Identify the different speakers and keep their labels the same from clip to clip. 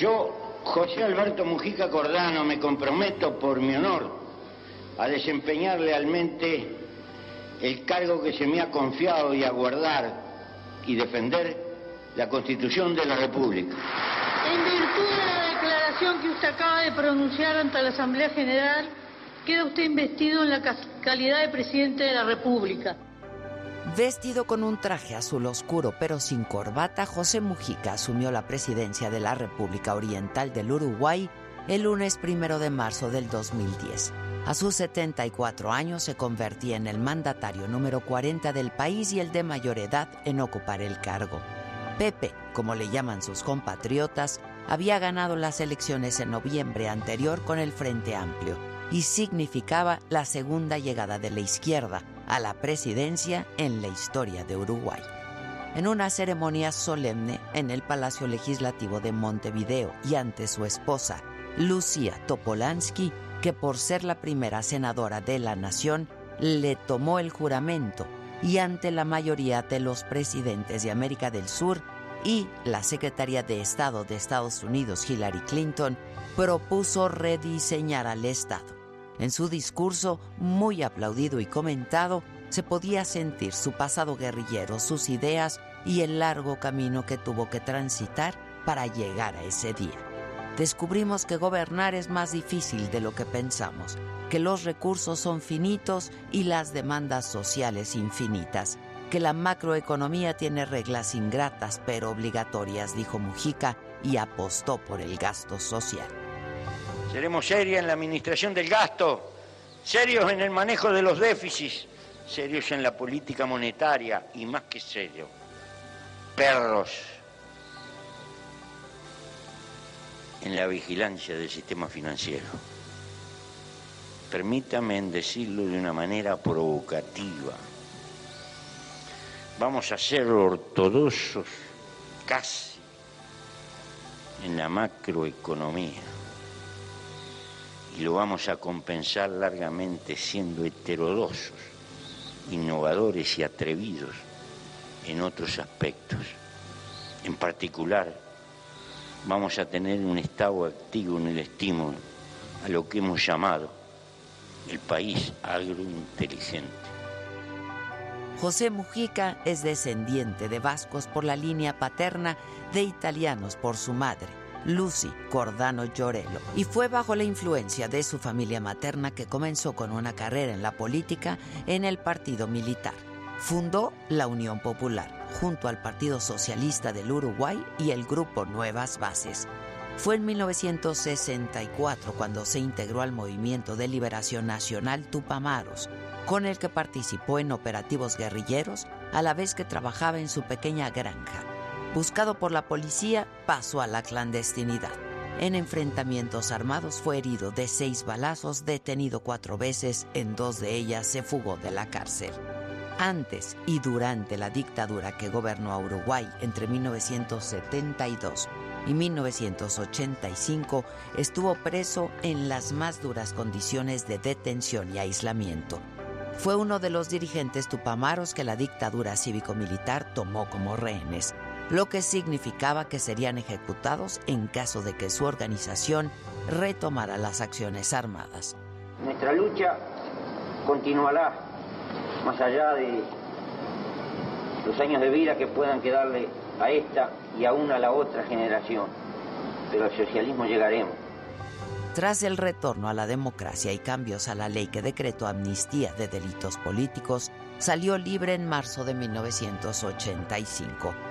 Speaker 1: Yo, José Alberto Mujica Cordano, me comprometo por mi honor a desempeñar lealmente el cargo que se me ha confiado y a guardar y defender la Constitución de la República.
Speaker 2: En virtud de la declaración que usted acaba de pronunciar ante la Asamblea General, queda usted investido en la calidad de presidente de la República.
Speaker 3: Vestido con un traje azul oscuro pero sin corbata, José Mujica asumió la presidencia de la República Oriental del Uruguay el lunes primero de marzo del 2010. A sus 74 años se convertía en el mandatario número 40 del país y el de mayor edad en ocupar el cargo. Pepe, como le llaman sus compatriotas, había ganado las elecciones en noviembre anterior con el Frente Amplio y significaba la segunda llegada de la izquierda a la presidencia en la historia de Uruguay. En una ceremonia solemne en el Palacio Legislativo de Montevideo y ante su esposa, Lucía Topolansky, que por ser la primera senadora de la nación, le tomó el juramento y ante la mayoría de los presidentes de América del Sur y la secretaria de Estado de Estados Unidos, Hillary Clinton, propuso rediseñar al Estado. En su discurso, muy aplaudido y comentado, se podía sentir su pasado guerrillero, sus ideas y el largo camino que tuvo que transitar para llegar a ese día descubrimos que gobernar es más difícil de lo que pensamos, que los recursos son finitos y las demandas sociales infinitas, que la macroeconomía tiene reglas ingratas pero obligatorias, dijo Mujica, y apostó por el gasto social.
Speaker 1: Seremos serios en la administración del gasto, serios en el manejo de los déficits, serios en la política monetaria y más que serios, perros en la vigilancia del sistema financiero. Permítame decirlo de una manera provocativa. Vamos a ser ortodoxos casi en la macroeconomía y lo vamos a compensar largamente siendo heterodoxos, innovadores y atrevidos en otros aspectos. En particular, vamos a tener un estado activo en el estímulo a lo que hemos llamado el país agrointeligente.
Speaker 3: José Mujica es descendiente de vascos por la línea paterna, de italianos por su madre, Lucy Cordano Llorello, y fue bajo la influencia de su familia materna que comenzó con una carrera en la política en el partido militar. Fundó la Unión Popular junto al Partido Socialista del Uruguay y el grupo Nuevas Bases. Fue en 1964 cuando se integró al Movimiento de Liberación Nacional Tupamaros, con el que participó en operativos guerrilleros a la vez que trabajaba en su pequeña granja. Buscado por la policía, pasó a la clandestinidad. En enfrentamientos armados fue herido de seis balazos, detenido cuatro veces, en dos de ellas se fugó de la cárcel. Antes y durante la dictadura que gobernó a Uruguay entre 1972 y 1985, estuvo preso en las más duras condiciones de detención y aislamiento. Fue uno de los dirigentes tupamaros que la dictadura cívico-militar tomó como rehenes, lo que significaba que serían ejecutados en caso de que su organización retomara las acciones armadas.
Speaker 1: Nuestra lucha continuará más allá de los años de vida que puedan quedarle a esta y aún a la otra generación. Pero al socialismo llegaremos.
Speaker 3: Tras el retorno a la democracia y cambios a la ley que decretó amnistía de delitos políticos, salió libre en marzo de 1985.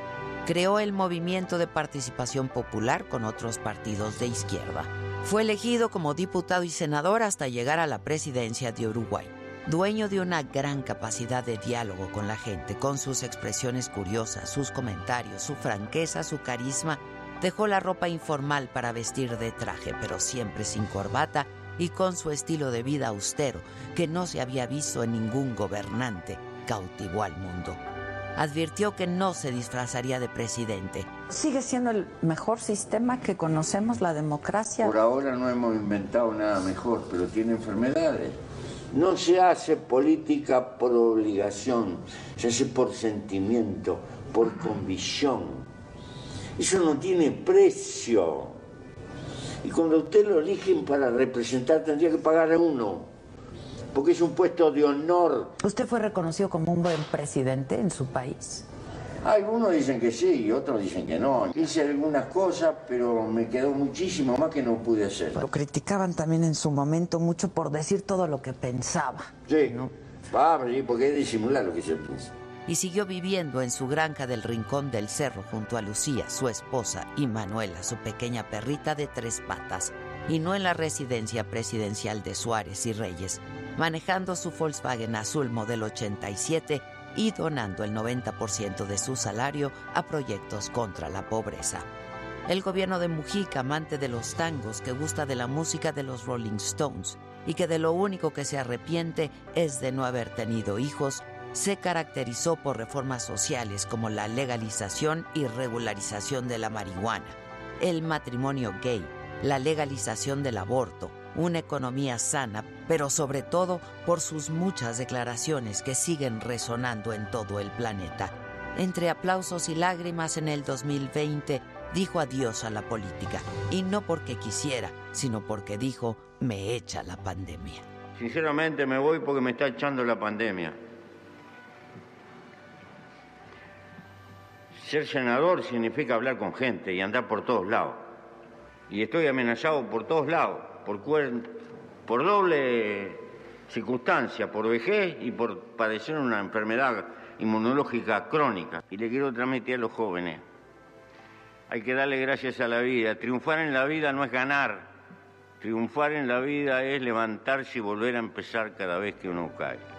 Speaker 3: Creó el Movimiento de Participación Popular con otros partidos de izquierda. Fue elegido como diputado y senador hasta llegar a la presidencia de Uruguay dueño de una gran capacidad de diálogo con la gente, con sus expresiones curiosas, sus comentarios, su franqueza, su carisma, dejó la ropa informal para vestir de traje, pero siempre sin corbata y con su estilo de vida austero, que no se había visto en ningún gobernante, cautivó al mundo. Advirtió que no se disfrazaría de presidente.
Speaker 4: Sigue siendo el mejor sistema que conocemos, la democracia.
Speaker 1: Por ahora no hemos inventado nada mejor, pero tiene enfermedades. No se hace política por obligación, se hace por sentimiento, por convicción. Eso no tiene precio. Y cuando usted lo eligen para representar, tendría que pagar a uno, porque es un puesto de honor.
Speaker 4: ¿Usted fue reconocido como un buen presidente en su país?
Speaker 1: Algunos dicen que sí y otros dicen que no. Hice algunas cosas, pero me quedó muchísimo más que no pude hacer.
Speaker 4: Lo criticaban también en su momento mucho por decir todo lo que pensaba.
Speaker 1: Sí, ¿no? Ah, sí, porque es disimular lo que se piensa
Speaker 3: y siguió viviendo en su granja del Rincón del Cerro junto a Lucía, su esposa, y Manuela, su pequeña perrita de tres patas, y no en la residencia presidencial de Suárez y Reyes, manejando su Volkswagen azul modelo 87 y donando el 90% de su salario a proyectos contra la pobreza. El gobierno de Mujica, amante de los tangos, que gusta de la música de los Rolling Stones y que de lo único que se arrepiente es de no haber tenido hijos, se caracterizó por reformas sociales como la legalización y regularización de la marihuana, el matrimonio gay, la legalización del aborto, una economía sana, pero sobre todo por sus muchas declaraciones que siguen resonando en todo el planeta. Entre aplausos y lágrimas en el 2020, dijo adiós a la política, y no porque quisiera, sino porque dijo, me echa la pandemia.
Speaker 1: Sinceramente me voy porque me está echando la pandemia. Ser senador significa hablar con gente y andar por todos lados. Y estoy amenazado por todos lados, por, por doble circunstancia, por vejez y por padecer una enfermedad inmunológica crónica. Y le quiero transmitir a los jóvenes, hay que darle gracias a la vida. Triunfar en la vida no es ganar, triunfar en la vida es levantarse y volver a empezar cada vez que uno cae.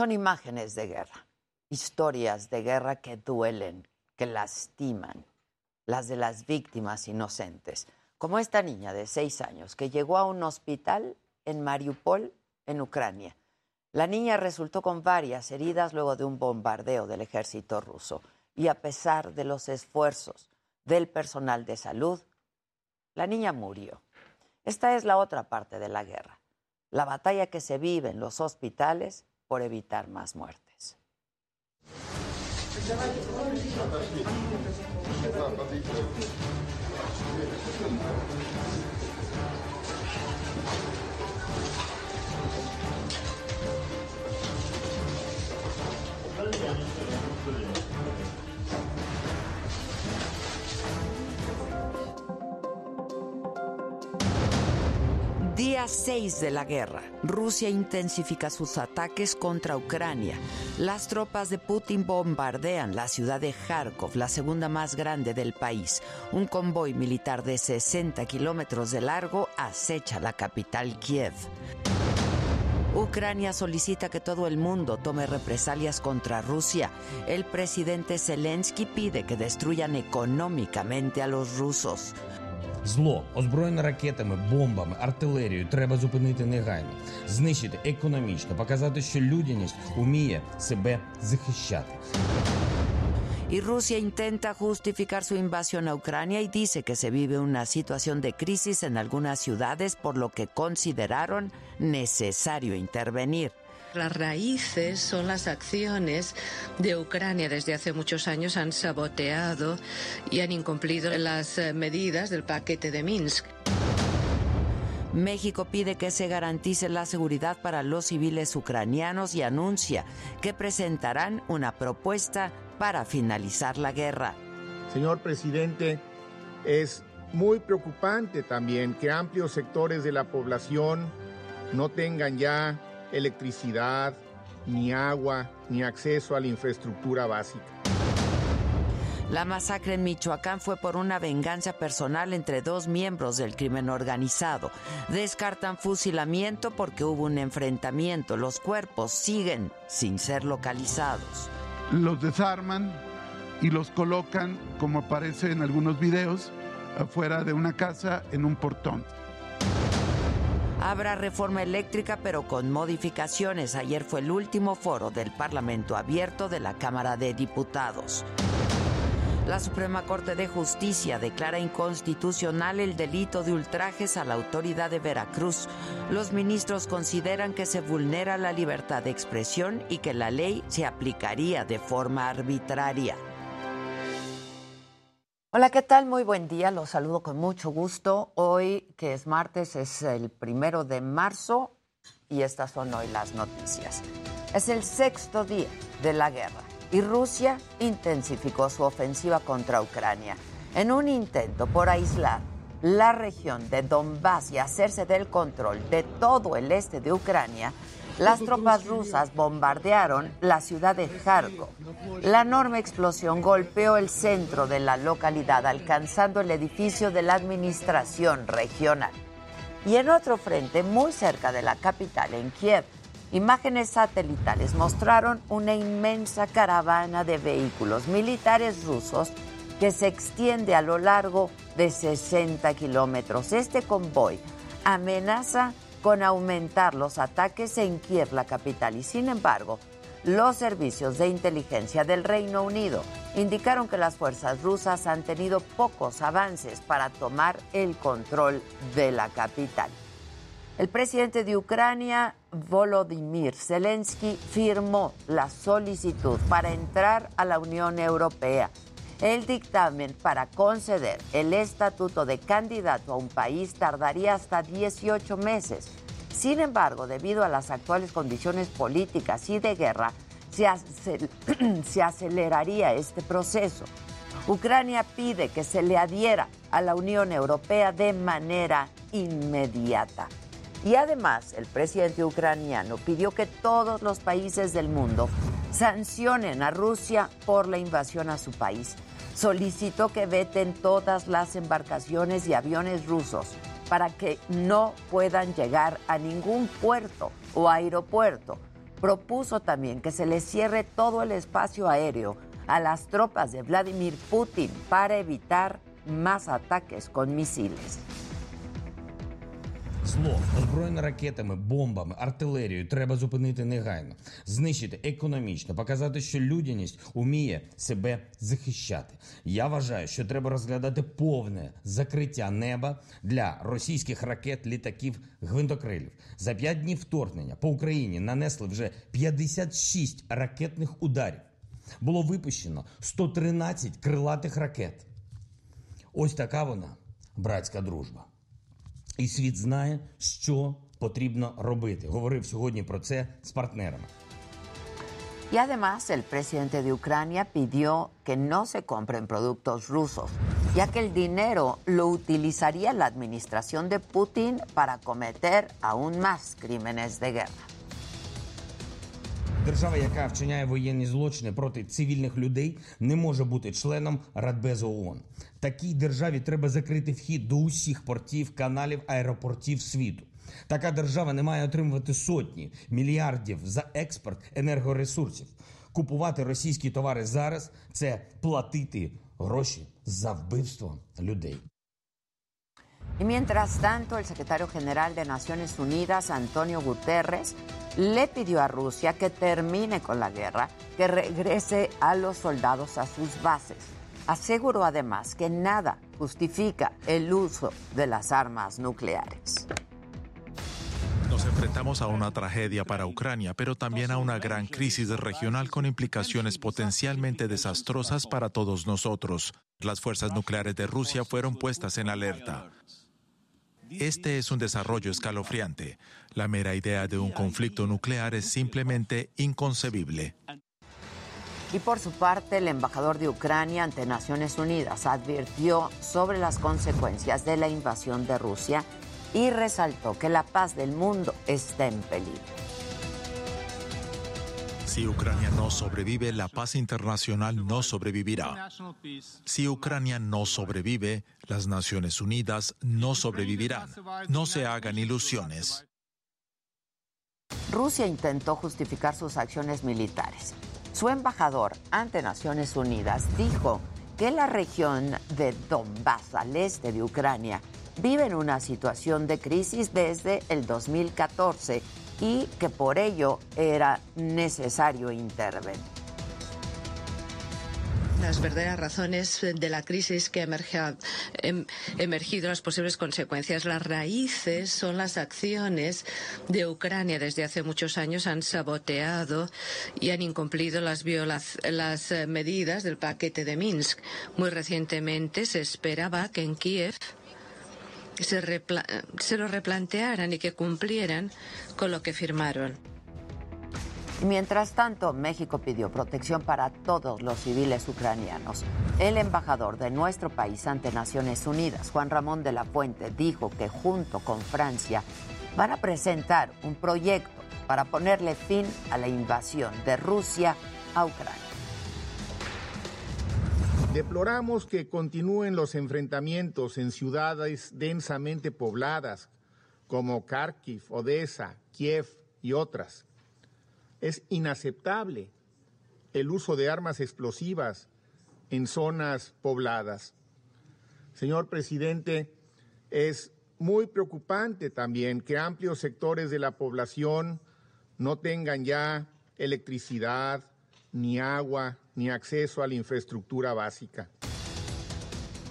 Speaker 3: Son imágenes de guerra, historias de guerra que duelen, que lastiman, las de las víctimas inocentes, como esta niña de seis años que llegó a un hospital en Mariupol, en Ucrania. La niña resultó con varias heridas luego de un bombardeo del ejército ruso y a pesar de los esfuerzos del personal de salud, la niña murió. Esta es la otra parte de la guerra, la batalla que se vive en los hospitales por evitar más muertes. Día 6 de la guerra. Rusia intensifica sus ataques contra Ucrania. Las tropas de Putin bombardean la ciudad de Kharkov, la segunda más grande del país. Un convoy militar de 60 kilómetros de largo acecha la capital Kiev. Ucrania solicita que todo el mundo tome represalias contra Rusia. El presidente Zelensky pide que destruyan económicamente a los rusos.
Speaker 5: Зло, озброєне ракетами, бомбами, артилерією треба зупинити негайно, знищити економічно, показати, що людяність уміє себе захищати.
Speaker 3: Y Rusia intenta justificar su invasión a Ucrania y dice que se vive una situación de crisis en algunas ciudades por lo que consideraron necesario intervenir.
Speaker 6: Las raíces son las acciones de Ucrania. Desde hace muchos años han saboteado y han incumplido las eh, medidas del paquete de Minsk.
Speaker 3: México pide que se garantice la seguridad para los civiles ucranianos y anuncia que presentarán una propuesta para finalizar la guerra.
Speaker 7: Señor presidente, es muy preocupante también que amplios sectores de la población no tengan ya electricidad, ni agua, ni acceso a la infraestructura básica.
Speaker 3: La masacre en Michoacán fue por una venganza personal entre dos miembros del crimen organizado. Descartan fusilamiento porque hubo un enfrentamiento. Los cuerpos siguen sin ser localizados.
Speaker 8: Los desarman y los colocan, como aparece en algunos videos, afuera de una casa en un portón.
Speaker 3: Habrá reforma eléctrica pero con modificaciones. Ayer fue el último foro del Parlamento abierto de la Cámara de Diputados. La Suprema Corte de Justicia declara inconstitucional el delito de ultrajes a la autoridad de Veracruz. Los ministros consideran que se vulnera la libertad de expresión y que la ley se aplicaría de forma arbitraria. Hola, ¿qué tal? Muy buen día, los saludo con mucho gusto. Hoy, que es martes, es el primero de marzo y estas son hoy las noticias. Es el sexto día de la guerra y Rusia intensificó su ofensiva contra Ucrania en un intento por aislar la región de Donbass y hacerse del control de todo el este de Ucrania, las tropas rusas bombardearon la ciudad de Kharkov. La enorme explosión golpeó el centro de la localidad, alcanzando el edificio de la administración regional. Y en otro frente, muy cerca de la capital, en Kiev, Imágenes satelitales mostraron una inmensa caravana de vehículos militares rusos que se extiende a lo largo de 60 kilómetros. Este convoy amenaza con aumentar los ataques en Kiev, la capital, y sin embargo, los servicios de inteligencia del Reino Unido indicaron que las fuerzas rusas han tenido pocos avances para tomar el control de la capital. El presidente de Ucrania, Volodymyr Zelensky, firmó la solicitud para entrar a la Unión Europea. El dictamen para conceder el estatuto de candidato a un país tardaría hasta 18 meses. Sin embargo, debido a las actuales condiciones políticas y de guerra, se, aceleraría este proceso. Ucrania pide que se le adhiera a la Unión Europea de manera inmediata. Y además, el presidente ucraniano pidió que todos los países del mundo sancionen a Rusia por la invasión a su país. Solicitó que veten todas las embarcaciones y aviones rusos para que no puedan llegar a ningún puerto o aeropuerto. Propuso también que se le cierre todo el espacio aéreo a las tropas de Vladimir Putin para evitar más ataques con misiles.
Speaker 5: Зло, озброєне ракетами, бомбами, артилерією треба зупинити негайно, знищити економічно, показати, що людяність уміє себе захищати. Я вважаю, що треба розглядати повне закриття неба для російських ракет, літаків, гвинтокрилів. За п'ять днів вторгнення по Україні нанесли вже 56 ракетних ударів. Було випущено 113 крилатих ракет. Ось така вона, братська дружба. І світ знає, що потрібно робити. Говорив сьогодні про це з партнерами.
Speaker 3: Y además, el presidente de Ucrania pidió que no se compren productos rusos, ya que el dinero lo utilizaría la administración de Putin para cometer aún más crímenes de guerra.
Speaker 5: Держава, яка вчиняє воєнні злочини проти цивільних людей, не може бути членом Радбезу ООН. Такій державі треба закрити вхід до усіх портів, каналів, аеропортів світу. Така держава не має отримувати сотні мільярдів за експорт енергоресурсів. Купувати російські товари зараз це платити гроші за вбивство людей.
Speaker 3: Y mientras tanto, el secretario general de Naciones Unidas, Antonio Guterres, le pidió a Rusia que termine con la guerra, que regrese a los soldados a sus bases. Aseguró además que nada justifica el uso de las armas nucleares.
Speaker 9: Nos enfrentamos a una tragedia para Ucrania, pero también a una gran crisis regional con implicaciones potencialmente desastrosas para todos nosotros. Las fuerzas nucleares de Rusia fueron puestas en alerta. Este es un desarrollo escalofriante. La mera idea de un conflicto nuclear es simplemente inconcebible.
Speaker 3: Y por su parte, el embajador de Ucrania ante Naciones Unidas advirtió sobre las consecuencias de la invasión de Rusia y resaltó que la paz del mundo está en peligro.
Speaker 9: Si Ucrania no sobrevive, la paz internacional no sobrevivirá. Si Ucrania no sobrevive, las Naciones Unidas no sobrevivirán. No se hagan ilusiones.
Speaker 3: Rusia intentó justificar sus acciones militares. Su embajador ante Naciones Unidas dijo que la región de Donbass, al este de Ucrania, vive en una situación de crisis desde el 2014 y que por ello era necesario intervenir.
Speaker 6: Las verdaderas razones de la crisis que ha em, emergido, las posibles consecuencias, las raíces son las acciones de Ucrania. Desde hace muchos años han saboteado y han incumplido las, las eh, medidas del paquete de Minsk. Muy recientemente se esperaba que en Kiev se, se lo replantearan y que cumplieran con lo que firmaron.
Speaker 3: Mientras tanto, México pidió protección para todos los civiles ucranianos. El embajador de nuestro país ante Naciones Unidas, Juan Ramón de la Fuente, dijo que junto con Francia van a presentar un proyecto para ponerle fin a la invasión de Rusia a Ucrania.
Speaker 7: Deploramos que continúen los enfrentamientos en ciudades densamente pobladas como Kharkiv, Odessa, Kiev y otras. Es inaceptable el uso de armas explosivas en zonas pobladas. Señor presidente, es muy preocupante también que amplios sectores de la población no tengan ya electricidad, ni agua, ni acceso a la infraestructura básica.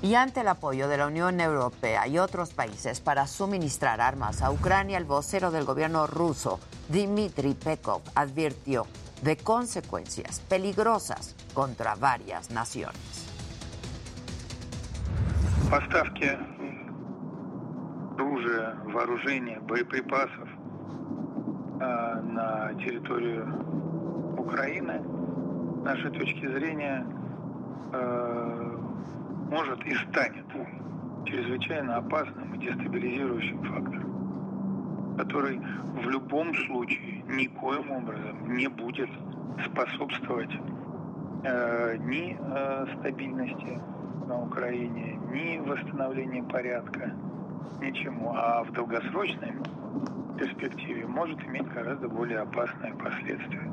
Speaker 3: Y ante el apoyo de la Unión Europea y otros países para suministrar armas a Ucrania, el vocero del gobierno ruso, Dmitry Pekov, advirtió de consecuencias peligrosas contra varias naciones.
Speaker 10: Поставки оружия, вооружения, боеприпасов на территорию Украины нашей точки зрения, э, может и станет чрезвычайно опасным и дестабилизирующим фактором, который в любом случае никоим образом не будет способствовать э, ни э, стабильности на Украине, ни восстановлению порядка, ничему, а в долгосрочной перспективе может иметь гораздо более опасные последствия.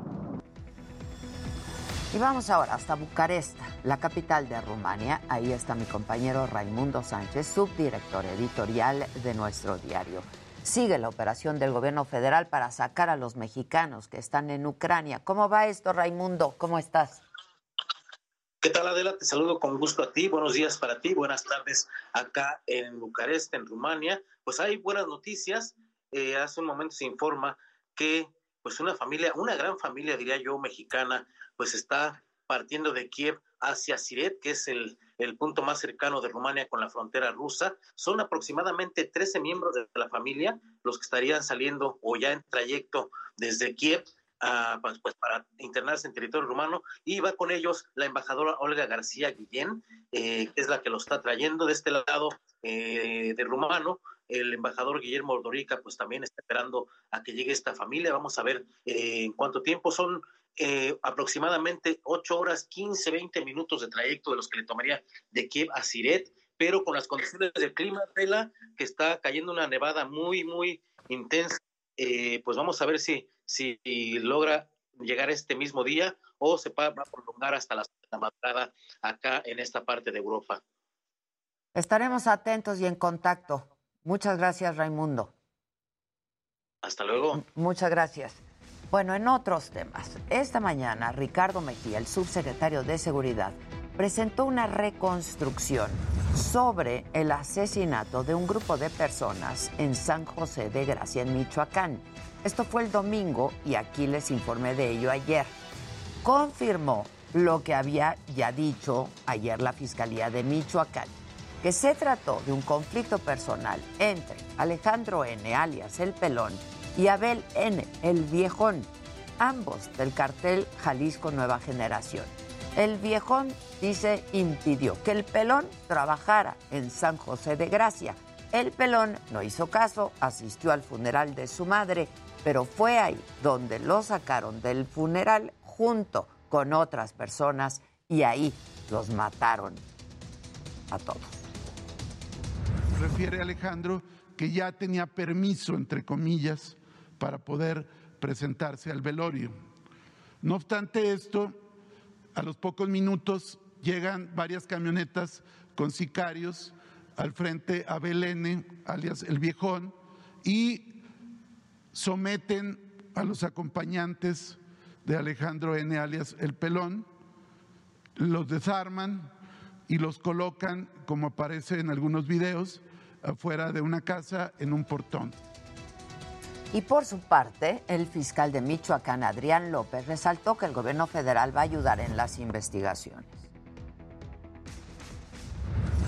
Speaker 3: Y vamos ahora hasta Bucarest, la capital de Rumania. Ahí está mi compañero Raimundo Sánchez, subdirector editorial de nuestro diario. Sigue la operación del gobierno federal para sacar a los mexicanos que están en Ucrania. ¿Cómo va esto, Raimundo? ¿Cómo estás?
Speaker 11: ¿Qué tal, Adela? Te saludo con gusto a ti. Buenos días para ti. Buenas tardes acá en Bucarest, en Rumania. Pues hay buenas noticias. Eh, hace un momento se informa que pues una familia, una gran familia, diría yo, mexicana, pues está partiendo de Kiev hacia Siret, que es el, punto más cercano de Rumania con la frontera rusa. Son aproximadamente 13 miembros de la familia los que estarían saliendo o ya en trayecto desde Kiev pues, pues, para internarse en territorio rumano y va con ellos la embajadora Olga García Guillén, eh, que es la que lo está trayendo de este lado eh, de rumano. El embajador Guillermo Ordorica pues también está esperando a que llegue esta familia. Vamos a ver eh, en cuánto tiempo son eh, aproximadamente 8 horas, 15, 20 minutos de trayecto de los que le tomaría de Kiev a Siret, pero con las condiciones del clima, Vela, que está cayendo una nevada muy, muy intensa, eh, pues vamos a ver si, si logra llegar este mismo día o se va a prolongar hasta la, la madrugada acá en esta parte de Europa.
Speaker 3: Estaremos atentos y en contacto. Muchas gracias, Raimundo.
Speaker 11: Hasta luego.
Speaker 3: Muchas gracias. Bueno, en otros temas, esta mañana Ricardo Mejía, el subsecretario de Seguridad, presentó una reconstrucción sobre el asesinato de un grupo de personas en San José de Gracia, en Michoacán. Esto fue el domingo y aquí les informé de ello ayer. Confirmó lo que había ya dicho ayer la Fiscalía de Michoacán, que se trató de un conflicto personal entre Alejandro N., alias El Pelón, y Abel N., El Viejón, ambos del cartel Jalisco Nueva Generación. El Viejón, dice, impidió que El Pelón trabajara en San José de Gracia. El Pelón no hizo caso, asistió al funeral de su madre, pero fue ahí donde lo sacaron del funeral junto con otras personas y ahí los mataron a todos.
Speaker 12: Refiere Alejandro que ya tenía permiso, entre comillas, para poder presentarse al velorio. No obstante esto, a los pocos minutos llegan varias camionetas con sicarios al frente a Belén, alias el viejón, y someten a los acompañantes de Alejandro N., alias el pelón, los desarman y los colocan, como aparece en algunos videos, afuera de una casa en un portón.
Speaker 3: Y por su parte, el fiscal de Michoacán, Adrián López, resaltó que el gobierno federal va a ayudar en las investigaciones.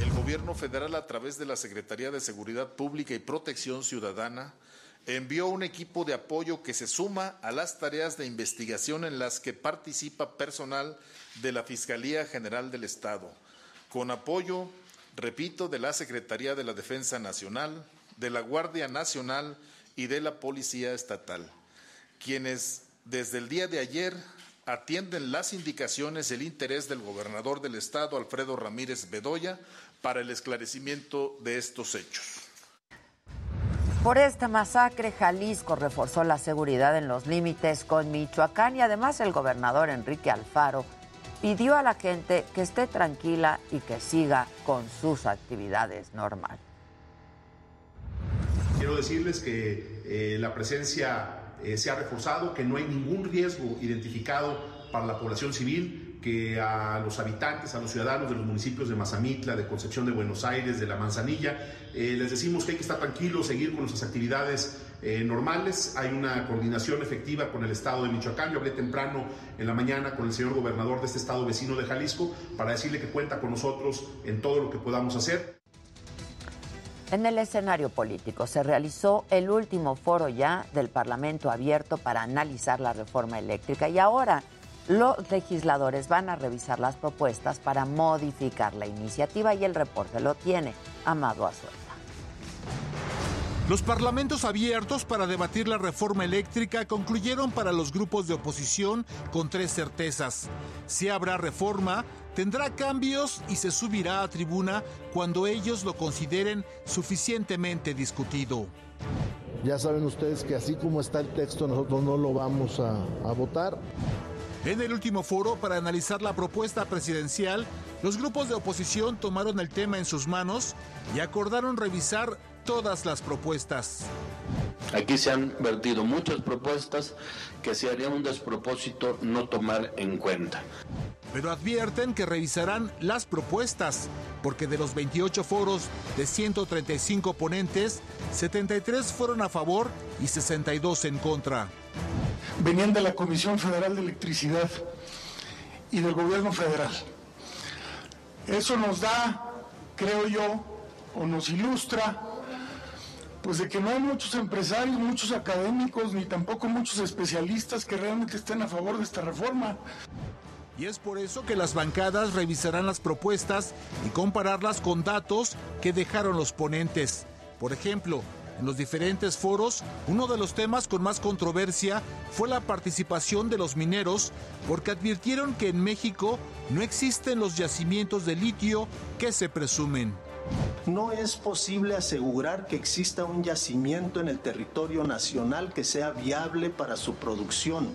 Speaker 13: El gobierno federal, a través de la Secretaría de Seguridad Pública y Protección Ciudadana, envió un equipo de apoyo que se suma a las tareas de investigación en las que participa personal de la Fiscalía General del Estado, con apoyo, repito, de la Secretaría de la Defensa Nacional, de la Guardia Nacional y de la Policía Estatal, quienes desde el día de ayer atienden las indicaciones el interés del gobernador del Estado, Alfredo Ramírez Bedoya, para el esclarecimiento de estos hechos.
Speaker 3: Por esta masacre, Jalisco reforzó la seguridad en los límites con Michoacán y además el gobernador Enrique Alfaro pidió a la gente que esté tranquila y que siga con sus actividades normales.
Speaker 14: Quiero decirles que eh, la presencia eh, se ha reforzado, que no hay ningún riesgo identificado para la población civil, que a los habitantes, a los ciudadanos de los municipios de Mazamitla, de Concepción de Buenos Aires, de La Manzanilla, eh, les decimos que hay que estar tranquilos, seguir con nuestras actividades normales. Hay una coordinación efectiva con el Estado de Michoacán. Yo hablé temprano en la mañana con el señor gobernador de este estado vecino de Jalisco para decirle que cuenta con nosotros en todo lo que podamos hacer.
Speaker 3: En el escenario político se realizó el último foro ya del Parlamento abierto para analizar la reforma eléctrica y ahora los legisladores van a revisar las propuestas para modificar la iniciativa y el reporte lo tiene Amado Azuela.
Speaker 15: Los parlamentos abiertos para debatir la reforma eléctrica concluyeron para los grupos de oposición con tres certezas. Si habrá reforma, tendrá cambios y se subirá a tribuna cuando ellos lo consideren suficientemente discutido.
Speaker 16: Ya saben ustedes que así como está el texto, nosotros no lo vamos a, a votar.
Speaker 15: En el último foro para analizar la propuesta presidencial, los grupos de oposición tomaron el tema en sus manos y acordaron revisar todas las propuestas.
Speaker 17: Aquí se han vertido muchas propuestas que se haría un despropósito no tomar en cuenta.
Speaker 15: Pero advierten que revisarán las propuestas, porque de los 28 foros de 135 ponentes, 73 fueron a favor y 62 en contra.
Speaker 18: Venían de la Comisión Federal de Electricidad y del Gobierno Federal. Eso nos da, creo yo, o nos ilustra pues de que no hay muchos empresarios, muchos académicos, ni tampoco muchos especialistas que realmente estén a favor de esta reforma.
Speaker 15: Y es por eso que las bancadas revisarán las propuestas y compararlas con datos que dejaron los ponentes. Por ejemplo, en los diferentes foros, uno de los temas con más controversia fue la participación de los mineros, porque advirtieron que en México no existen los yacimientos de litio que se presumen.
Speaker 19: No es posible asegurar que exista un yacimiento en el territorio nacional que sea viable para su producción,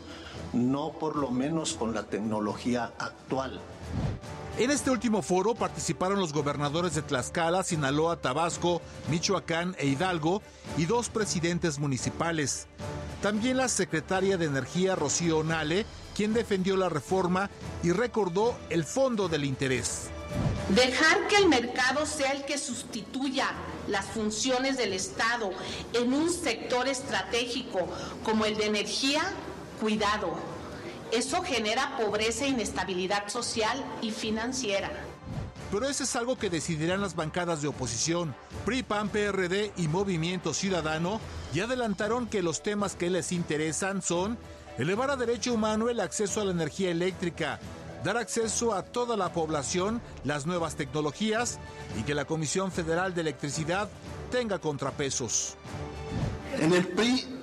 Speaker 19: no por lo menos con la tecnología actual.
Speaker 15: En este último foro participaron los gobernadores de Tlaxcala, Sinaloa, Tabasco, Michoacán e Hidalgo y dos presidentes municipales. También la secretaria de Energía, Rocío Nale, quien defendió la reforma y recordó el fondo del interés.
Speaker 20: Dejar que el mercado sea el que sustituya las funciones del Estado en un sector estratégico como el de energía, cuidado. Eso genera pobreza e inestabilidad social y financiera.
Speaker 15: Pero ese es algo que decidirán las bancadas de oposición. PRI, PAN, PRD y Movimiento Ciudadano ya adelantaron que los temas que les interesan son elevar a derecho humano el acceso a la energía eléctrica, dar acceso a toda la población, las nuevas tecnologías y que la Comisión Federal de Electricidad tenga contrapesos.
Speaker 19: En el PRI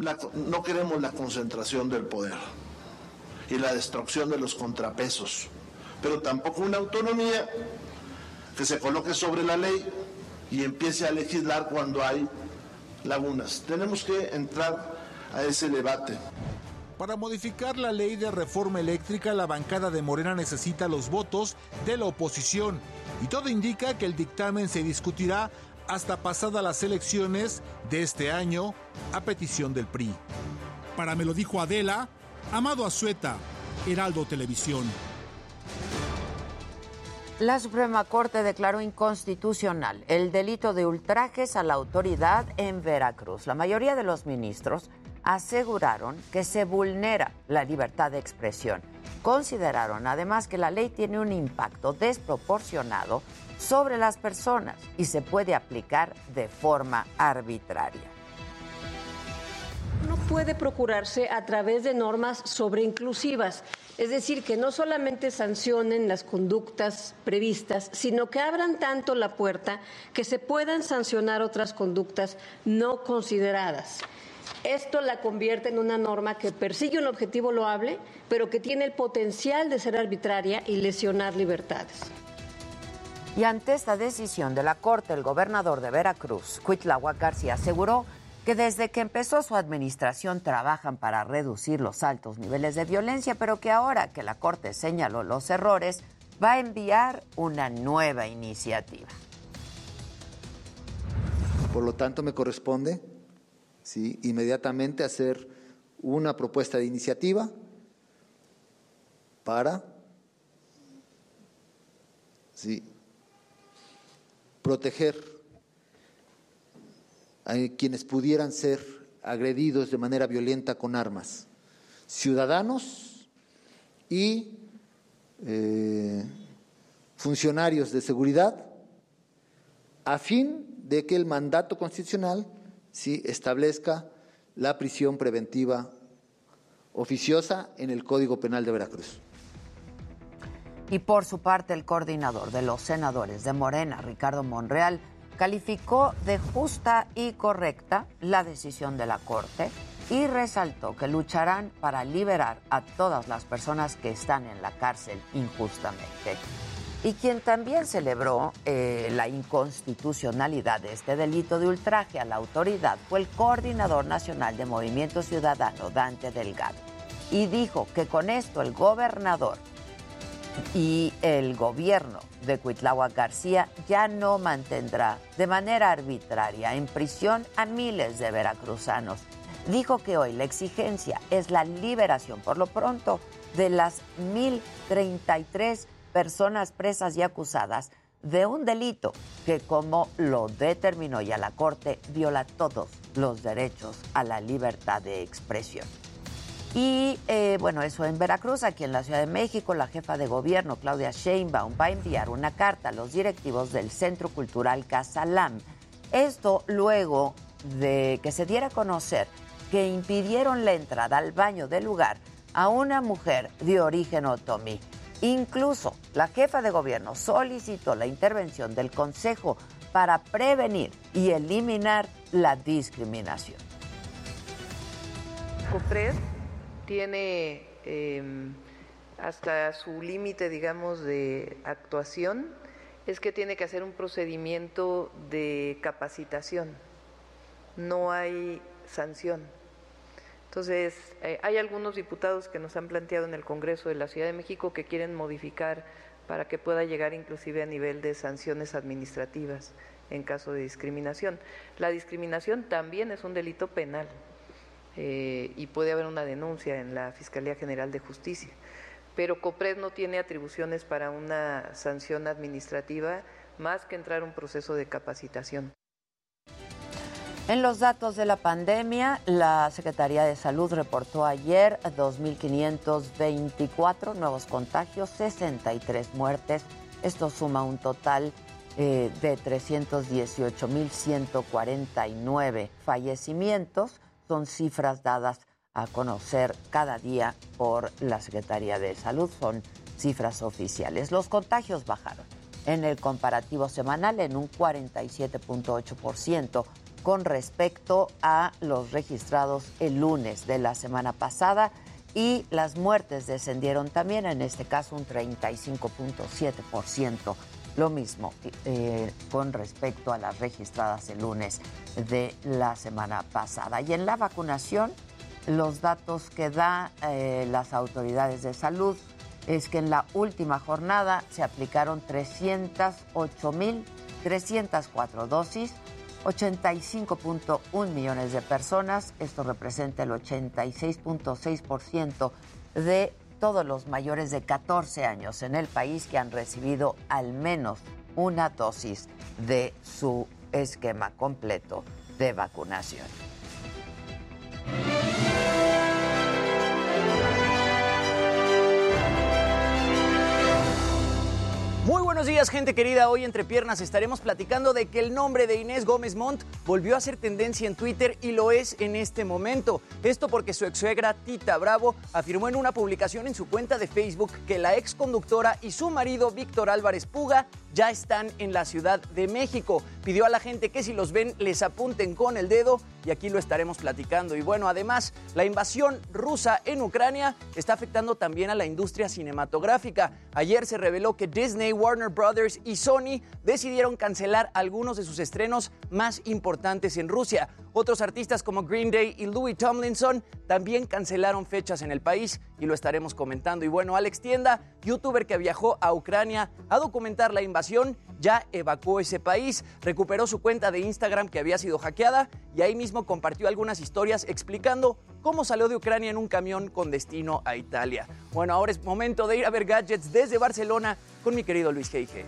Speaker 19: no queremos la concentración del poder y la destrucción de los contrapesos, pero tampoco una autonomía que se coloque sobre la ley y empiece a legislar cuando hay lagunas. Tenemos que entrar a ese debate.
Speaker 15: Para modificar la ley de reforma eléctrica, la bancada de Morena necesita los votos de la oposición y todo indica que el dictamen se discutirá hasta pasadas las elecciones de este año a petición del PRI. Para me lo dijo Adela, Amado Azueta, Heraldo Televisión.
Speaker 3: La Suprema Corte declaró inconstitucional el delito de ultrajes a la autoridad en Veracruz. La mayoría de los ministros aseguraron que se vulnera la libertad de expresión. Consideraron además que la ley tiene un impacto desproporcionado sobre las personas y se puede aplicar de forma arbitraria.
Speaker 21: No puede procurarse a través de normas sobreinclusivas, es decir, que no solamente sancionen las conductas previstas, sino que abran tanto la puerta que se puedan sancionar otras conductas no consideradas. Esto la convierte en una norma que persigue un objetivo loable, pero que tiene el potencial de ser arbitraria y lesionar libertades.
Speaker 3: Y ante esta decisión de la Corte, el gobernador de Veracruz, Cuitláhuac García, aseguró que desde que empezó su administración trabajan para reducir los altos niveles de violencia, pero que ahora que la Corte señaló los errores, va a enviar una nueva iniciativa.
Speaker 22: Por lo tanto, me corresponde ¿sí? inmediatamente hacer una propuesta de iniciativa para ¿sí? Proteger a quienes pudieran ser agredidos de manera violenta con armas, ciudadanos y eh, funcionarios de seguridad, a fin de que el mandato constitucional ¿sí? establezca la prisión preventiva oficiosa en el Código Penal de Veracruz.
Speaker 3: Y por su parte, el coordinador de los senadores de Morena, Ricardo Monreal, calificó de justa y correcta la decisión de la Corte y resaltó que lucharán para liberar a todas las personas que están en la cárcel injustamente. Y quien también celebró eh, la inconstitucionalidad de este delito de ultraje a la autoridad fue el coordinador nacional de Movimiento Ciudadano, Dante Delgado. Y dijo que con esto el gobernador y el gobierno de Cuitláhuac García ya no mantendrá de manera arbitraria en prisión a miles de veracruzanos. Dijo que hoy la exigencia es la liberación por lo pronto de las 1.033 personas presas y acusadas de un delito que, como lo determinó ya la Corte, viola todos los derechos a la libertad de expresión. Y eh, bueno, eso en Veracruz, aquí en la Ciudad de México, la jefa de gobierno, Claudia Sheinbaum, va a enviar una carta a los directivos del Centro Cultural Casalam. Esto luego de que se diera a conocer que impidieron la entrada al baño del lugar a una mujer de origen otomí. Incluso la jefa de gobierno solicitó la intervención del Consejo para prevenir y eliminar la discriminación.
Speaker 23: COPRED tiene em, hasta su límite, digamos, de actuación, es que tiene que hacer un procedimiento de capacitación. No hay sanción. Entonces, eh, hay algunos diputados que nos han planteado en el Congreso de la Ciudad de México que quieren modificar para que pueda llegar inclusive a nivel de sanciones administrativas en caso de discriminación. La discriminación también es un delito penal eh, y puede haber una denuncia en la Fiscalía General de Justicia. Pero COPRED no tiene atribuciones para una sanción administrativa más que entrar un proceso de capacitación.
Speaker 3: En los datos de la pandemia, la Secretaría de Salud reportó ayer 2.524 nuevos contagios, 63 muertes. Esto suma un total eh, de 318.149 fallecimientos. Son cifras dadas a conocer cada día por la Secretaría de Salud. Son cifras oficiales. Los contagios bajaron en el comparativo semanal en un 47.8% con respecto a los registrados el lunes de la semana pasada y las muertes descendieron también, en este caso un 35.7%, lo mismo eh, con respecto a las registradas el lunes de la semana pasada. Y en la vacunación, los datos que da eh, las autoridades de salud es que en la última jornada se aplicaron 308.304 dosis 85.1 millones de personas. Esto representa el 86.6% de todos los mayores de 14 años en el país que han recibido al menos una dosis de su esquema completo de vacunación.
Speaker 24: Muy buenos días, gente querida. Hoy entre piernas estaremos platicando de que el nombre de Inés Gómez Montt volvió a ser tendencia en Twitter y lo es en este momento. Esto porque su ex suegra Tita Bravo afirmó en una publicación en su cuenta de Facebook que la ex conductora y su marido Víctor Álvarez Puga ya están en la Ciudad de México. Pidió a la gente que si los ven les apunten con el dedo y aquí lo estaremos platicando. Y bueno, además, la invasión rusa en Ucrania está afectando también a la industria cinematográfica. Ayer se reveló que Disney, Warner Brothers y Sony decidieron cancelar algunos de sus estrenos más importantes en Rusia. Otros artistas como Green Day y Louis Tomlinson también cancelaron fechas en el país y lo estaremos comentando. Y bueno, Alex Tienda, youtuber que viajó a Ucrania a documentar la invasión, ya evacuó ese país, recuperó su cuenta de Instagram que había sido hackeada y ahí mismo compartió algunas historias explicando cómo salió de Ucrania en un camión con destino a Italia. Bueno, ahora es momento de ir a ver gadgets desde Barcelona con mi querido Luis Geige.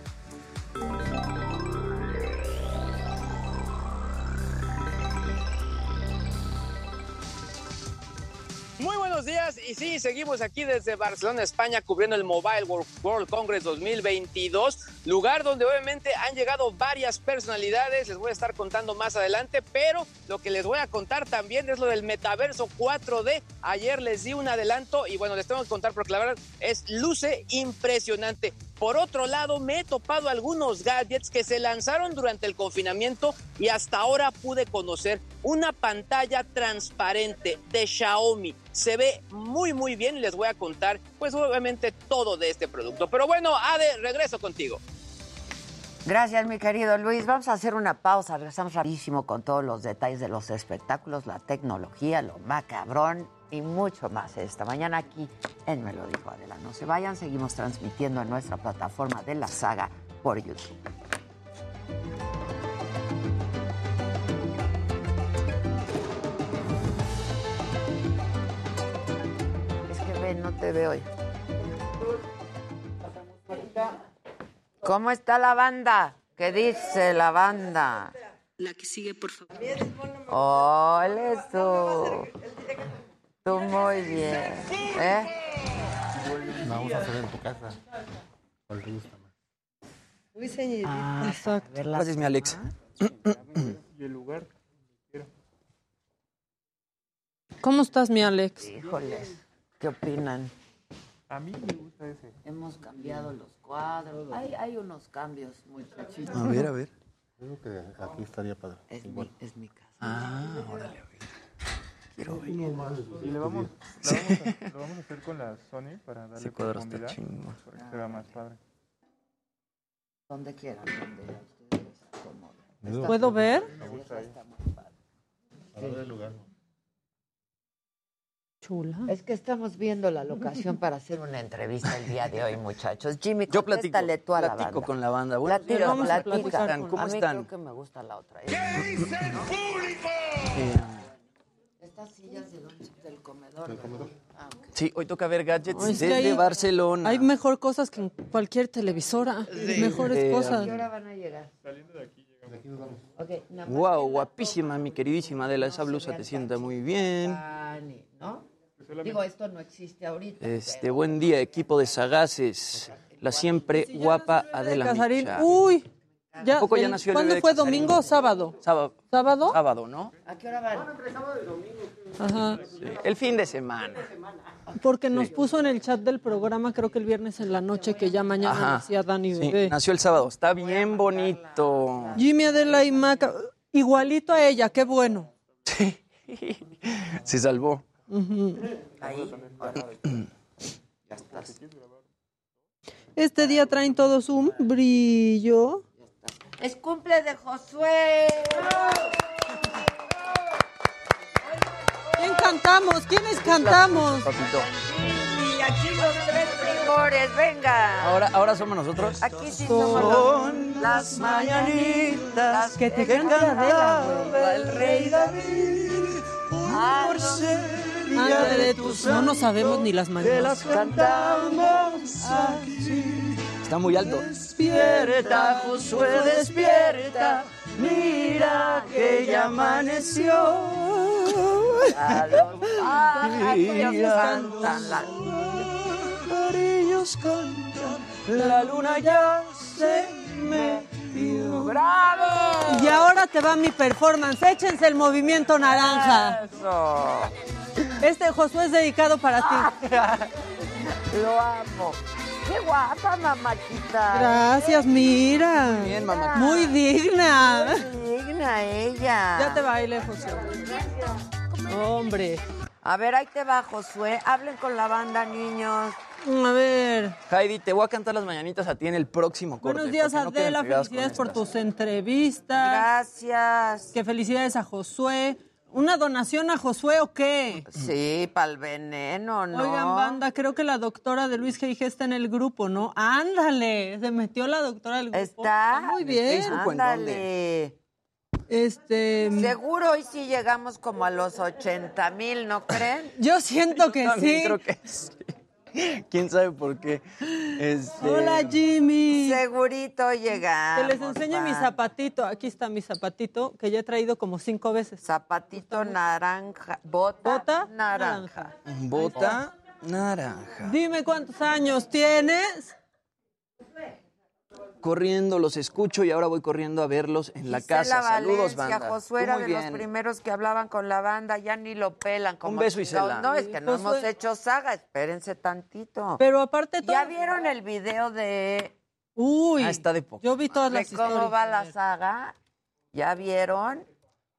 Speaker 24: Muy buenos días y sí, seguimos aquí desde Barcelona, España, cubriendo el Mobile World, Congress 2022, lugar donde obviamente han llegado varias personalidades, les voy a estar contando más adelante, pero lo que les voy a contar también es lo del metaverso 4D. Ayer les di un adelanto y bueno, les tengo que contar porque la verdad es luce impresionante. Por otro lado, me he topado algunos gadgets que se lanzaron durante el confinamiento y hasta ahora pude conocer una pantalla transparente de Xiaomi. Se ve muy muy bien y les voy a contar pues obviamente todo de este producto. Pero bueno, Ade, regreso contigo.
Speaker 3: Gracias, mi querido Luis. Vamos a hacer una pausa. Regresamos rapidísimo con todos los detalles de los espectáculos, la tecnología, lo macabrón y mucho más esta mañana aquí en Me lo dijo Adela. No se vayan, seguimos transmitiendo en nuestra plataforma de la saga por YouTube. Es que ven, no te veo. ¿Cómo está la banda? ¿Qué dice la banda?
Speaker 25: La que sigue, por favor.
Speaker 3: Ole tú. Tú muy bien. ¿Eh?
Speaker 26: Vamos a hacer en tu casa.
Speaker 25: Muy señorita.
Speaker 24: Ah, Gracias, mi Alex.
Speaker 26: Y el lugar.
Speaker 27: ¿Cómo estás, mi Alex?
Speaker 3: Híjoles, ¿qué opinan?
Speaker 26: A mí me gusta ese.
Speaker 3: Hemos cambiado los cuadros. Hay, hay unos cambios muy chiquitos.
Speaker 26: A ver, a ver. Creo que aquí estaría padre.
Speaker 3: Es, mi, es mi casa.
Speaker 26: Ah, órale, a ver. Quiero ver.
Speaker 28: Y le vamos, la vamos a, lo vamos a hacer con la Sony para darle
Speaker 26: Ese cuadro está
Speaker 28: profundidad,
Speaker 26: chingón.
Speaker 28: para que se vea más padre.
Speaker 3: Donde quieran, donde ustedes se acomoden.
Speaker 27: ¿Puedo ver?
Speaker 28: Me gusta ahí.
Speaker 26: A ver el lugar.
Speaker 27: Chula.
Speaker 3: Es que estamos viendo la locación para hacer una entrevista el día de hoy, muchachos. Jimmy,
Speaker 24: Yo platico,
Speaker 3: contéstale tú a la
Speaker 24: platico
Speaker 3: banda.
Speaker 24: con la banda. Buenos
Speaker 3: Platica,
Speaker 24: días,
Speaker 3: platica.
Speaker 24: ¿cómo están? ¿Cómo
Speaker 3: a mí
Speaker 24: están?
Speaker 3: creo que me gusta la otra.
Speaker 24: Eh,
Speaker 3: Estas sillas de dónde? del comedor. ¿verdad? Ah, ok.
Speaker 24: sí, hoy toca ver gadgets
Speaker 27: que
Speaker 24: desde
Speaker 27: hay-
Speaker 24: Barcelona.
Speaker 27: Hay mejor cosas que en cualquier televisora. Mejores
Speaker 24: de-
Speaker 27: cosas.
Speaker 3: ¿Qué hora van a llegar?
Speaker 28: Saliendo de aquí llegamos.
Speaker 3: Ok, nada más
Speaker 24: Wow,
Speaker 3: que
Speaker 24: guapísima, mi queridísima Adela. Esa
Speaker 3: no
Speaker 24: blusa te sienta muy bien.
Speaker 3: ¿no? Digo, esto no existe ahorita.
Speaker 24: Este, buen día, equipo de sagaces. La siempre guapa Adela
Speaker 27: Casarín.
Speaker 24: Micha.
Speaker 27: Uy, ya,
Speaker 24: ¿A poco ya
Speaker 27: el-
Speaker 24: nació el
Speaker 27: ¿Cuándo
Speaker 24: bebé
Speaker 27: fue? ¿Domingo o sábado?
Speaker 24: Sábado.
Speaker 27: ¿Sábado?
Speaker 24: Sábado, ¿no?
Speaker 3: ¿A qué hora van?
Speaker 27: Ajá.
Speaker 24: Sí, El fin de semana.
Speaker 27: Porque nos puso en el chat del programa, creo que el viernes en la noche, que ya mañana
Speaker 24: Ajá.
Speaker 27: decía Dani
Speaker 24: Sí,
Speaker 27: Bebé.
Speaker 24: nació el sábado. Está bien bonito.
Speaker 27: Jimmy Adela y Maca, igualito a ella, qué bueno.
Speaker 24: Se salvó.
Speaker 3: Ahí. Ya estás.
Speaker 27: Este día traen todos un brillo.
Speaker 3: Es cumple de Josué.
Speaker 27: ¿Quién cantamos? ¿Quiénes cantamos?
Speaker 24: Papito.
Speaker 3: Y aquí los tres primores, venga.
Speaker 24: Ahora, ahora somos nosotros.
Speaker 3: Aquí sí somos
Speaker 24: Son
Speaker 3: los- las
Speaker 24: mañanitas
Speaker 27: que te
Speaker 24: cantaba el rey David. Por ser
Speaker 27: Ándale,
Speaker 24: de
Speaker 27: tus- no nos sabemos ni las
Speaker 24: que
Speaker 27: mañanas.
Speaker 24: las cantamos aquí. Está muy alto. Despierta, Josué, despierta. Mira que ya amaneció.
Speaker 3: A los pájaros cantan la
Speaker 24: pajarillos cantan, la luna ya se metió.
Speaker 3: ¡Bravo!
Speaker 27: Y ahora te va mi performance. Échense el movimiento naranja.
Speaker 3: Eso.
Speaker 27: Este Josué es dedicado para ti.
Speaker 3: Lo amo. Qué guapa, mamachita.
Speaker 27: Gracias, mira.
Speaker 24: Bien, mamá.
Speaker 27: Muy digna.
Speaker 3: Muy digna ella.
Speaker 27: Ya te baile, José. Hombre.
Speaker 3: A ver, ahí te va, Josué. Hablen con la banda, niños.
Speaker 27: A ver.
Speaker 24: Heidi, te voy a cantar las mañanitas a ti en el próximo corte.
Speaker 27: Buenos días,
Speaker 24: no
Speaker 27: Adela.
Speaker 24: con
Speaker 27: felicidades por
Speaker 24: estas.
Speaker 27: tus entrevistas.
Speaker 3: Gracias.
Speaker 27: Que felicidades a Josué. ¿Una donación a Josué o qué?
Speaker 3: Sí, para el veneno, ¿no?
Speaker 27: Oigan, banda, creo que la doctora de Luis G.I.G. está en el grupo, ¿no? Ándale, se metió la doctora del grupo.
Speaker 3: ¿Está?
Speaker 27: Muy
Speaker 24: ¿En
Speaker 27: bien.
Speaker 24: Facebook o en
Speaker 3: Ándale.
Speaker 27: Este,
Speaker 3: Seguro hoy sí llegamos como a los 80 mil, ¿no creen?
Speaker 27: yo siento que sí.
Speaker 24: creo que sí. ¿Quién sabe por qué? Este,
Speaker 27: Hola, Jimmy.
Speaker 3: Segurito llegamos.
Speaker 27: Que les enseñe mi zapatito. Aquí está mi zapatito, que ya he traído como cinco veces.
Speaker 3: Zapatito naranja. Bota,
Speaker 27: Bota
Speaker 3: naranja.
Speaker 24: Bota naranja.
Speaker 27: Dime cuántos años tienes.
Speaker 24: Corriendo, los escucho y ahora voy corriendo a verlos en la
Speaker 3: Gisela
Speaker 24: casa. Saludos,
Speaker 3: Valencia,
Speaker 24: banda.
Speaker 3: Josué era
Speaker 24: muy
Speaker 3: de los
Speaker 24: bien.
Speaker 3: primeros que hablaban con la banda, ya ni lo pelan. Como
Speaker 24: beso,
Speaker 3: chingados.
Speaker 24: Isela.
Speaker 3: No, es que no
Speaker 27: Josué-
Speaker 3: hemos hecho saga, espérense tantito.
Speaker 27: Pero aparte todo.
Speaker 3: ¿Ya vieron el video de,
Speaker 27: Uy,
Speaker 24: Ah, está de poco.
Speaker 27: yo vi todas
Speaker 3: de
Speaker 27: las
Speaker 3: cómo
Speaker 27: historias.
Speaker 3: va la saga? ¿Ya vieron?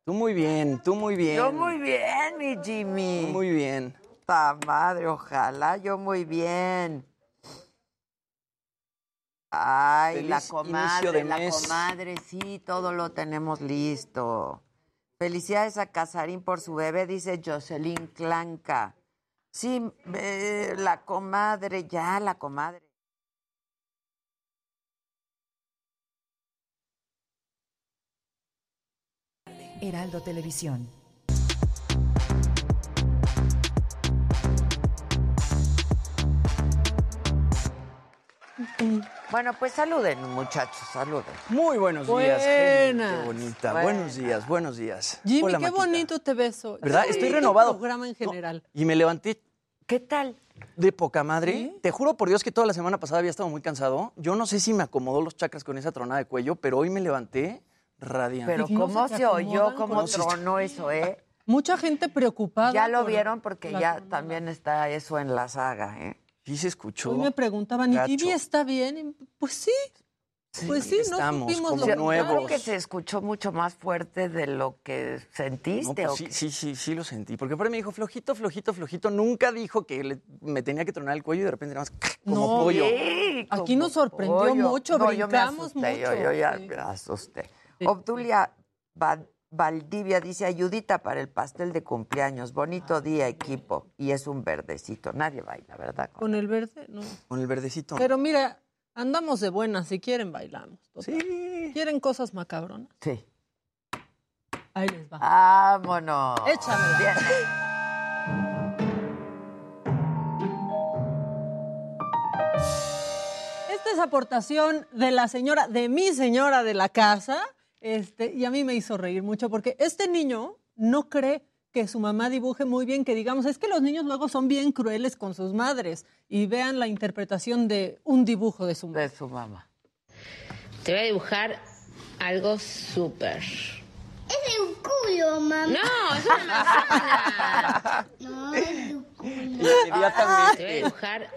Speaker 24: Tú muy bien, tú muy bien.
Speaker 3: Yo muy bien, mi Jimmy.
Speaker 24: Tú muy bien.
Speaker 3: Ta madre, ojalá, yo muy bien. Ay,
Speaker 24: Feliz
Speaker 3: la comadre,
Speaker 24: de
Speaker 3: la
Speaker 24: mes.
Speaker 3: comadre, sí, todo lo tenemos listo. Felicidades a Casarín por su bebé, dice Jocelyn Clanca. Sí, eh, la comadre, ya, la comadre.
Speaker 29: Heraldo Televisión.
Speaker 3: Bueno, pues saluden, muchachos, saluden.
Speaker 24: Muy buenos días, gente.
Speaker 27: Buenas.
Speaker 24: Qué bonita.
Speaker 3: Buenas.
Speaker 24: Buenos días, buenos días.
Speaker 27: Jimmy,
Speaker 24: Hola,
Speaker 27: qué
Speaker 24: Maquita.
Speaker 27: bonito te beso.
Speaker 24: ¿Verdad? Estoy renovado.
Speaker 27: programa en general.
Speaker 24: Y me levanté
Speaker 3: ¿Qué tal?
Speaker 24: de poca madre.
Speaker 27: ¿Sí?
Speaker 24: Te juro por Dios que toda la semana pasada había estado muy cansado. Yo no sé si me acomodó los chakras con esa tronada de cuello, pero hoy me levanté radiante.
Speaker 3: Pero
Speaker 27: ¿Y no
Speaker 3: cómo
Speaker 27: se
Speaker 3: se oyó, cómo tronó eso, ¿eh?
Speaker 27: Mucha gente preocupada.
Speaker 3: Ya lo
Speaker 27: por
Speaker 3: vieron porque ya también está eso en la saga, ¿eh?
Speaker 24: Sí se escuchó.
Speaker 27: Hoy me preguntaban, ¿y
Speaker 24: Gacho.
Speaker 27: Está bien? Pues sí. Pues sí, no
Speaker 24: estamos como
Speaker 27: lo que-
Speaker 24: nuevos.
Speaker 3: Creo que se escuchó mucho más fuerte de lo que
Speaker 24: No,
Speaker 3: sentiste.
Speaker 24: pues
Speaker 3: ¿o
Speaker 24: sí,
Speaker 3: qué?
Speaker 24: sí, sí, sí lo sentí. Porque por ahí me dijo, flojito, flojito, flojito. Nunca dijo que le- me tenía que tronar el cuello y de repente nada más como
Speaker 27: No,
Speaker 24: pollo.
Speaker 3: Sí,
Speaker 27: Aquí
Speaker 3: como
Speaker 27: nos sorprendió
Speaker 3: pollo.
Speaker 27: mucho,
Speaker 3: No, yo me
Speaker 27: brincamos
Speaker 3: asusté, yo-
Speaker 27: mucho,
Speaker 3: Yo, ya
Speaker 27: sí.
Speaker 3: me asusté.
Speaker 27: Sí.
Speaker 3: Obdulia Va- Valdivia dice, ayudita para el pastel de cumpleaños. Bonito día, equipo. Y es un verdecito. Nadie baila, ¿verdad?
Speaker 27: Con el verde, no.
Speaker 24: Con el verdecito.
Speaker 27: Pero mira, andamos de buenas. Si quieren, bailamos. total.
Speaker 24: Sí.
Speaker 27: ¿Quieren cosas macabronas?
Speaker 3: Sí.
Speaker 27: Ahí les va.
Speaker 3: Vámonos.
Speaker 27: Échamela.
Speaker 3: Bien.
Speaker 27: Esta es aportación de la señora, de mi señora de la casa. Este, y a mí me hizo reír mucho porque este niño no cree que su mamá dibuje muy bien, que digamos, es que los niños luego son bien crueles con sus madres y vean la interpretación de un dibujo de su mamá.
Speaker 3: De su mamá.
Speaker 30: Te voy a dibujar algo súper.
Speaker 31: Es un culo, mamá.
Speaker 30: No, es una manzana.
Speaker 31: No, es un culo.
Speaker 30: Te voy a dibujar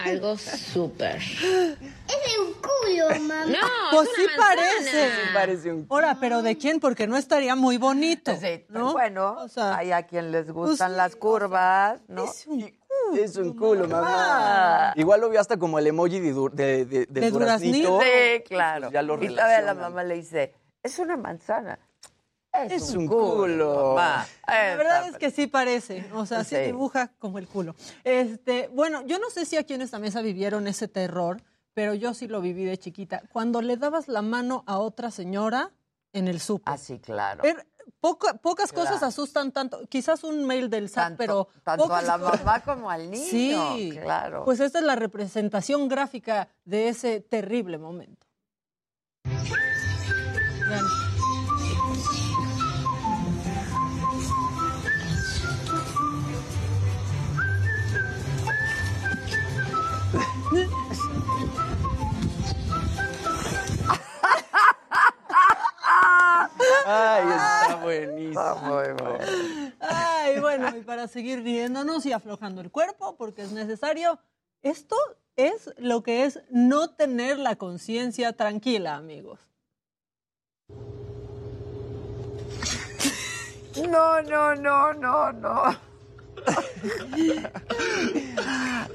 Speaker 30: algo súper.
Speaker 31: Es un culo, mamá.
Speaker 30: No,
Speaker 27: Pues
Speaker 30: es
Speaker 27: sí
Speaker 30: manzana.
Speaker 27: parece.
Speaker 24: Parece un...
Speaker 27: Ahora, pero ¿de quién? Porque no estaría muy bonito. ¿no?
Speaker 3: Bueno,
Speaker 27: O sea,
Speaker 3: hay a quien les gustan
Speaker 27: pues,
Speaker 3: las curvas, ¿no?
Speaker 27: es un
Speaker 24: Es un culo, mamá. Igual lo vio hasta como el emoji de, du- de, de, del
Speaker 27: De
Speaker 24: duraznito.
Speaker 3: Sí, claro.
Speaker 24: Ya lo
Speaker 3: y todavía la mamá le dice, es una manzana. Es,
Speaker 24: Es un culo.
Speaker 27: La verdad es que sí parece, o sea, sí,
Speaker 3: Sí.
Speaker 27: dibuja como el culo. Este, bueno, yo no sé si aquí en esta mesa vivieron ese terror, pero yo sí lo viví de chiquita. Cuando le dabas la mano a otra señora en el súper.
Speaker 3: Ah, sí, claro.
Speaker 27: Er- poca- pocas cosas asustan tanto. Quizás un mail del SAT, pero.
Speaker 3: tanto a
Speaker 27: pocas
Speaker 3: la
Speaker 27: cosas-
Speaker 3: mamá como al niño,
Speaker 27: Sí,
Speaker 3: claro.
Speaker 27: Pues esta es la representación gráfica de ese terrible momento. Vean.
Speaker 24: Ay, está buenísimo.
Speaker 3: muy bueno.
Speaker 27: Ay, bueno, y para seguir riéndonos y aflojando el cuerpo, porque es necesario, esto es lo que es no tener la conciencia tranquila, amigos.
Speaker 3: No, no, no, no, no.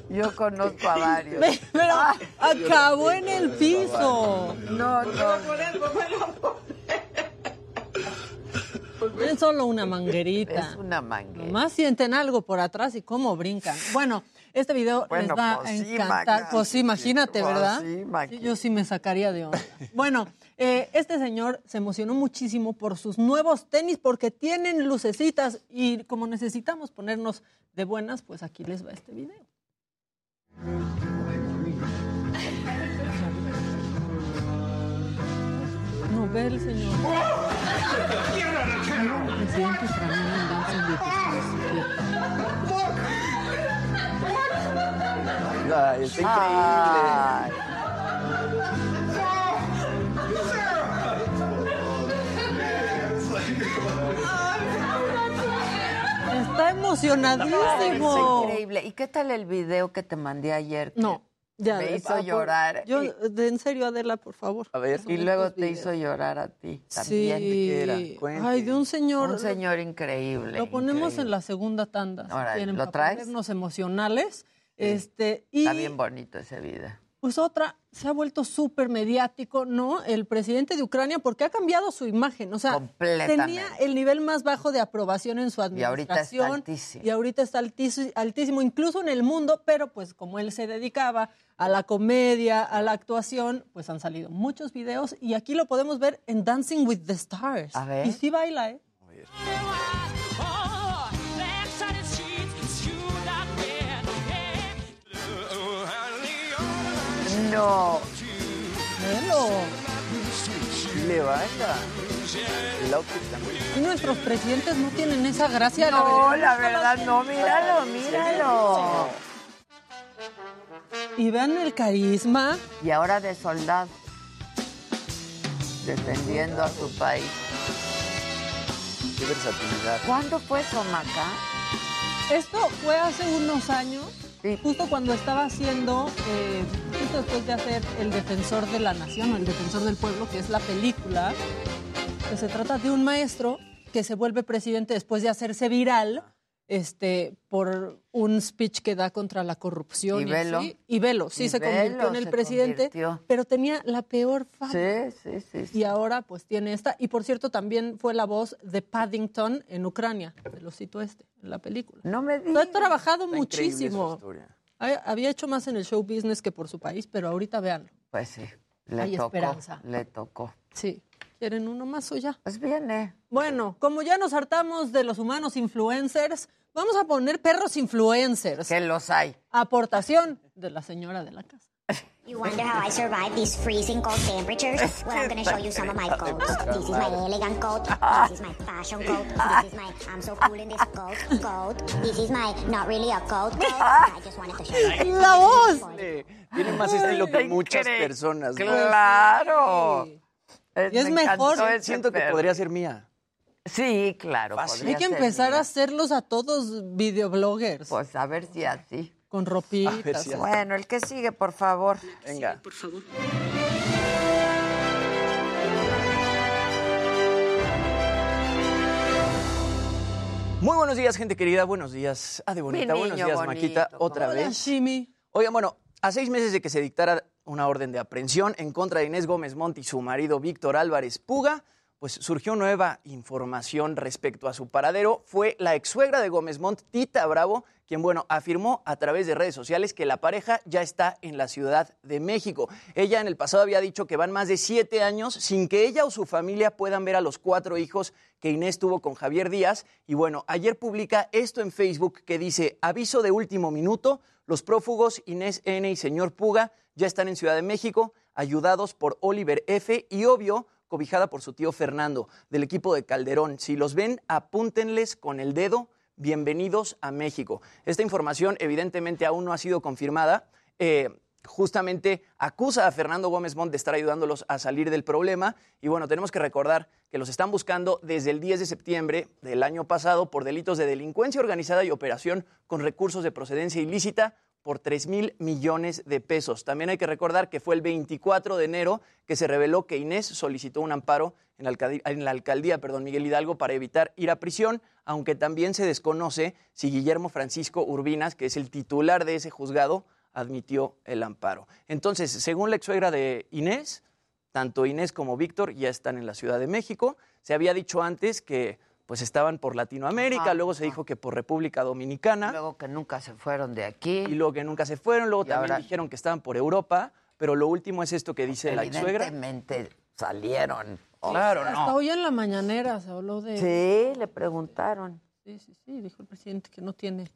Speaker 3: Yo conozco a varios.
Speaker 27: Pero acabó en el piso.
Speaker 3: No, no.
Speaker 27: Es solo una manguerita.
Speaker 3: Es una manguera.
Speaker 27: Nomás sienten algo por atrás y cómo brincan. Bueno, este video
Speaker 3: Bueno,
Speaker 27: les va
Speaker 3: pues
Speaker 27: a
Speaker 3: sí,
Speaker 27: encantar. Pues sí, imagínate,
Speaker 3: Pues
Speaker 27: ¿verdad?
Speaker 3: sí, Maqui.
Speaker 27: Sí, yo sí me sacaría de onda. Bueno, eh, este señor se emocionó muchísimo por sus nuevos tenis porque tienen lucecitas y como necesitamos ponernos de buenas, pues aquí les va este video. No ve el señor. Presidente.
Speaker 24: Ay, está increíble.
Speaker 3: Ay.
Speaker 27: Está
Speaker 3: Es
Speaker 27: emocionadísimo.
Speaker 3: increíble. ¿Y qué tal el video que te mandé ayer?
Speaker 27: No, ya.
Speaker 3: Me hizo
Speaker 27: por-
Speaker 3: llorar.
Speaker 27: Yo, en serio, Adela, por favor.
Speaker 24: A ver.
Speaker 3: y luego te hizo llorar a ti también.
Speaker 27: Sí. Ay, de un señor.
Speaker 3: Un señor increíble.
Speaker 27: Lo ponemos
Speaker 3: increíble.
Speaker 27: en la segunda tanda. si quieren,
Speaker 3: ¿lo
Speaker 27: para
Speaker 3: traes?
Speaker 27: emocionales. Este, y
Speaker 3: Está bien bonito ese video.
Speaker 27: Pues otra, se ha vuelto súper mediático, ¿no? El presidente de Ucrania, porque ha cambiado su imagen. O sea,
Speaker 3: Completamente.
Speaker 27: tenía el nivel más bajo de aprobación en su
Speaker 3: Y ahorita está
Speaker 27: administración.
Speaker 3: altísimo.
Speaker 27: Y ahorita está altísimo, altísimo, incluso en el mundo, pero pues como él se dedicaba a la comedia, a la actuación, pues han salido muchos videos y aquí lo podemos ver en Dancing with the Stars.
Speaker 3: A ver.
Speaker 27: Y sí baila, ¿eh? Velo.
Speaker 24: Sí le baila. El outfit también.
Speaker 27: Y nuestros presidentes no tienen esa gracia.
Speaker 3: No, la
Speaker 27: no
Speaker 3: verdad, no, míralo, míralo.
Speaker 27: Y vean el carisma.
Speaker 3: Y ahora de soldado. Defendiendo a su país.
Speaker 24: Qué versatilidad.
Speaker 3: ¿Cuándo fue Somaca?
Speaker 27: Esto fue hace unos años,
Speaker 3: Sí.
Speaker 27: justo cuando estaba haciendo, eh, después de hacer El Defensor de la Nación o El Defensor del Pueblo, que es la película, que se trata de un maestro que se vuelve presidente después de hacerse viral este, por un speech que da contra la corrupción.
Speaker 3: Y Velo.
Speaker 27: así. Y Velo, sí
Speaker 3: Y
Speaker 27: se
Speaker 3: Velo
Speaker 27: convirtió en el presidente,
Speaker 3: convirtió.
Speaker 27: pero tenía la peor fama.
Speaker 3: Sí, sí, sí. sí.
Speaker 27: Y ahora pues tiene esta. Y por cierto, también fue la voz de Paddington en Ucrania. Te lo cito este, en la película.
Speaker 3: No me digas.
Speaker 27: trabajado
Speaker 24: Está increíble su
Speaker 27: muchísimo. Había hecho más en el show business que por su país, pero ahorita vean.
Speaker 3: Pues sí, le
Speaker 27: Hay
Speaker 3: tocó.
Speaker 27: esperanza.
Speaker 3: Le tocó.
Speaker 27: Sí. ¿Quieren uno más o ya?
Speaker 3: Pues viene.
Speaker 27: Bueno, como ya nos hartamos de los humanos influencers, vamos a poner perros influencers.
Speaker 3: Que los hay.
Speaker 27: Aportación de la señora de la casa.
Speaker 31: You wonder how I survive these freezing cold temperatures? Well, I'm gonna show you some of my coats. This is my elegant coat. This is my fashion coat. This is my I'm so cool in this coat. Coat. This is my not really a coat. coat. I just wanted to show you.
Speaker 27: La voz.
Speaker 24: Eh, Tiene más estilo que muchas personas. ¿no?
Speaker 3: Claro.
Speaker 27: Y es
Speaker 3: me
Speaker 27: mejor.
Speaker 3: ese
Speaker 24: Siento que podría ser mía.
Speaker 3: Sí, claro.
Speaker 27: Hay que empezar
Speaker 3: mía.
Speaker 27: a hacerlos a todos videobloggers.
Speaker 3: Pues a ver si así.
Speaker 27: Con ropitas.
Speaker 24: Si.
Speaker 3: Bueno, el que sigue, por favor.
Speaker 24: Venga.
Speaker 25: Por favor.
Speaker 24: Muy buenos días, gente querida. Buenos días, Ade Bonita.
Speaker 3: Mi
Speaker 24: buenos días,
Speaker 3: bonito,
Speaker 24: Maquita.
Speaker 3: ¿cómo
Speaker 24: Otra
Speaker 27: Hola,
Speaker 24: vez.
Speaker 27: Shimi.
Speaker 24: Oigan, bueno, a seis meses de que se dictara una orden de aprehensión en contra de Inés Gómez Montt y su marido Víctor Álvarez Puga, pues surgió nueva información respecto a su paradero. Fue la ex suegra de Gómez Montt, Tita Bravo, quien, bueno, afirmó a través de redes sociales que la pareja ya está en la Ciudad de México. Ella en el pasado había dicho que van más de siete años sin que ella o su familia puedan ver a los cuatro hijos que Inés tuvo con Javier Díaz. Y bueno, ayer publica esto en Facebook que dice, aviso de último minuto, los prófugos Inés N y señor Puga ya están en Ciudad de México, ayudados por Oliver F. y obvio, cobijada por su tío Fernando, del equipo de Calderón. Si los ven, apúntenles con el dedo. Bienvenidos a México. Esta información evidentemente aún no ha sido confirmada. Eh, justamente acusa a Fernando Gómez Montt de estar ayudándolos a salir del problema. Y bueno, tenemos que recordar que los están buscando desde el 10 de septiembre del año pasado por delitos de delincuencia organizada y operación con recursos de procedencia ilícita por 3 mil millones de pesos. También hay que recordar que fue el 24 de enero que se reveló que Inés solicitó un amparo en la alcaldía, en la alcaldía perdón, Miguel Hidalgo para evitar ir a prisión, aunque también se desconoce si Guillermo Francisco Urbinas, que es el titular de ese juzgado, admitió el amparo. Entonces, según la ex suegra de Inés, tanto Inés como Víctor ya están en la Ciudad de México. Se había dicho antes que pues estaban por Latinoamérica,
Speaker 3: Ajá,
Speaker 24: luego se dijo que por República Dominicana
Speaker 3: Luego que nunca se fueron de aquí.
Speaker 24: y luego que nunca se fueron, luego
Speaker 3: Y
Speaker 24: también
Speaker 3: ahora-
Speaker 24: dijeron que estaban por Europa, pero lo último es esto que dice la ex suegra.
Speaker 3: Evidentemente salieron. O
Speaker 24: Claro,
Speaker 3: sea,
Speaker 27: Hasta
Speaker 24: no.
Speaker 27: hoy en la mañanera se habló de...
Speaker 3: Sí, le preguntaron.
Speaker 27: Sí, sí, sí, dijo el presidente que no tiene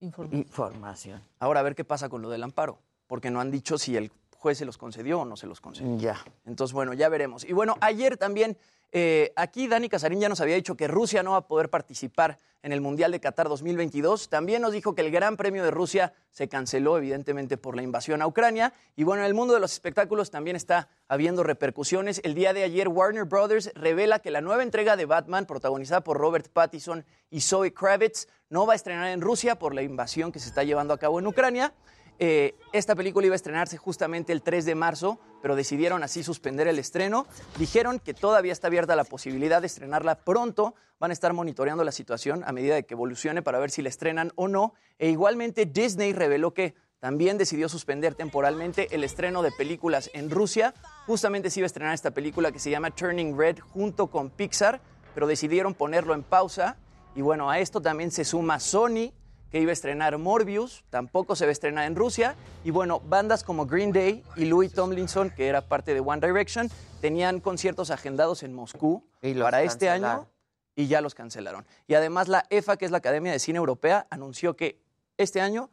Speaker 27: información.
Speaker 3: Información.
Speaker 24: Ahora a ver qué pasa con lo del amparo, porque no han dicho si el juez se los concedió o no se los concedió.
Speaker 3: Ya.
Speaker 24: Entonces, bueno, ya veremos. Y bueno, ayer también, eh, aquí Dani Casarín ya nos había dicho que Rusia no va a poder participar en el Mundial de Qatar 2022. También nos dijo que el Gran Premio de Rusia se canceló, evidentemente, por la invasión a Ucrania. Y bueno, en el mundo de los espectáculos también está habiendo repercusiones. El día de ayer, Warner Brothers revela que la nueva entrega de Batman, protagonizada por Robert Pattinson y Zoe Kravitz, no va a estrenar en Rusia por la invasión que se está llevando a cabo en Ucrania. Eh, esta película iba a estrenarse justamente el 3 de marzo, pero decidieron así suspender el estreno. Dijeron que todavía está abierta la posibilidad de estrenarla pronto. Van a estar monitoreando la situación a medida de que evolucione para ver si la estrenan o no. E igualmente Disney reveló que también decidió suspender temporalmente el estreno de películas en Rusia. Justamente se iba a estrenar esta película que se llama Turning Red junto con Pixar, pero decidieron ponerlo en pausa. Y bueno, a esto también se suma Sony, que iba a estrenar Morbius, tampoco se va a estrenar en Rusia. Y bueno, bandas como Green Day y Louis Tomlinson, que era parte de One Direction, tenían conciertos agendados en Moscú
Speaker 3: Y
Speaker 24: para este año y ya los cancelaron. Y además la EFA, que es la Academia de Cine Europea, anunció que este año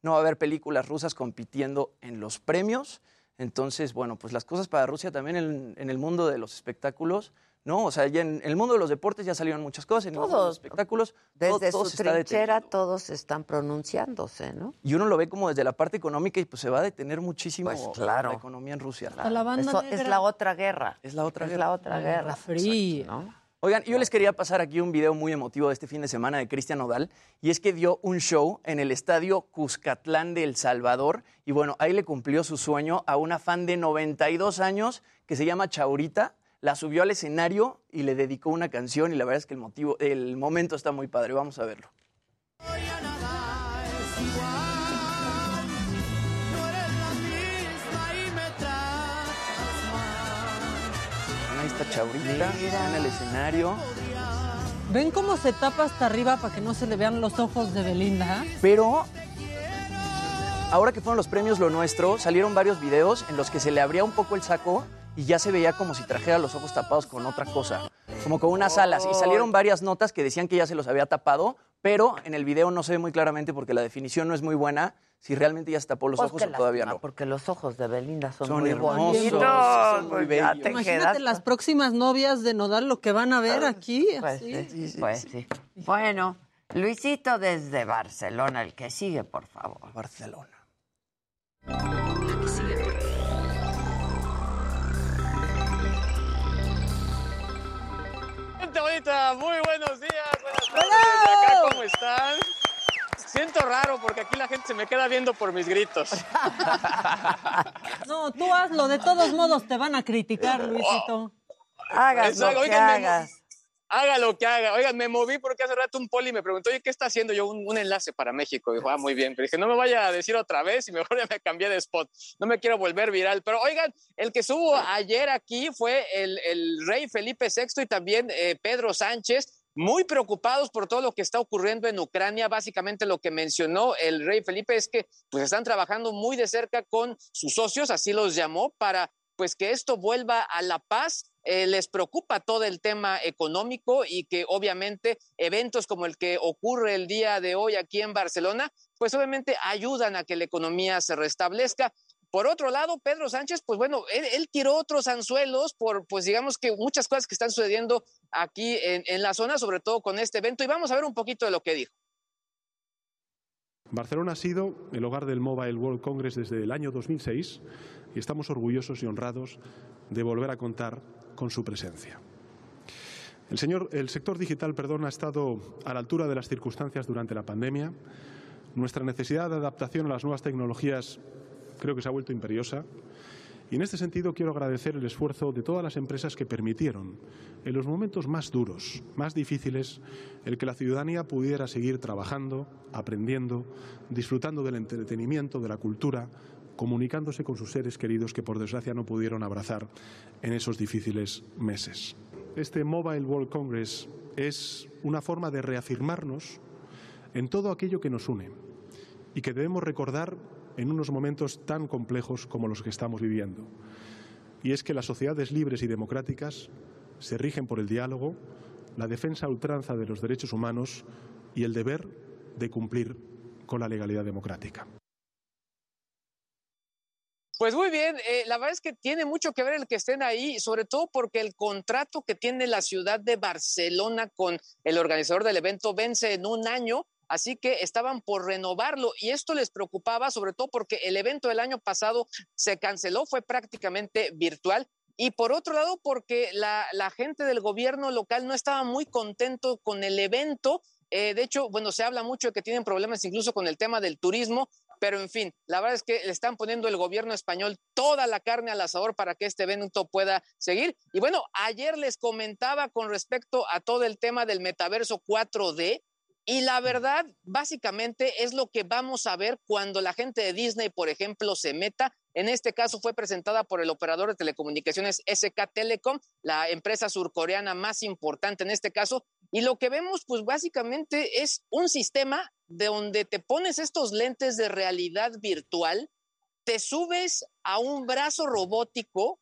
Speaker 24: no va a haber películas rusas compitiendo en los premios. Entonces, bueno, pues las cosas para Rusia también en, en el mundo de los espectáculos, ¿no? O sea, ya en el mundo de los deportes ya salieron muchas cosas, en los espectáculos
Speaker 3: Desde
Speaker 24: todo
Speaker 3: su
Speaker 24: está
Speaker 3: trinchera todos están pronunciándose, ¿no?
Speaker 24: Y uno lo ve como desde la parte económica y pues se va a detener muchísimo
Speaker 3: Pues claro.
Speaker 24: la economía en Rusia.
Speaker 27: La banda
Speaker 3: Eso
Speaker 27: negra.
Speaker 3: es la otra guerra.
Speaker 24: Es la otra
Speaker 3: Es
Speaker 24: guerra.
Speaker 3: la otra
Speaker 27: La
Speaker 3: guerra.
Speaker 27: fría.
Speaker 3: ¿no?
Speaker 24: Oigan, yo les quería pasar aquí un video muy emotivo de este fin de semana de Cristian Nodal, y es que dio un show en el estadio Cuscatlán de El Salvador, y bueno, ahí le cumplió su sueño a una fan de 92 años que se llama Chaurita, la subió al escenario y le dedicó una canción, y la verdad es que el motivo, el momento está muy padre, vamos a verlo. Ahí está Chaurita, en el escenario.
Speaker 27: ¿Ven cómo se tapa hasta arriba para que no se le vean los ojos de Belinda?
Speaker 24: Pero ahora que fueron los premios Lo Nuestro, salieron varios videos en los que se le abría un poco el saco y ya se veía como si trajera los ojos tapados con otra cosa, como con unas alas. Y salieron varias notas que decían que ya se los había tapado, pero en el video no se ve muy claramente porque la definición no es muy buena si realmente ya se tapó los
Speaker 3: Pues
Speaker 24: ojos o todavía no.
Speaker 3: Porque los ojos de Belinda son,
Speaker 24: Son
Speaker 3: muy
Speaker 24: hermosos,
Speaker 3: bonitos.
Speaker 24: son muy
Speaker 3: pues
Speaker 24: bellos.
Speaker 3: te
Speaker 27: Imagínate
Speaker 3: quedas
Speaker 27: las próximas novias de Nodal lo que van a ver aquí.
Speaker 3: Pues
Speaker 27: así.
Speaker 3: sí, pues sí. Bueno, Luisito desde Barcelona, el que sigue, por favor.
Speaker 24: Barcelona.
Speaker 32: Gente bonita, muy buenos días, buenas tardes acá, ¿cómo están? Siento raro porque aquí la gente se me queda viendo por mis gritos.
Speaker 27: No, tú hazlo, de todos modos te van a criticar, Luisito.
Speaker 3: Hagas
Speaker 32: Exacto,
Speaker 3: lo que
Speaker 32: oigan,
Speaker 3: hagas.
Speaker 32: Haga lo que haga. Oigan, me moví porque hace rato un poli me preguntó, oye, ¿qué está haciendo? Yo, un, un enlace para México. Dijo, ah, muy bien. Pero dije, no me vaya a decir otra vez y mejor ya me cambié de spot. No me quiero volver viral. Pero oigan, el que estuvo ayer aquí fue el, el rey Felipe VI y también eh, Pedro Sánchez. Muy preocupados por todo lo que está ocurriendo en Ucrania. Básicamente lo que mencionó el rey Felipe es que pues están trabajando muy de cerca con sus socios, así los llamó, para pues que esto vuelva a la paz. Eh, les preocupa todo el tema económico y que obviamente eventos como el que ocurre el día de hoy aquí en Barcelona, pues obviamente ayudan a que la economía se restablezca. Por otro lado, Pedro Sánchez, pues bueno, él, tiró otros anzuelos por, pues digamos que muchas cosas que están sucediendo aquí en, en la zona, sobre todo con este evento, y vamos a ver un poquito de lo que dijo.
Speaker 33: Barcelona ha sido el hogar del Mobile World Congress desde el año 2006 y estamos orgullosos y honrados de volver a contar con su presencia. El, señor, el sector digital perdón, ha estado a la altura de las circunstancias durante la pandemia. Nuestra necesidad de adaptación a las nuevas tecnologías creo que se ha vuelto imperiosa. Y en este sentido quiero agradecer el esfuerzo de todas las empresas que permitieron, en los momentos más duros, más difíciles, el que la ciudadanía pudiera seguir trabajando, aprendiendo, disfrutando del entretenimiento, de la cultura, comunicándose con sus seres queridos que por desgracia no pudieron abrazar en esos difíciles meses. Este Mobile World Congress es una forma de reafirmarnos en todo aquello que nos une y que debemos recordar en unos momentos tan complejos como los que estamos viviendo. Y es que las sociedades libres y democráticas se rigen por el diálogo, la defensa a ultranza de los derechos humanos y el deber de cumplir con la legalidad democrática.
Speaker 32: Pues muy bien, eh, la verdad es que tiene mucho que ver el que estén ahí, sobre todo porque el contrato que tiene la ciudad de Barcelona con el organizador del evento vence en un año, así que estaban por renovarlo y esto les preocupaba sobre todo porque el evento del año pasado se canceló, fue prácticamente virtual. Y por otro lado, porque la, gente del gobierno local no estaba muy contento con el evento. Eh, de hecho, bueno, se habla mucho de que tienen problemas incluso con el tema del turismo, pero en fin, la verdad es que le están poniendo el gobierno español toda la carne al asador para que este evento pueda seguir. Y bueno, ayer les comentaba con respecto a todo el tema del metaverso 4D. Y la verdad, básicamente, es lo que vamos a ver cuando la gente de Disney, por ejemplo, se meta. En este caso fue presentada por el operador de telecomunicaciones SK Telecom, la empresa surcoreana más importante en este caso. Y lo que vemos, pues básicamente es un sistema de donde te pones estos lentes de realidad virtual, te subes a un brazo robótico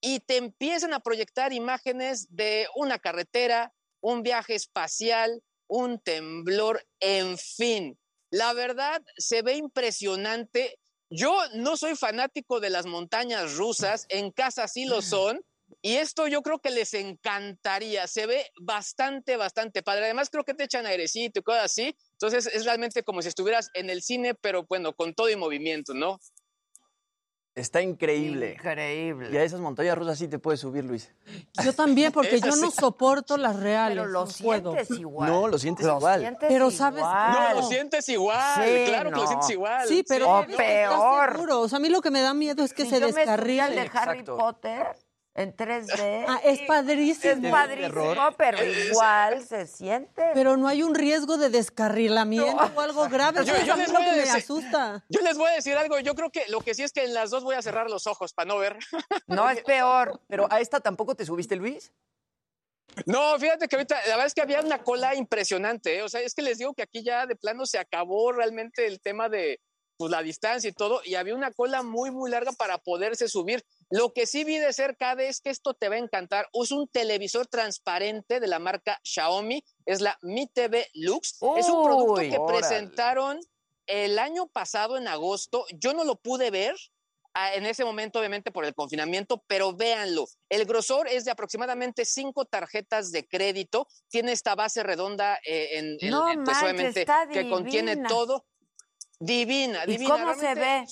Speaker 32: y te empiezan a proyectar imágenes de una carretera, un viaje espacial, un temblor, en fin. La verdad se ve impresionante. Yo no soy fanático de las montañas rusas, en casa sí lo son, y esto yo creo que les encantaría. Se ve bastante, bastante padre. Además creo que te echan airecito y cosas así. Entonces es realmente como si estuvieras en el cine, pero bueno, con todo y movimiento, ¿no?
Speaker 24: Está increíble.
Speaker 3: Increíble.
Speaker 24: Y a esas montañas rusas sí te puedes subir, Luis.
Speaker 27: Yo también, porque yo no soporto las reales.
Speaker 3: Pero lo
Speaker 27: no puedo.
Speaker 3: sientes igual.
Speaker 24: No, lo sientes
Speaker 3: Lo
Speaker 24: igual.
Speaker 3: sientes
Speaker 27: Pero sabes
Speaker 3: igual.
Speaker 32: No, lo sientes igual,
Speaker 3: Sí,
Speaker 32: claro que lo sientes igual.
Speaker 27: Sí, pero
Speaker 3: O peor.
Speaker 27: O sea, a mí lo que me da miedo es que
Speaker 3: Si
Speaker 27: se
Speaker 3: yo me subí al
Speaker 27: descarrile.
Speaker 3: de Harry
Speaker 24: Exacto.
Speaker 3: Potter en 3D.
Speaker 27: Ah, es padrísimo.
Speaker 3: Es padrísimo, pero igual se siente.
Speaker 27: Pero no hay un riesgo de descarrilamiento o algo grave.
Speaker 32: Yo- les
Speaker 27: lo
Speaker 32: voy a
Speaker 27: que me
Speaker 32: decir-
Speaker 27: asusta.
Speaker 32: Yo les voy a decir algo, yo creo que lo que sí es que en las dos voy a cerrar los ojos para no ver.
Speaker 3: No es peor.
Speaker 24: Pero a esta tampoco te subiste, Luis.
Speaker 32: No, fíjate que ahorita, la verdad es que había una cola impresionante, ¿eh? o sea, es que les digo que aquí ya de plano se acabó realmente el tema de, pues la distancia y todo, y había una cola muy, muy larga para poderse subir. Lo que sí vi de cerca de es que esto te va a encantar. Es un televisor transparente de la marca Xiaomi, es la Mi TV Lux. es un producto que
Speaker 3: órale.
Speaker 32: presentaron el año pasado en agosto. Yo no lo pude ver ah, en ese momento, obviamente, por el confinamiento, pero véanlo. El grosor es de aproximadamente cinco tarjetas de crédito. Tiene esta base redonda eh, en, en-
Speaker 3: No
Speaker 32: pues, obviamente, que contiene todo. Divina,
Speaker 3: ¿Y
Speaker 32: divina.
Speaker 3: cómo se ve?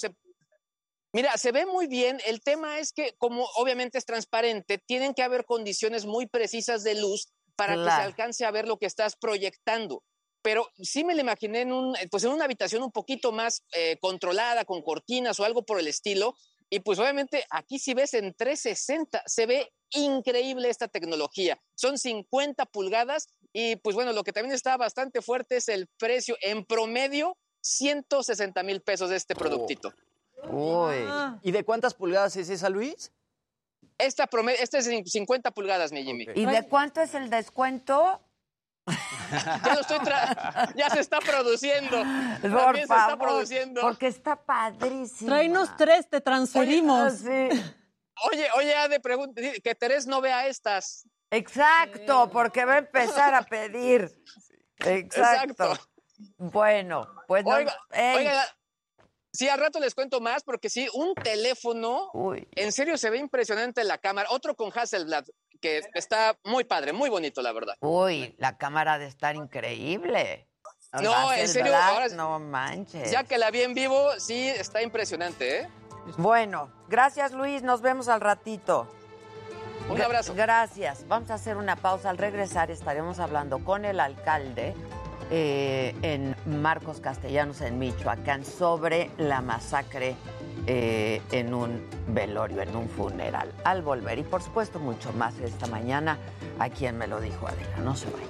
Speaker 32: Mira, se ve muy bien. El tema es que, como obviamente es transparente, tienen que haber condiciones muy precisas de luz para que se alcance a ver lo que estás proyectando. Pero sí me lo imaginé en, un, pues en una habitación un poquito más eh, controlada, con cortinas o algo por el estilo. Y pues obviamente aquí si ves en 360, se ve increíble esta tecnología. Son 50 pulgadas y pues bueno, lo que también está bastante fuerte es el precio en promedio, 160 mil pesos de este productito.
Speaker 24: Uy. ¿Y de cuántas pulgadas es esa, Luis?
Speaker 32: Esta, prome- esta es de 50 pulgadas, mi Jimmy.
Speaker 3: ¿Y de cuánto es el descuento?
Speaker 32: Ya, lo estoy tra- ya se está produciendo.
Speaker 3: Por
Speaker 32: También se está produciendo.
Speaker 3: porque está padrísimo.
Speaker 27: Tráenos tres, te transferimos.
Speaker 32: Oye, oye, Ade, pregunta, que Terés no vea estas.
Speaker 3: Exacto, porque va a empezar a pedir. Exacto.
Speaker 32: Exacto.
Speaker 3: Bueno, pues no.
Speaker 32: Oiga,
Speaker 3: Ey,
Speaker 32: oiga, sí, al rato les cuento más, porque sí, un teléfono, en serio se ve impresionante la cámara. Otro con Hasselblad, que está muy padre, muy bonito, la verdad.
Speaker 3: Uy, la cámara de estar increíble.
Speaker 32: No, en serio, ahora-
Speaker 3: No manches.
Speaker 32: Ya que la vi en vivo, sí, está impresionante, ¿eh?
Speaker 3: Bueno, gracias Luis, nos vemos al ratito.
Speaker 32: Un abrazo.
Speaker 3: Gracias. Vamos a hacer una pausa. Al regresar estaremos hablando con el alcalde eh, en Marcos Castellanos, en Michoacán, sobre la masacre eh, en un velorio, en un funeral. Al volver, y por supuesto mucho más esta mañana, a quien me lo dijo Adela. No se vayan.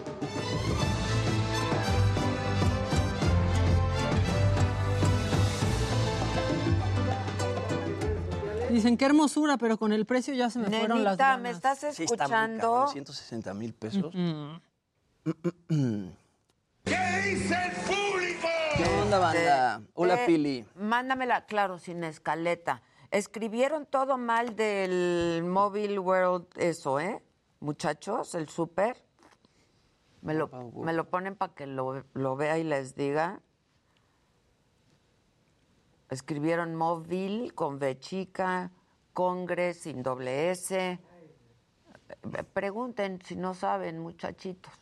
Speaker 27: Dicen qué hermosura, pero con el precio ya se me fueron las
Speaker 3: Nenita,
Speaker 27: ganas.
Speaker 3: ¿me estás
Speaker 24: Sí, está muy
Speaker 3: escuchando?
Speaker 24: cabrón, 160 mil pesos. ¿Qué onda, banda? Hola,
Speaker 3: Eh,
Speaker 24: Pili.
Speaker 3: Mándamela, claro, sin escaleta. Escribieron todo mal del Mobile World, eso, ¿eh? Muchachos, el súper. Me lo, me lo ponen para que lo, lo vea y les diga. Escribieron móvil con V chica, Congress sin doble S. Pregunten si no saben, muchachitos.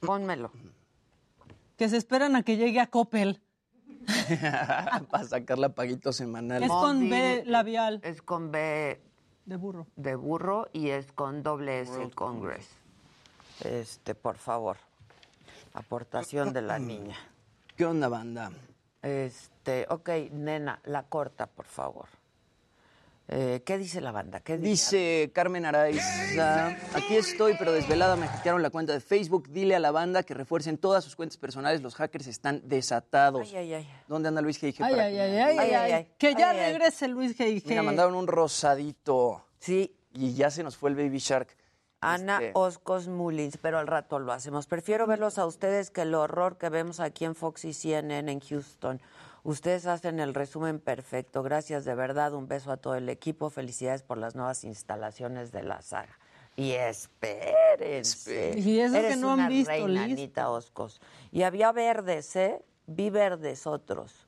Speaker 3: Pónmelo.
Speaker 27: Que se esperan a que llegue a Coppel.
Speaker 24: Para sacar la paguito semanal.
Speaker 27: Es con B labial.
Speaker 3: Es con B
Speaker 27: de burro.
Speaker 3: de burro y es con doble S el Congress. Este, por favor. Aportación de la niña.
Speaker 24: ¿Qué onda, banda?
Speaker 3: Este, ok, nena, la corta, por favor. Eh, ¿Qué dice la banda? ¿Qué
Speaker 24: Dice Carmen Araiza, aquí estoy, pero desvelada me hackearon la cuenta de Facebook. Dile a la banda que refuercen todas sus cuentas personales. Los hackers están desatados.
Speaker 3: Ay, ay, ay.
Speaker 24: ¿Dónde anda Luis G.I.G.
Speaker 27: Ay, ay, ay, ay. Que ya regrese Luis G.I.G.
Speaker 24: Mira, mandaron un rosadito.
Speaker 3: Sí.
Speaker 24: Y ya se nos fue el Baby Shark.
Speaker 3: Ana
Speaker 24: Este,
Speaker 3: Oscos Mullins, pero al rato lo hacemos. Prefiero verlos a ustedes que el horror que vemos aquí en Fox y CNN en Houston. Ustedes hacen el resumen perfecto. Gracias de verdad. Un beso a todo el equipo. Felicidades por las nuevas instalaciones de la saga. Y espérense.
Speaker 27: Y que
Speaker 3: Eres
Speaker 27: no han
Speaker 3: una
Speaker 27: visto,
Speaker 3: reina. Anita Oscos. Y había verdes, ¿eh? Vi verdes otros.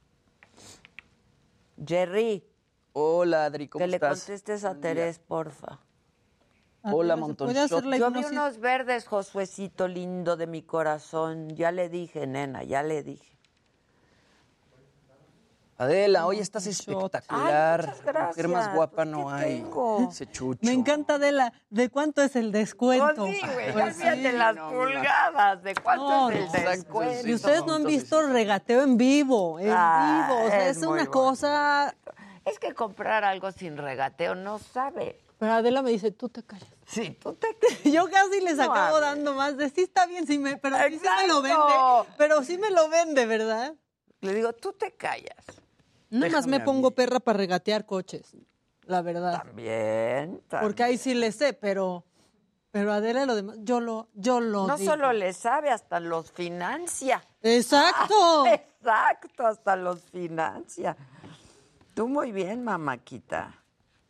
Speaker 3: Jerry.
Speaker 24: Hola, Adri, ¿cómo
Speaker 3: que le
Speaker 24: estás?
Speaker 3: contestes a Terés, porfa.
Speaker 24: Hola, Montonshot.
Speaker 3: Yo vi unos verdes, Josuecito lindo de mi corazón. Ya le dije, nena, ya le dije.
Speaker 24: Adela, hoy estás espectacular.
Speaker 27: Ay, muchas gracias.
Speaker 24: Mujer más guapa no
Speaker 27: ¿Qué
Speaker 24: hay.
Speaker 27: tengo?
Speaker 24: Ese chucho.
Speaker 27: Me encanta Adela. ¿De cuánto es el descuento?
Speaker 3: Pues sí, güey,
Speaker 27: Pues sí.
Speaker 3: las
Speaker 27: No,
Speaker 3: pulgadas. ¿De cuánto
Speaker 27: No,
Speaker 3: es el
Speaker 27: exacto,
Speaker 3: descuento?
Speaker 27: Y ustedes no han visto regateo en vivo, en
Speaker 3: Ah,
Speaker 27: vivo. O sea,
Speaker 3: es
Speaker 27: una cosa.
Speaker 3: Es que comprar algo sin regateo no sabe.
Speaker 27: Pero Adela me dice, tú te callas.
Speaker 3: Sí, tú te
Speaker 27: Yo casi les
Speaker 3: No
Speaker 27: acabo dando más de sí está bien, sí me, pero sí, sí me lo vende. Pero sí me lo vende, ¿verdad?
Speaker 3: Le digo, tú te callas.
Speaker 27: Nada más me pongo perra para regatear coches, la verdad.
Speaker 3: Bien.
Speaker 27: Porque ahí sí le sé, pero, pero Adela lo demás, yo lo, yo lo
Speaker 3: No
Speaker 27: digo.
Speaker 3: solo le sabe, hasta los financia.
Speaker 27: Exacto.
Speaker 3: Exacto, hasta los financia. Tú muy bien, mamáquita.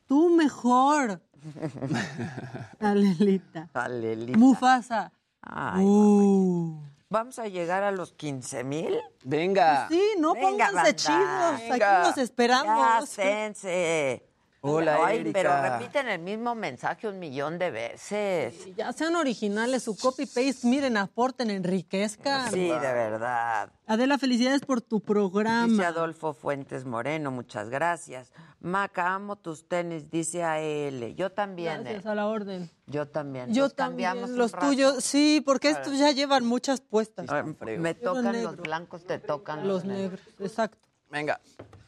Speaker 27: Tú mejor. Alelita.
Speaker 3: Alelita.
Speaker 27: Mufasa.
Speaker 3: Ay,
Speaker 27: Uh.
Speaker 3: ¿Vamos a llegar a los 15 mil?
Speaker 24: Venga.
Speaker 27: Sí, no
Speaker 3: Venga,
Speaker 27: pónganse
Speaker 3: banda.
Speaker 27: chidos.
Speaker 3: Venga.
Speaker 27: Aquí los esperamos.
Speaker 3: Ya.
Speaker 24: Hola,
Speaker 3: Ay,
Speaker 24: Erika.
Speaker 3: pero repiten el mismo mensaje un millón de veces.
Speaker 27: Ya sean originales, su copy-paste, miren, aporten, enriquezcan.
Speaker 3: Sí, de verdad.
Speaker 27: Adela, felicidades por tu
Speaker 3: Dice
Speaker 27: programa.
Speaker 3: Adolfo Fuentes Moreno, muchas gracias. Maca, amo tus tenis, dice a él. Yo también.
Speaker 27: Gracias
Speaker 3: eh.
Speaker 27: a la orden.
Speaker 3: Yo también.
Speaker 27: Yo también, los tuyos, sí, porque estos ya llevan muchas puestas.
Speaker 3: Ah, Me tocan los blancos, te tocan
Speaker 27: Los negros, exacto.
Speaker 24: Venga.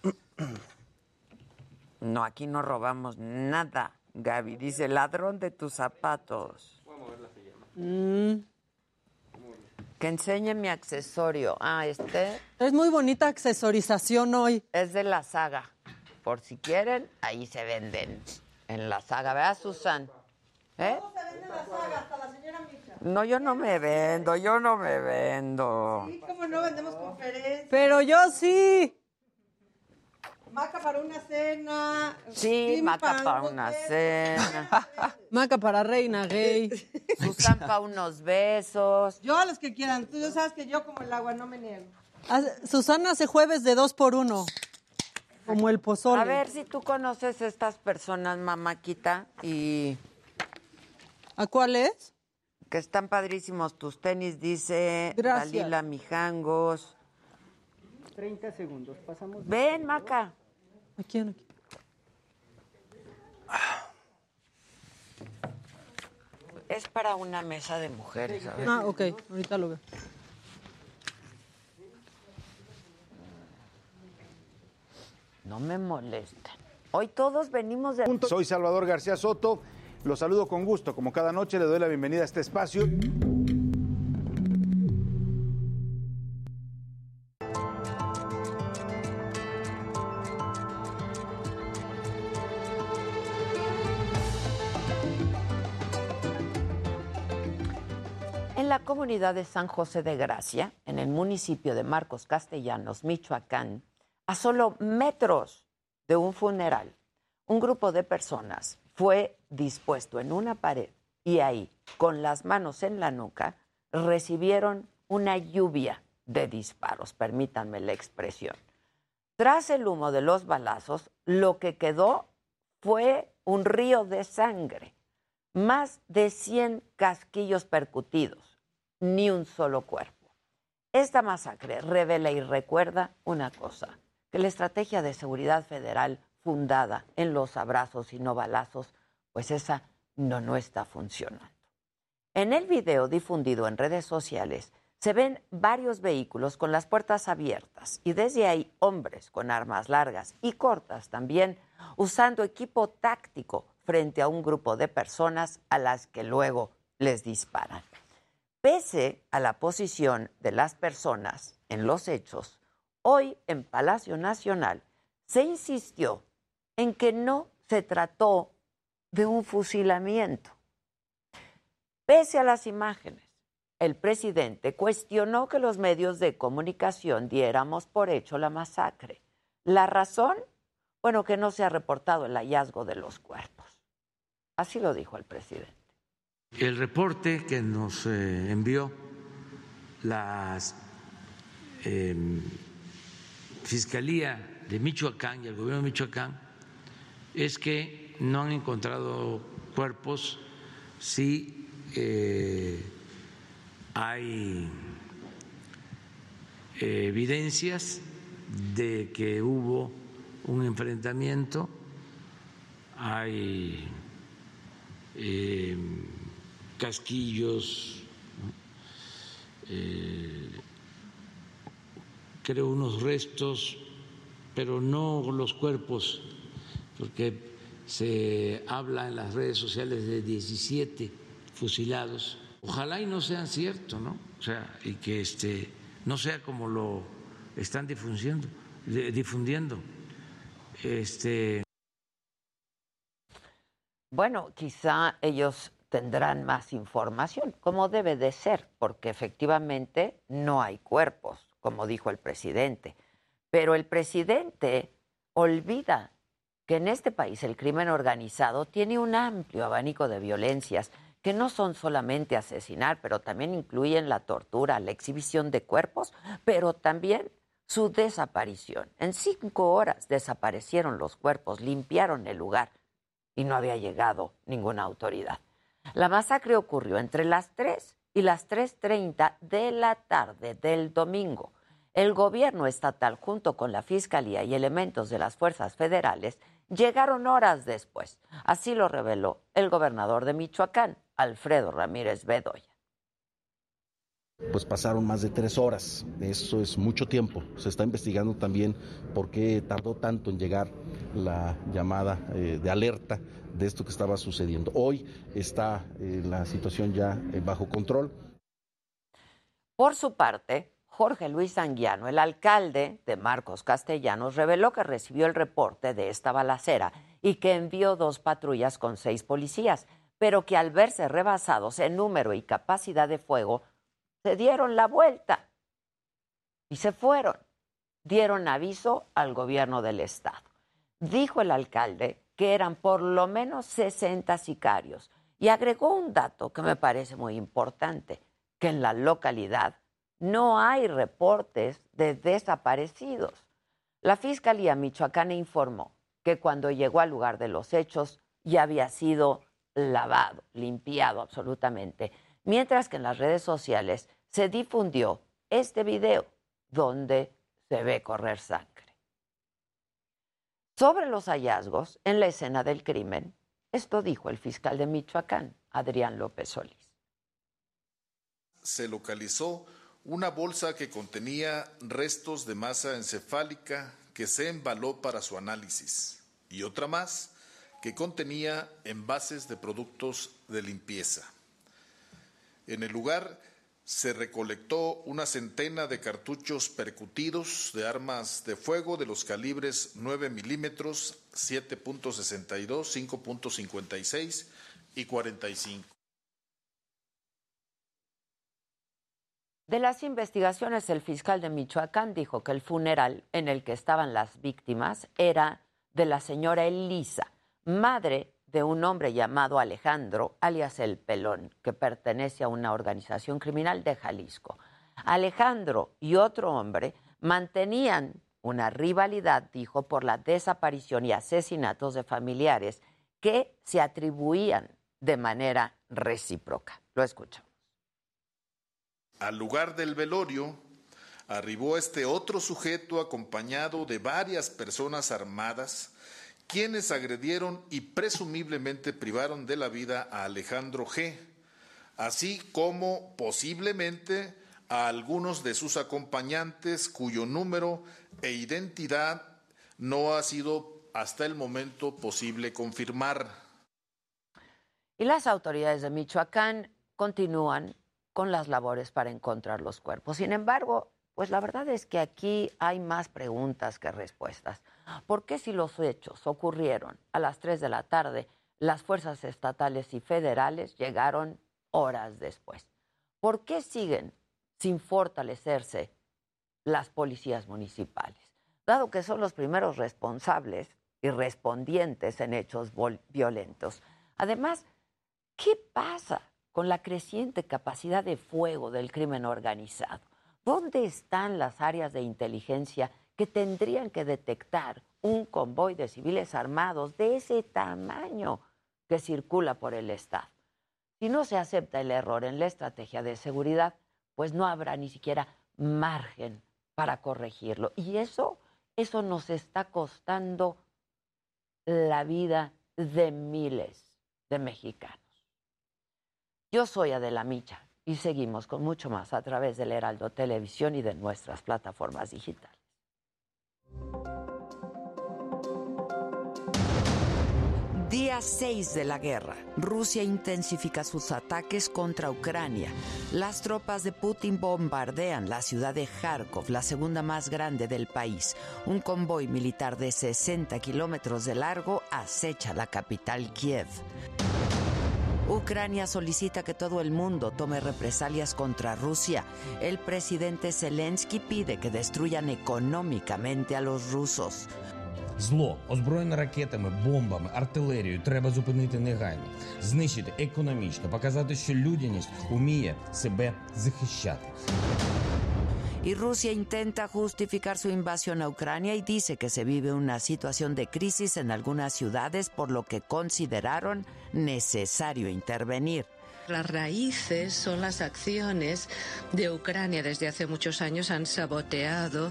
Speaker 3: No, aquí no robamos nada. Gaby dice, ladrón de tus zapatos.
Speaker 27: Mm.
Speaker 3: Que enseñe mi accesorio. Ah, este
Speaker 27: Es muy bonita accesorización hoy.
Speaker 3: es de la saga. Por si quieren, ahí se venden. En la saga, ¿verdad, Susan? ¿Eh? No, yo no me vendo, yo no me vendo.
Speaker 27: ¿Cómo no vendemos conferencias? Pero yo sí. Maca para una cena.
Speaker 3: Sí, maca para una cena.
Speaker 27: Maca para reina gay.
Speaker 3: Susan para unos besos.
Speaker 27: Yo a los que quieran. Tú ya sabes que yo como el agua no me niego. Susana hace jueves de dos por uno. Como el pozole.
Speaker 3: A ver si tú conoces estas personas, mamáquita, y
Speaker 27: ¿A cuál es?
Speaker 3: que están padrísimos tus tenis, dice
Speaker 27: Gracias.
Speaker 3: Dalila Mijangos.
Speaker 34: 30 segundos, pasamos.
Speaker 3: Ven, Maca.
Speaker 27: ¿A quién? aquí?
Speaker 3: Es para una mesa de mujeres. a ver.
Speaker 27: Ah, ok. Ahorita lo veo.
Speaker 3: No me molestan. Hoy todos venimos de...
Speaker 35: Soy Salvador García Soto. Los saludo con gusto. Como cada noche le doy la bienvenida a este espacio.
Speaker 3: De San José de Gracia, en el municipio de Marcos Castellanos, Michoacán, a solo metros de un funeral, un grupo de personas fue dispuesto en una pared y ahí, con las manos en la nuca, recibieron una lluvia de disparos, permítanme la expresión. Tras el humo de los balazos, lo que quedó fue un río de sangre, más de 100 casquillos percutidos, ni un solo cuerpo. Esta masacre revela y recuerda una cosa, que la estrategia de seguridad federal fundada en los abrazos y no balazos, pues esa no, no está funcionando. En el video difundido en redes sociales se ven varios vehículos con las puertas abiertas y desde ahí hombres con armas largas y cortas también usando equipo táctico frente a un grupo de personas a las que luego les disparan. Pese a la posición de las personas en los hechos, hoy en Palacio Nacional se insistió en que no se trató de un fusilamiento. Pese a las imágenes, el presidente cuestionó que los medios de comunicación diéramos por hecho la masacre. ¿La razón? Bueno, que no se ha reportado el hallazgo de los cuerpos. Así lo dijo el presidente.
Speaker 36: El reporte que nos eh, envió la eh, Fiscalía de Michoacán y el gobierno de Michoacán es que no han encontrado cuerpos, sí eh, hay eh, evidencias de que hubo un enfrentamiento, hay eh, casquillos, eh, creo unos restos, pero no los cuerpos, porque se habla en las redes sociales de 17 fusilados. Ojalá y no sean ciertos, ¿no? O sea, y que este no sea como lo están difundiendo, difundiendo. Este
Speaker 3: Bueno, quizá ellos tendrán más información, como debe de ser, porque efectivamente no hay cuerpos, como dijo el presidente. Pero el presidente olvida que en este país el crimen organizado tiene un amplio abanico de violencias que no son solamente asesinar, pero también incluyen la tortura, la exhibición de cuerpos, pero también su desaparición. En cinco horas desaparecieron los cuerpos, limpiaron el lugar y no había llegado ninguna autoridad. La masacre ocurrió entre las 3 y las 3.30 de la tarde del domingo. El gobierno estatal, junto con la Fiscalía y elementos de las fuerzas federales, llegaron horas después. Así lo reveló el gobernador de Michoacán, Alfredo Ramírez Bedoya.
Speaker 37: Pues pasaron más de tres horas, eso es mucho tiempo. Se está investigando también por qué tardó tanto en llegar la llamada eh, de alerta de esto que estaba sucediendo. Hoy está eh, la situación ya eh, bajo control.
Speaker 3: Por su parte, Jorge Luis Anguiano, el alcalde de Marcos Castellanos, reveló que recibió el reporte de esta balacera y que envió dos patrullas con seis policías, pero que al verse rebasados en número y capacidad de fuego, se dieron la vuelta y se fueron. Dieron aviso al gobierno del estado. Dijo el alcalde que eran por lo menos 60 sicarios y agregó un dato que me parece muy importante, que en la localidad no hay reportes de desaparecidos. La Fiscalía Michoacana informó que cuando llegó al lugar de los hechos ya había sido lavado, limpiado absolutamente, mientras que en las redes sociales se difundió este video donde se ve correr sangre. Sobre los hallazgos en la escena del crimen, esto dijo el fiscal de Michoacán, Adrián López Solís.
Speaker 13: Se localizó una bolsa que contenía restos de masa encefálica que se embaló para su análisis y otra más que contenía envases de productos de limpieza. En el lugar se recolectó una centena de cartuchos percutidos de armas de fuego de los calibres 9 milímetros, 7.62, 5.56 y 45.
Speaker 3: De las investigaciones, el fiscal de Michoacán dijo que el funeral en el que estaban las víctimas era de la señora Elisa, madre de un hombre llamado Alejandro, alias El Pelón, que pertenece a una organización criminal de Jalisco. Alejandro y otro hombre mantenían una rivalidad, dijo, por la desaparición y asesinatos de familiares que se atribuían de manera recíproca. Lo escuchamos.
Speaker 13: Al lugar del velorio arribó este otro sujeto acompañado de varias personas armadas quienes agredieron y presumiblemente privaron de la vida a Alejandro G., así como posiblemente a algunos de sus acompañantes cuyo número e identidad no ha sido hasta el momento posible confirmar.
Speaker 3: Y las autoridades de Michoacán continúan con las labores para encontrar los cuerpos. Sin embargo, pues la verdad es que aquí hay más preguntas que respuestas. ¿Por qué si los hechos ocurrieron a las 3 de la tarde, las fuerzas estatales y federales llegaron horas después? ¿Por qué siguen sin fortalecerse las policías municipales? Dado que son los primeros responsables y respondientes en hechos violentos. Además, ¿qué pasa con la creciente capacidad de fuego del crimen organizado? ¿Dónde están las áreas de inteligencia que tendrían que detectar un convoy de civiles armados de ese tamaño que circula por el Estado? Si no se acepta el error en la estrategia de seguridad, pues no habrá ni siquiera margen para corregirlo. Y eso, eso nos está costando la vida de miles de mexicanos. Yo soy Adela Micha y seguimos con mucho más a través del Heraldo Televisión y de nuestras plataformas digitales.
Speaker 29: 6 de la guerra. Rusia intensifica sus ataques contra Ucrania. Las tropas de Putin bombardean la ciudad de Kharkov, la segunda más grande del país. Un convoy militar de 60 kilómetros de largo acecha la capital Kiev.
Speaker 3: Ucrania solicita que todo el mundo tome represalias contra Rusia. El presidente Zelensky pide que destruyan económicamente a los rusos.
Speaker 5: Зло, озброєне ракетами, бомбами, артилерією треба зупинити негайно, знищити економічно, показати, що людяність уміє себе захищати.
Speaker 3: Y Rusia intenta justificar su invasión a Ucrania y dice que se vive una situación de crisis en algunas ciudades, por lo que consideraron necesario intervenir.
Speaker 6: Las raíces son las acciones de Ucrania. Desde hace muchos años han saboteado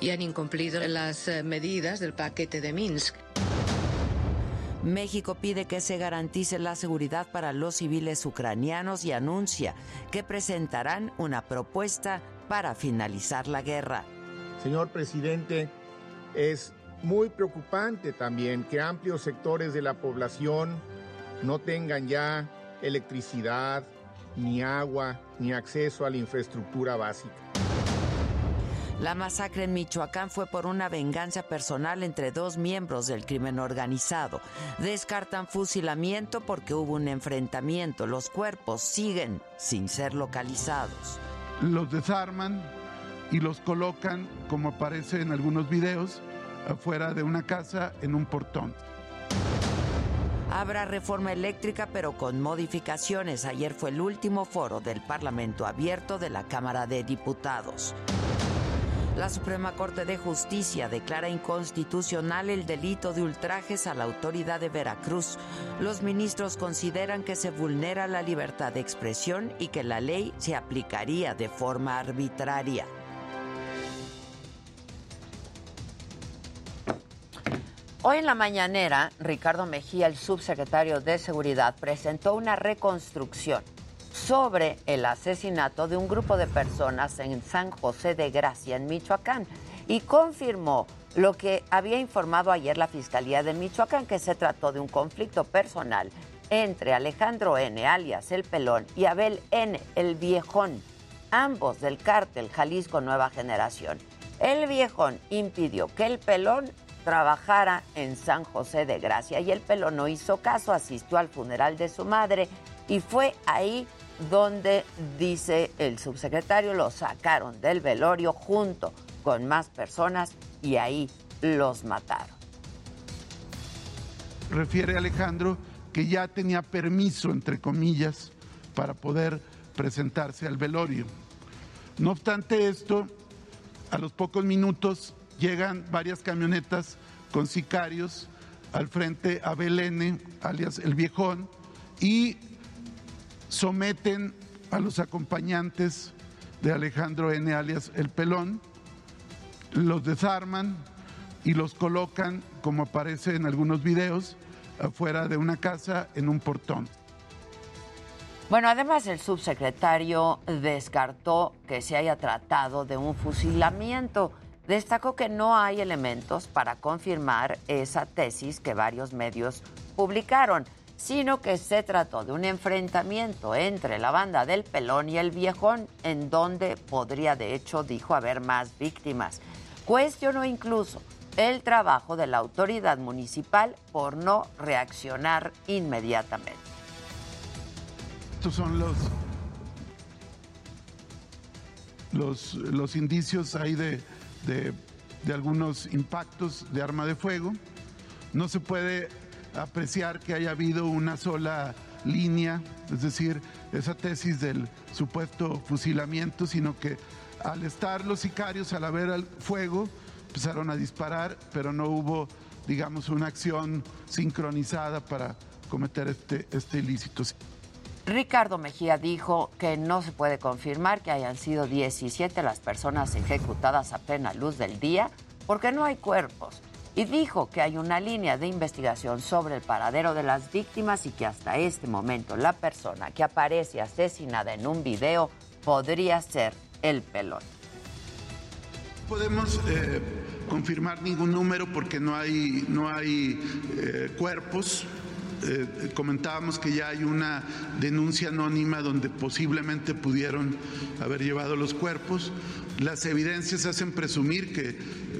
Speaker 6: y han incumplido las eh, medidas del paquete de Minsk.
Speaker 3: México pide que se garantice la seguridad para los civiles ucranianos y anuncia que presentarán una propuesta para finalizar la guerra.
Speaker 7: Señor presidente, es muy preocupante también que amplios sectores de la población no tengan ya electricidad, ni agua, ni acceso a la infraestructura básica.
Speaker 3: La masacre en Michoacán fue por una venganza personal entre dos miembros del crimen organizado. Descartan fusilamiento porque hubo un enfrentamiento. Los cuerpos siguen sin ser localizados.
Speaker 12: Los desarman y los colocan, como aparece en algunos videos, afuera de una casa en un portón.
Speaker 3: Habrá reforma eléctrica pero con modificaciones. Ayer fue el último foro del Parlamento abierto de la Cámara de Diputados. La Suprema Corte de Justicia declara inconstitucional el delito de ultrajes a la autoridad de Veracruz. Los ministros consideran que se vulnera la libertad de expresión y que la ley se aplicaría de forma arbitraria. Hoy en la mañanera, Ricardo Mejía, el subsecretario de Seguridad, presentó una reconstrucción sobre el asesinato de un grupo de personas en San José de Gracia, en Michoacán, y confirmó lo que había informado ayer la Fiscalía de Michoacán, que se trató de un conflicto personal entre Alejandro N., alias El Pelón, y Abel N., el Viejón, ambos del cártel Jalisco Nueva Generación. El Viejón impidió que El Pelón trabajara en San José de Gracia y El Pelón no hizo caso, asistió al funeral de su madre y fue ahí donde, dice el subsecretario, lo sacaron del velorio junto con más personas y ahí los mataron.
Speaker 12: Refiere Alejandro que ya tenía permiso, entre comillas, para poder presentarse al velorio. No obstante esto, a los pocos minutos llegan varias camionetas con sicarios al frente a Belén, alias el viejón, y someten a los acompañantes de Alejandro N. alias El Pelón, los desarman y los colocan, como aparece en algunos videos, afuera de una casa en un portón.
Speaker 3: Bueno, además el subsecretario descartó que se haya tratado de un fusilamiento. Destacó que no hay elementos para confirmar esa tesis que varios medios publicaron sino que se trató de un enfrentamiento entre la banda del Pelón y el Viejón, en donde podría, de hecho, dijo haber más víctimas. Cuestionó incluso el trabajo de la autoridad municipal por no reaccionar inmediatamente.
Speaker 12: Estos son los, los, los indicios ahí de, de, de algunos impactos de arma de fuego. No se puede apreciar que haya habido una sola línea, es decir, esa tesis del supuesto fusilamiento, sino que al estar los sicarios, al haber el fuego, empezaron a disparar, pero no hubo, digamos, una acción sincronizada para cometer este, este ilícito.
Speaker 3: Ricardo Mejía dijo que no se puede confirmar que hayan sido 17 las personas ejecutadas a plena luz del día porque no hay cuerpos y dijo que hay una línea de investigación sobre el paradero de las víctimas y que hasta este momento la persona que aparece asesinada en un video podría ser el pelón.
Speaker 12: Podemos eh, confirmar ningún número porque no hay, no hay eh, cuerpos. Eh, comentábamos que ya hay una denuncia anónima donde posiblemente pudieron haber llevado los cuerpos. Las evidencias hacen presumir que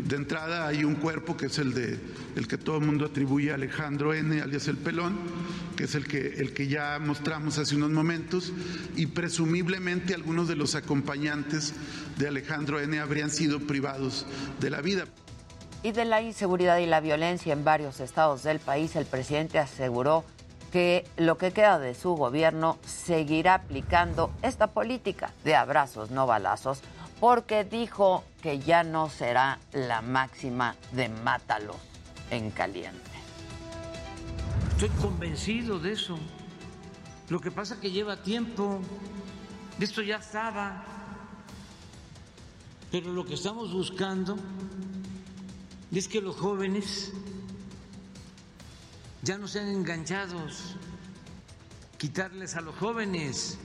Speaker 12: de entrada hay un cuerpo que es el de el que todo el mundo atribuye a Alejandro N, alias el pelón, que es el que, el que ya mostramos hace unos momentos, y presumiblemente algunos de los acompañantes de Alejandro N habrían sido privados de la vida.
Speaker 3: Y de la inseguridad y la violencia en varios estados del país, el presidente aseguró que lo que queda de su gobierno seguirá aplicando esta política de abrazos, no balazos, porque dijo que ya no será la máxima de mátalos en caliente.
Speaker 36: Estoy convencido de eso. Lo que pasa es que lleva tiempo. Esto ya estaba. Pero lo que estamos buscando es que los jóvenes ya no sean enganchados, quitarles a los jóvenes.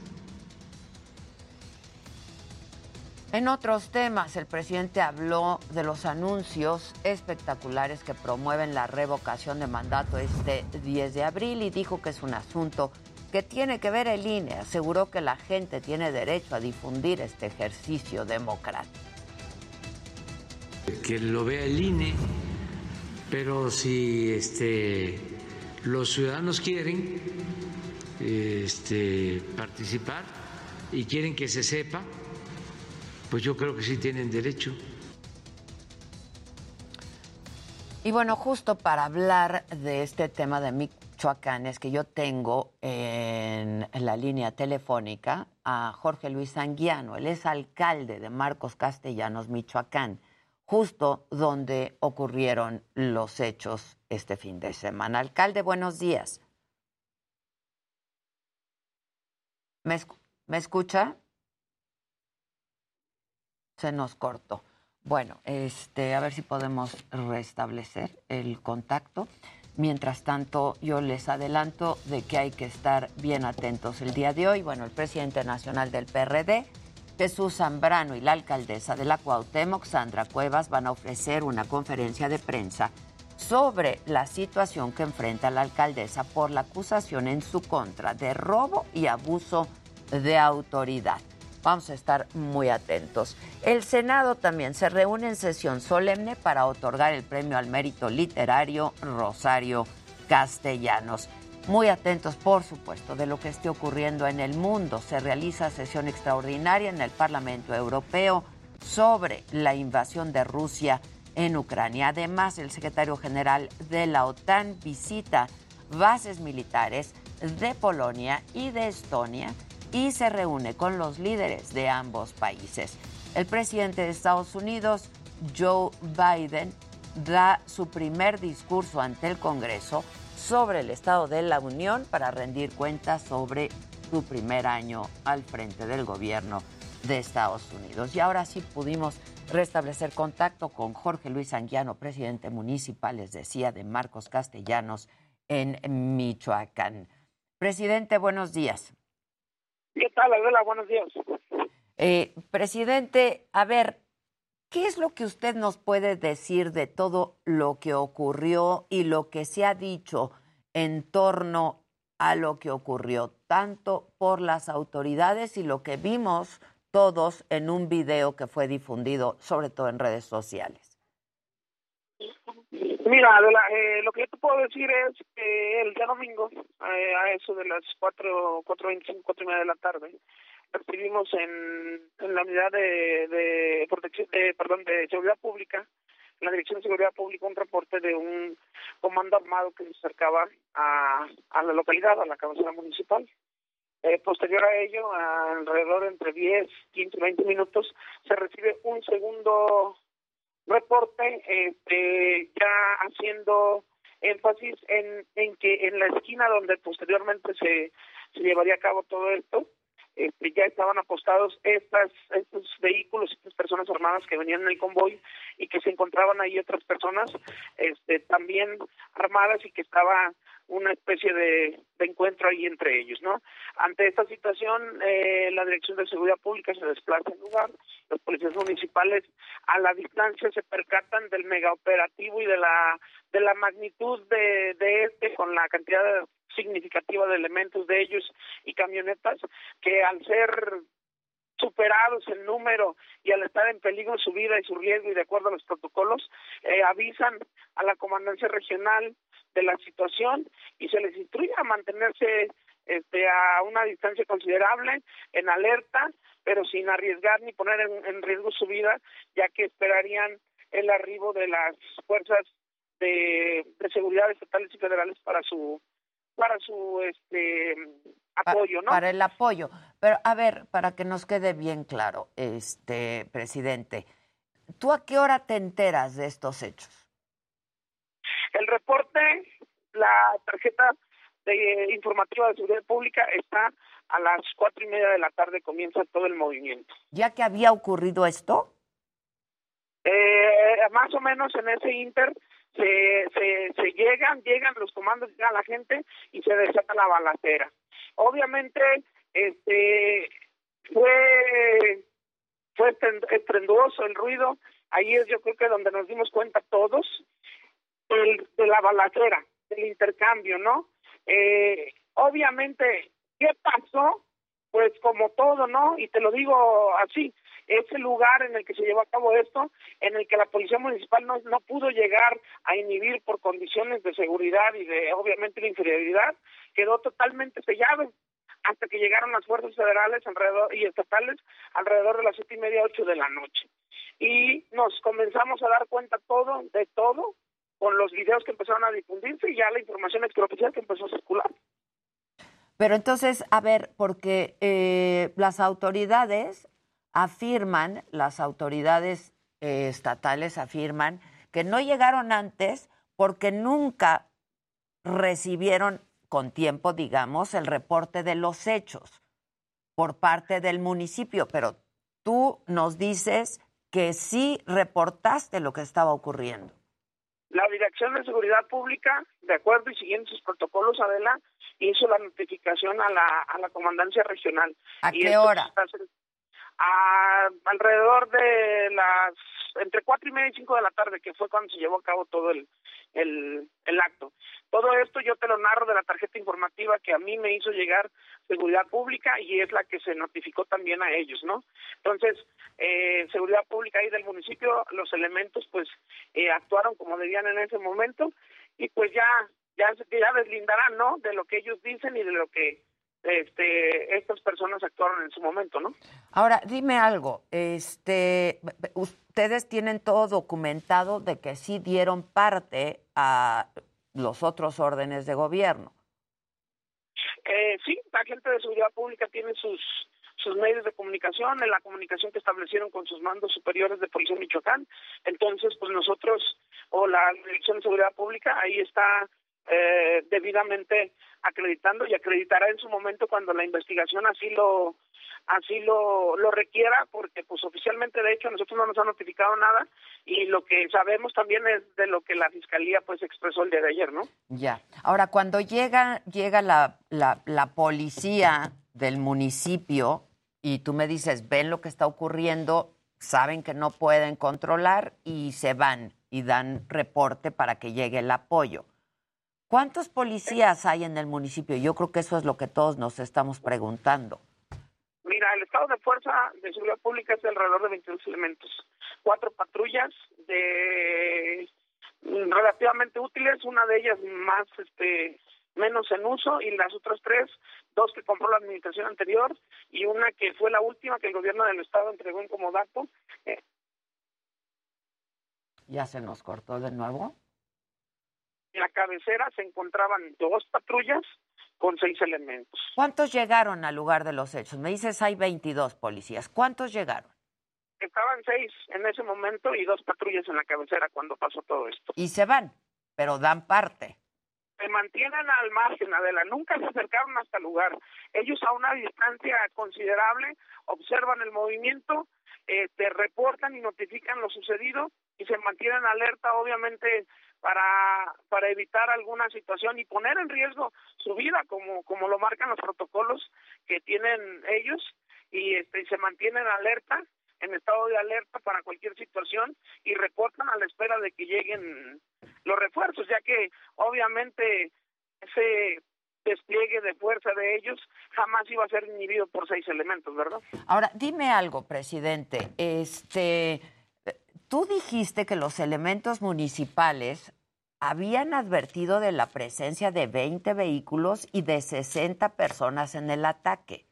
Speaker 3: En otros temas, el presidente habló de los anuncios espectaculares que promueven la revocación de mandato este 10 de abril y dijo que es un asunto que tiene que ver el INE. Aseguró que la gente tiene derecho a difundir este ejercicio democrático
Speaker 36: que lo vea el INE, pero si este, los ciudadanos quieren este, participar y quieren que se sepa, pues yo creo que sí tienen derecho.
Speaker 3: Y bueno, justo para hablar de este tema de Michoacán, es que yo tengo en la línea telefónica a Jorge Luis Anguiano. Él es alcalde de Marcos Castellanos, Michoacán justo donde ocurrieron los hechos este fin de semana. Alcalde, buenos días. ¿Me, escucha? Se nos cortó. Bueno, este, a ver si podemos restablecer el contacto. Mientras tanto, yo les adelanto de que hay que estar bien atentos el día de hoy. Bueno, el presidente nacional del PRD, Jesús Zambrano y la alcaldesa de la Cuauhtémoc, Sandra Cuevas, van a ofrecer una conferencia de prensa sobre la situación que enfrenta la alcaldesa por la acusación en su contra de robo y abuso de autoridad. Vamos a estar muy atentos. El Senado también se reúne en sesión solemne para otorgar el premio al mérito literario Rosario Castellanos. Muy atentos, por supuesto, de lo que esté ocurriendo en el mundo. Se realiza sesión extraordinaria en el Parlamento Europeo sobre la invasión de Rusia en Ucrania. Además, el secretario general de la OTAN visita bases militares de Polonia y de Estonia y se reúne con los líderes de ambos países. El presidente de Estados Unidos, Joe Biden, da su primer discurso ante el Congreso sobre el estado de la Unión para rendir cuentas sobre su primer año al frente del gobierno de Estados Unidos. Y ahora sí pudimos restablecer contacto con Jorge Luis Anguiano, presidente municipal, les decía, de Marcos Castellanos en Michoacán. Presidente, buenos días.
Speaker 38: ¿Qué tal, Adela? Buenos días.
Speaker 3: Eh, presidente, a ver, ¿Qué es lo que usted nos puede decir de todo lo que ocurrió y lo que se ha dicho en torno a lo que ocurrió, tanto por las autoridades y lo que vimos todos en un video que fue difundido, sobre todo en redes sociales?
Speaker 38: Mira, eh, lo que yo te puedo decir es que el día domingo, eh, a eso de las 4, 4.25, 4 y media de la tarde, recibimos en, la unidad de, de protección, de, perdón, de seguridad pública, la Dirección de Seguridad Pública, un reporte de un comando armado que se acercaba a, a la localidad, a la cabecera municipal. Eh, posterior a ello, alrededor entre 10, 15, 20 minutos, se recibe un segundo reporte, este, ya haciendo énfasis en, en que en la esquina donde posteriormente se, se llevaría a cabo todo esto, este, ya estaban apostados estas, estos vehículos, estas personas armadas que venían en el convoy y que se encontraban ahí otras personas este, también armadas y que estaba una especie de, encuentro ahí entre ellos, ¿no? Ante esta situación, eh, la Dirección de Seguridad Pública se desplaza al lugar, los policías municipales a la distancia se percatan del megaoperativo y de la de la magnitud de, de este con la cantidad de significativa de elementos de ellos y camionetas que al ser superados el número y al estar en peligro su vida y su riesgo y de acuerdo a los protocolos, eh, avisan a la comandancia regional de la situación y se les instruye a mantenerse este, a una distancia considerable, en alerta, pero sin arriesgar ni poner en, riesgo su vida, ya que esperarían el arribo de las fuerzas de seguridad estatales y federales para su para su este apoyo, ¿no?
Speaker 3: Para el apoyo. Pero a ver, para que nos quede bien claro, este presidente, ¿tú a qué hora te enteras de estos hechos?
Speaker 38: El reporte, la tarjeta de informativa de seguridad pública está a las cuatro y media de la tarde comienza todo el movimiento.
Speaker 3: ¿Ya que había ocurrido esto?
Speaker 38: Eh, más o menos en ese inter se, se, llegan, llegan los comandos, llega la gente y se desata la balacera. Obviamente, este fue fue estrenduoso el ruido. Ahí es yo creo que donde nos dimos cuenta todos de la balacera, del intercambio, ¿no? Eh, obviamente, ¿qué pasó? Pues como todo, ¿no? Y te lo digo así, ese lugar en el que se llevó a cabo esto, en el que la policía municipal no, no pudo llegar a inhibir por condiciones de seguridad y de obviamente de inferioridad, quedó totalmente sellado hasta que llegaron las fuerzas federales alrededor y estatales alrededor de las siete y media ocho de la noche y nos comenzamos a dar cuenta todo de todo con los videos que empezaron a difundirse y ya la información extraoficial que empezó a circular.
Speaker 3: Pero entonces, a ver, porque eh, las autoridades afirman, las autoridades eh, estatales afirman que no llegaron antes porque nunca recibieron con tiempo, digamos, el reporte de los hechos por parte del municipio, pero tú nos dices que sí reportaste lo que estaba ocurriendo.
Speaker 38: La Dirección de Seguridad Pública, de acuerdo y siguiendo sus protocolos, Adela, hizo la notificación a la, a la comandancia regional.
Speaker 3: ¿A qué hora?
Speaker 38: A, alrededor de las entre cuatro y media y cinco de la tarde, que fue cuando se llevó a cabo todo el, el, el acto. Todo esto yo te lo narro de la tarjeta informativa que a mí me hizo llegar Seguridad Pública y es la que se notificó también a ellos, ¿no? Entonces, eh, Seguridad Pública ahí del municipio, los elementos pues eh, actuaron como debían en ese momento y pues ya ya ya deslindarán, ¿no? De lo que ellos dicen y de lo que este, estas personas actuaron en su momento, ¿no?
Speaker 3: Ahora, dime algo, este, ustedes tienen todo documentado de que sí dieron parte a los otros órdenes de gobierno.
Speaker 38: Eh, sí, la gente de seguridad pública tiene sus sus medios de comunicación, en la comunicación que establecieron con sus mandos superiores de Policía Michoacán. Entonces, pues nosotros, o la Dirección de Seguridad Pública, ahí está eh, debidamente acreditando y acreditará en su momento cuando la investigación así lo así lo, lo requiera porque pues oficialmente de hecho nosotros no nos han notificado nada y lo que sabemos también es de lo que la fiscalía pues expresó el día de ayer, ¿no?
Speaker 3: Ya. Ahora cuando llega llega la, la, la policía del municipio y tú me dices, ven lo que está ocurriendo, saben que no pueden controlar y se van y dan reporte para que llegue el apoyo. ¿Cuántos policías hay en el municipio? Yo creo que eso es lo que todos nos estamos preguntando.
Speaker 38: Mira, el estado de fuerza de seguridad pública es de alrededor de 22 elementos. Cuatro patrullas de relativamente útiles, una de ellas más este menos en uso y las otras tres, dos que compró la administración anterior y una que fue la última que el gobierno del estado entregó en comodato.
Speaker 3: ¿Ya se nos cortó de nuevo?
Speaker 38: En la cabecera se encontraban dos patrullas con seis elementos.
Speaker 3: ¿Cuántos llegaron al lugar de los hechos? Me dices hay 22 policías. ¿Cuántos llegaron?
Speaker 38: Estaban seis en ese momento y dos patrullas en la cabecera cuando pasó todo esto.
Speaker 3: Y se van, pero dan parte.
Speaker 38: Se mantienen al margen, Adela. Nunca se acercaron hasta el lugar. Ellos a una distancia considerable observan el movimiento, eh, te reportan y notifican lo sucedido y se mantienen alerta, obviamente, para, para evitar alguna situación y poner en riesgo su vida como, como lo marcan los protocolos que tienen ellos y este, se mantienen alerta en estado de alerta para cualquier situación y reportan a la espera de que lleguen los refuerzos, ya que obviamente ese despliegue de fuerza de ellos jamás iba a ser inhibido por seis elementos, ¿verdad?
Speaker 3: Ahora, dime algo, presidente. Este, tú dijiste que los elementos municipales habían advertido de la presencia de 20 vehículos y de 60 personas en el ataque.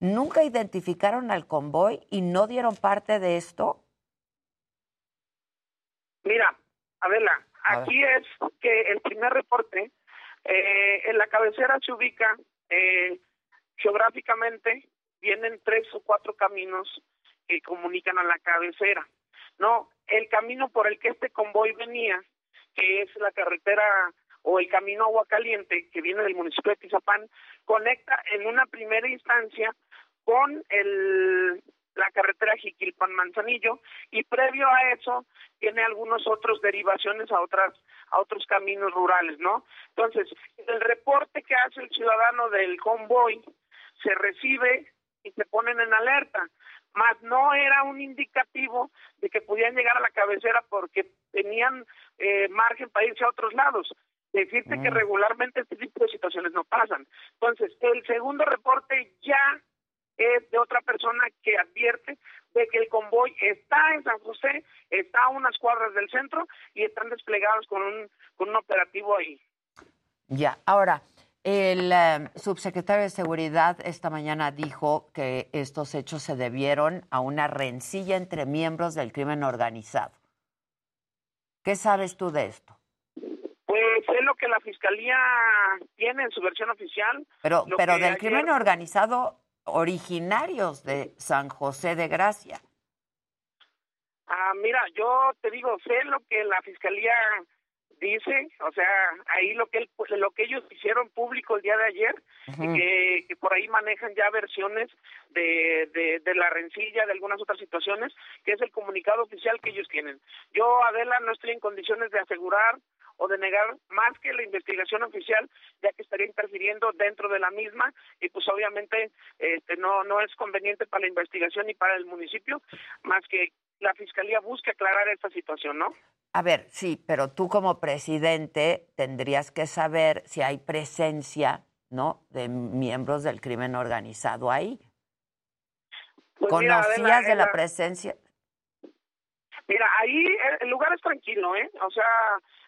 Speaker 3: ¿Nunca identificaron al convoy y no dieron parte de esto?
Speaker 38: Mira, Adela, aquí es que el primer reporte, eh, en la cabecera se ubica eh, geográficamente, vienen tres o cuatro caminos que comunican a la cabecera. No, el camino por el que este convoy venía, que es la carretera o el camino Agua Caliente, que viene del municipio de Tizapán, conecta en una primera instancia con el la carretera Jiquilpan Manzanillo y previo a eso tiene algunos otros derivaciones a otras a otros caminos rurales, ¿no? Entonces, el reporte que hace el ciudadano del convoy se recibe y se ponen en alerta, más no era un indicativo de que podían llegar a la cabecera porque tenían eh, margen para irse a otros lados. Decirte que regularmente este tipo de situaciones no pasan. Entonces, el segundo reporte ya es de otra persona que advierte de que el convoy está en San José, está a unas cuadras del centro y están desplegados con un, con un operativo ahí.
Speaker 3: Ya, ahora, el eh, subsecretario de Seguridad esta mañana dijo que estos hechos se debieron a una rencilla entre miembros del crimen organizado. ¿Qué sabes tú de esto?
Speaker 38: Pues es lo que la fiscalía tiene en su versión oficial.
Speaker 3: Pero, pero del crimen organizado originarios de San José de Gracia.
Speaker 38: Ah, mira, yo te digo, sé lo que la fiscalía dice, o sea, ahí lo que lo que ellos hicieron público el día de ayer, que, que, por ahí manejan ya versiones de, de, de, la rencilla, de algunas otras situaciones, que es el comunicado oficial que ellos tienen. Yo, Adela, no estoy en condiciones de asegurar o de negar más que la investigación oficial, ya que estaría interfiriendo dentro de la misma y pues obviamente este, no, no es conveniente para la investigación ni para el municipio, más que la Fiscalía busque aclarar esta situación, ¿no?
Speaker 3: A ver, sí, pero tú como presidente tendrías que saber si hay presencia, ¿no?, de miembros del crimen organizado ahí. Pues ¿Conocías de la presencia?
Speaker 38: Mira, ahí el lugar es tranquilo, ¿eh? O sea,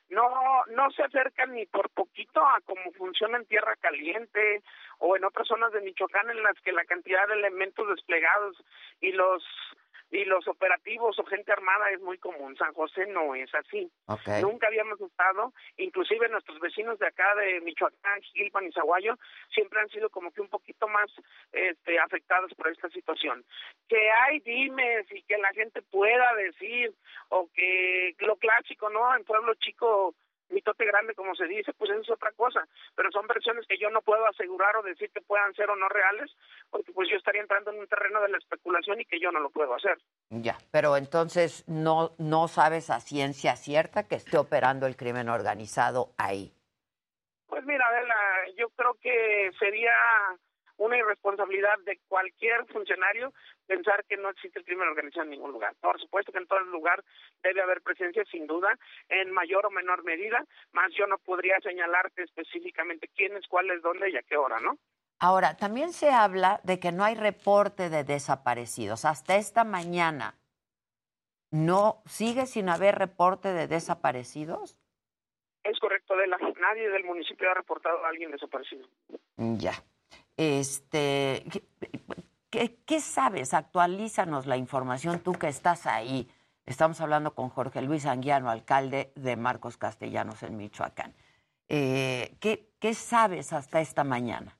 Speaker 38: no no se acercan ni por poquito a cómo funciona en Tierra Caliente o en otras zonas de Michoacán en las que la cantidad de elementos desplegados y los y los operativos o gente armada es muy común. San José no es así. Nunca habíamos estado, inclusive nuestros vecinos de acá de Michoacán, Gilpan y Zaguayo, siempre han sido como que un poquito más este, afectados por esta situación. Que hay dimes y que la gente pueda decir, o que lo clásico, ¿no? En pueblo chico mitote grande, como se dice, pues eso es otra cosa. Pero son versiones que yo no puedo asegurar o decir que puedan ser o no reales, porque pues yo estaría entrando en un terreno de la especulación y que yo no lo puedo hacer.
Speaker 3: Ya, pero entonces no, no sabes a ciencia cierta que esté operando el crimen organizado ahí.
Speaker 38: Pues mira, Adela, yo creo que sería una irresponsabilidad de cualquier funcionario pensar que no existe el crimen organizado en ningún lugar. Por supuesto que en todo el lugar debe haber presencia, sin duda, en mayor o menor medida, más yo no podría señalarte específicamente quiénes, cuáles, dónde y a qué hora, ¿no?
Speaker 3: Ahora, también se habla de que no hay reporte de desaparecidos. Hasta esta mañana, ¿no sigue sin haber reporte de desaparecidos?
Speaker 38: Es correcto, Adela. Nadie del municipio ha reportado a alguien desaparecido.
Speaker 3: Ya. Este, ¿qué, sabes? Actualízanos la información, tú que estás ahí. Estamos hablando con Jorge Luis Anguiano, alcalde de Marcos Castellanos en Michoacán. Eh, ¿qué, ¿Qué sabes hasta esta mañana?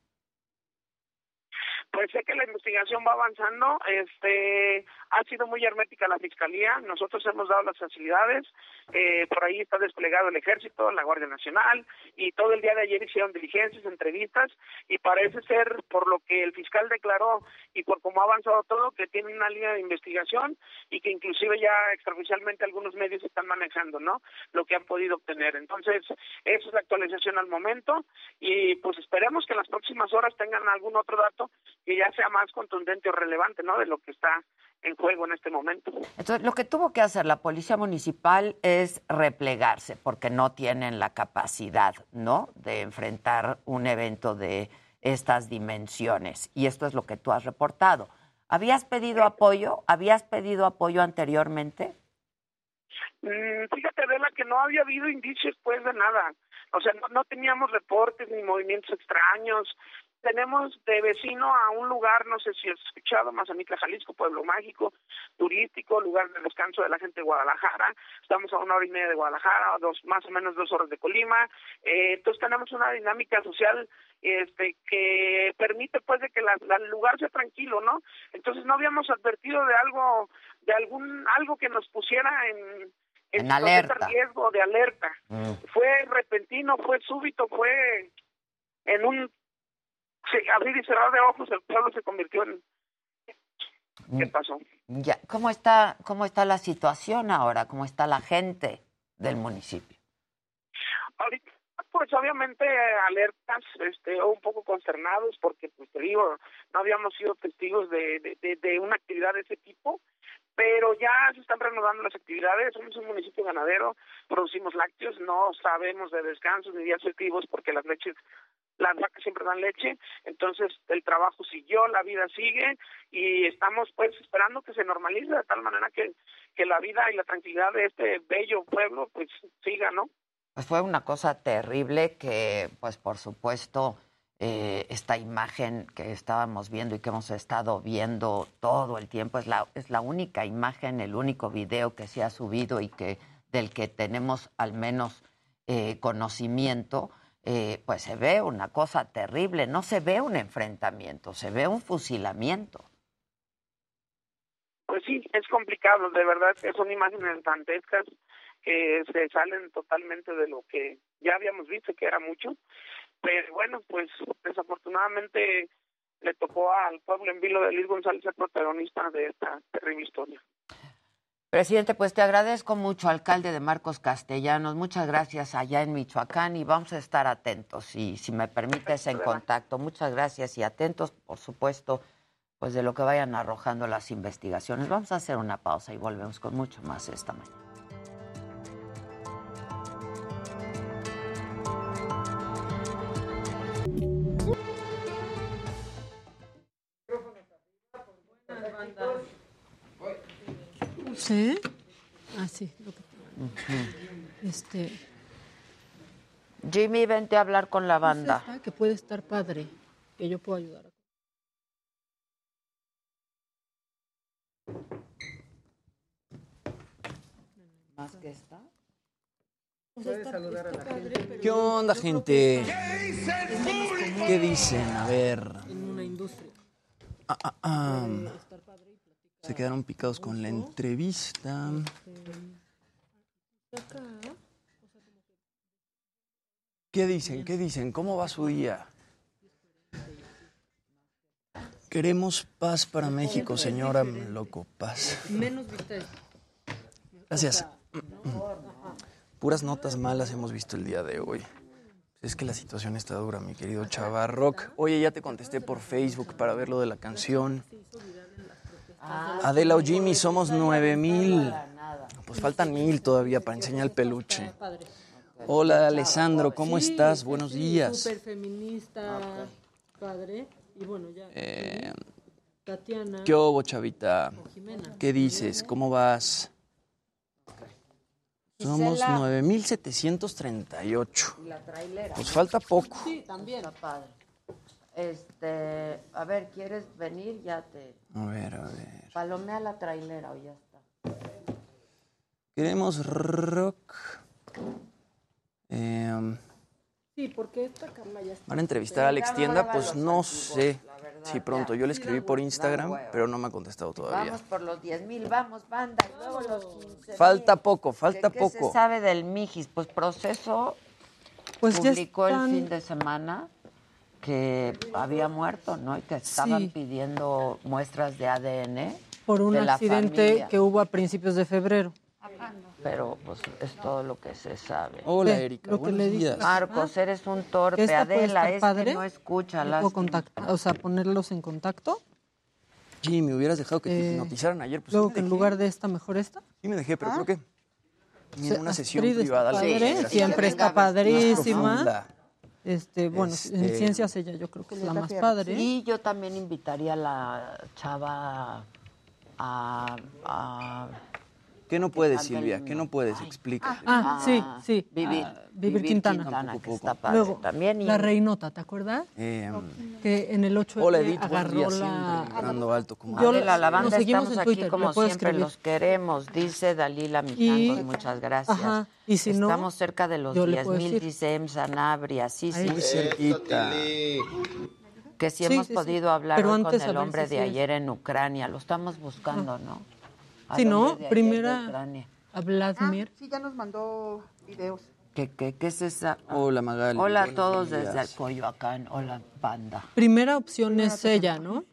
Speaker 38: Pues sé que la investigación va avanzando, este, ha sido muy hermética la fiscalía, nosotros hemos dado las facilidades, eh, por ahí está desplegado el ejército, la Guardia Nacional, y todo el día de ayer hicieron diligencias, entrevistas, y parece ser, por lo que el fiscal declaró y por cómo ha avanzado todo, que tiene una línea de investigación y que inclusive ya extraoficialmente algunos medios están manejando, ¿no? Lo que han podido obtener. Entonces, esa es la actualización al momento, y pues esperemos que en las próximas horas tengan algún otro dato que ya sea más contundente o relevante, ¿no? De lo que está en juego en este momento.
Speaker 3: Entonces, lo que tuvo que hacer la policía municipal es replegarse porque no tienen la capacidad, ¿no? De enfrentar un evento de estas dimensiones. Y esto es lo que tú has reportado. ¿Habías pedido apoyo? ¿Habías pedido apoyo anteriormente?
Speaker 38: Mm, fíjate, Adela, que no había habido indicios pues de nada. O sea, no, no teníamos reportes ni movimientos extraños, tenemos de vecino a un lugar, no sé si has escuchado, Mazamitla, Jalisco, pueblo mágico, turístico, lugar de descanso de la gente de Guadalajara. Estamos a una hora y media de Guadalajara, dos, más o menos dos horas de Colima. Eh, entonces tenemos una dinámica social este que permite pues de que el lugar sea tranquilo, ¿no? Entonces no habíamos advertido de algo, de algún algo que nos pusiera en
Speaker 3: en, alerta.
Speaker 38: riesgo de alerta. Mm. Fue repentino, fue súbito, fue en un sí, abrir y cerrar de ojos, el pueblo se convirtió en... ¿Qué mm. pasó?
Speaker 3: Ya, ¿cómo está, cómo está la situación ahora? ¿Cómo está la gente del municipio?
Speaker 38: Ahorita, pues obviamente alertas, este, un poco consternados, porque, pues te digo, no habíamos sido testigos de, de, de una actividad de ese tipo pero ya se están reanudando las actividades. Somos un municipio ganadero, producimos lácteos, no sabemos de descansos ni días festivos porque las leches, las vacas siempre dan leche, entonces el trabajo siguió, la vida sigue y estamos pues esperando que se normalice de tal manera que, que la vida y la tranquilidad de este bello pueblo pues siga, ¿no?
Speaker 3: Pues fue una cosa terrible que pues por supuesto eh, esta imagen que estábamos viendo y que hemos estado viendo todo el tiempo. Es la, es la única imagen, el único video que se ha subido y que del que tenemos al menos eh, conocimiento. Eh, pues se ve una cosa terrible, no se ve un enfrentamiento, se ve un fusilamiento.
Speaker 38: Pues sí, es complicado, de verdad, son imágenes dantescas que se salen totalmente de lo que ya habíamos visto, que era mucho, pero bueno, pues desafortunadamente le tocó al pueblo en vilo de Luis González ser protagonista de esta terrible historia.
Speaker 3: Presidente, pues te agradezco mucho, alcalde de Marcos Castellanos. Muchas gracias allá en Michoacán y vamos a estar atentos y si me permites en contacto. Muchas gracias y atentos, por supuesto, pues de lo que vayan arrojando las investigaciones. Vamos a hacer una pausa y volvemos con mucho más esta mañana.
Speaker 27: Sí. Ah, sí. Este.
Speaker 3: Jimmy, vente a hablar con la banda.
Speaker 27: que puede estar padre, que yo puedo ayudar.
Speaker 3: Más que está.
Speaker 24: ¿Qué onda, gente? ¿Qué dicen? A ver.
Speaker 27: En una industria.
Speaker 24: Ah, ah, ah. Se quedaron picados con la entrevista. ¿Qué dicen? ¿Qué dicen? ¿Cómo va su día? Queremos paz para México, señora Loco, paz.
Speaker 27: Menos
Speaker 24: Gracias. Puras notas malas hemos visto el día de hoy. Es que la situación está dura, mi querido Chavarrock. Oye, ya te contesté por Facebook para ver lo de la canción. Adela o Jimmy, somos nueve mil. Pues faltan mil todavía para enseñar el peluche. Hola, Alessandro, ¿cómo estás? Buenos días.
Speaker 27: Súper feminista, padre. Y bueno, ya.
Speaker 24: Eh,
Speaker 27: Tatiana.
Speaker 24: ¿Qué hubo, chavita? ¿Qué dices? ¿Cómo vas? Somos 9.738.
Speaker 3: ¿Y la trailera?
Speaker 24: Pues falta poco.
Speaker 27: Sí, también.
Speaker 3: padre. Este, a ver, ¿quieres venir? Ya te.
Speaker 24: A ver, a ver.
Speaker 3: Palomea la trailera o ya está.
Speaker 24: Queremos rock. Eh,
Speaker 27: sí, porque esta Carla ya está.
Speaker 24: ¿Van a entrevistar a Alex Tienda? Pues no sé. Sí, pronto. Yo le escribí por Instagram, pero no me ha contestado todavía.
Speaker 3: Vamos por los 10 mil, vamos, banda. Y luego los 15
Speaker 24: Falta poco, falta
Speaker 3: ¿Qué,
Speaker 24: poco.
Speaker 3: ¿Qué se sabe del Mijis? Pues proceso
Speaker 27: pues
Speaker 3: publicó
Speaker 27: están...
Speaker 3: el fin de semana que había muerto, ¿no? Y que estaban
Speaker 27: Sí.
Speaker 3: pidiendo muestras de ADN.
Speaker 27: Por un
Speaker 3: de la
Speaker 27: accidente
Speaker 3: familia.
Speaker 27: que hubo a principios de febrero.
Speaker 3: Pero pues es todo lo que se sabe.
Speaker 24: Hola, Erika.
Speaker 27: lo que
Speaker 24: Buenos
Speaker 27: le
Speaker 24: días.
Speaker 3: Marcos, eres un torpe.
Speaker 27: Esta
Speaker 3: Adela, es
Speaker 27: padre.
Speaker 3: que no escucha.
Speaker 27: ¿Lo
Speaker 3: las
Speaker 27: puedo contactar, o sea, ponerlos en contacto.
Speaker 24: Jimmy, me hubieras dejado que te
Speaker 27: Eh,
Speaker 24: hipnotizaran ayer. Pues,
Speaker 27: Luego
Speaker 24: sí
Speaker 27: que
Speaker 24: me
Speaker 27: en
Speaker 24: dejé.
Speaker 27: lugar de esta, mejor esta.
Speaker 24: Sí me dejé, pero
Speaker 27: Ah.
Speaker 24: creo que Y en una sesión
Speaker 27: Astrid está
Speaker 24: privada. la
Speaker 27: padre, siempre está padrísima. Este, bueno, en
Speaker 24: Este-
Speaker 27: ciencias ella yo creo que es la más padre.
Speaker 3: Y yo también invitaría a la chava a... a
Speaker 24: ¿Qué no puedes, Silvia? ¿Qué no puedes? Explícate.
Speaker 27: Ah, sí, sí.
Speaker 3: Vivir.
Speaker 27: ah, Vivir Quintana.
Speaker 3: Quintana, que está padre
Speaker 27: Luego,
Speaker 3: también. y-
Speaker 27: la Reinota, ¿te acuerdas?
Speaker 24: Eh,
Speaker 27: Que en el 8
Speaker 24: hola, Edith.
Speaker 27: Agarró
Speaker 24: días.
Speaker 27: la...
Speaker 24: Siempre alto. Como
Speaker 27: Yo-
Speaker 3: la
Speaker 27: seguimos
Speaker 3: estamos
Speaker 27: en
Speaker 3: aquí
Speaker 27: Twitter,
Speaker 3: como siempre,
Speaker 27: escribir.
Speaker 3: los queremos, dice Dalila
Speaker 27: Y-
Speaker 3: Mijangos, muchas gracias.
Speaker 27: Ajá, y si no,
Speaker 3: Estamos cerca de los
Speaker 27: yo le
Speaker 3: 10
Speaker 27: puedo
Speaker 3: mil,
Speaker 27: decir.
Speaker 3: dice Em Sanabria, sí, sí.
Speaker 24: Muy cerquita.
Speaker 3: Que si
Speaker 27: Sí,
Speaker 3: hemos
Speaker 27: sí, sí.
Speaker 3: podido hablar
Speaker 27: Pero
Speaker 3: hoy con el hombre de
Speaker 27: sí
Speaker 3: ayer en Ucrania, lo estamos buscando, ¿no?
Speaker 27: Sí, ¿no? Primera a Vladimir.
Speaker 39: Sí, ya nos mandó videos.
Speaker 3: ¿Qué, qué, qué es esa?
Speaker 24: Hola, Magali.
Speaker 3: Hola a todos
Speaker 24: días.
Speaker 3: desde Coyoacán. Hola, banda.
Speaker 27: Primera opción es ella, ¿no?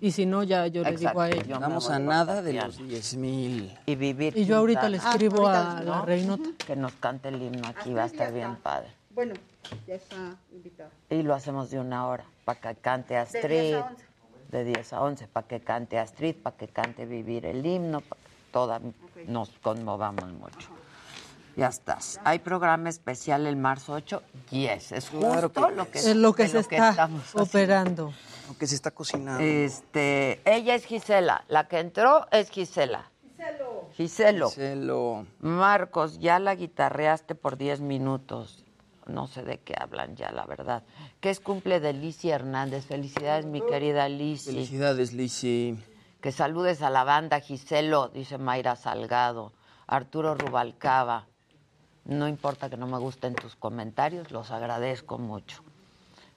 Speaker 27: Y si no, ya yo le
Speaker 3: Exacto,
Speaker 27: digo a ella.
Speaker 3: voy
Speaker 24: a nada de los 10 mil.
Speaker 3: Y vivir.
Speaker 27: Y yo ahorita le
Speaker 3: Quintana.
Speaker 27: escribo
Speaker 39: ahorita
Speaker 27: a la
Speaker 3: ¿no?
Speaker 27: Reinota.
Speaker 3: Que nos cante el himno aquí, va a estar bien padre.
Speaker 39: Bueno, ya está invitado.
Speaker 3: Y lo hacemos de una hora, para que cante Astrid.
Speaker 39: 10 a 11.
Speaker 3: De 10 a 11, para que cante Astrid, para que cante Vivir el himno, para que toda nos conmovamos mucho. Ya estás. ¿Hay programa especial el marzo 8? Yes, es justo
Speaker 24: que
Speaker 3: lo que,
Speaker 27: Es lo que se está
Speaker 3: haciendo.
Speaker 27: operando.
Speaker 24: Aunque se está cocinando.
Speaker 3: Este, ella es Gisela, la que entró es Gisela. Giselo.
Speaker 24: Giselo.
Speaker 3: Marcos, ya la guitarreaste por 10 minutos. No sé de qué hablan ya, la verdad. Que es cumple de Lisi Hernández. Felicidades, mi querida Lisi.
Speaker 24: Felicidades, Lizzy.
Speaker 3: Que saludes a la banda Giselo, dice Mayra Salgado. Arturo Rubalcaba. No importa que no me gusten tus comentarios, los agradezco mucho.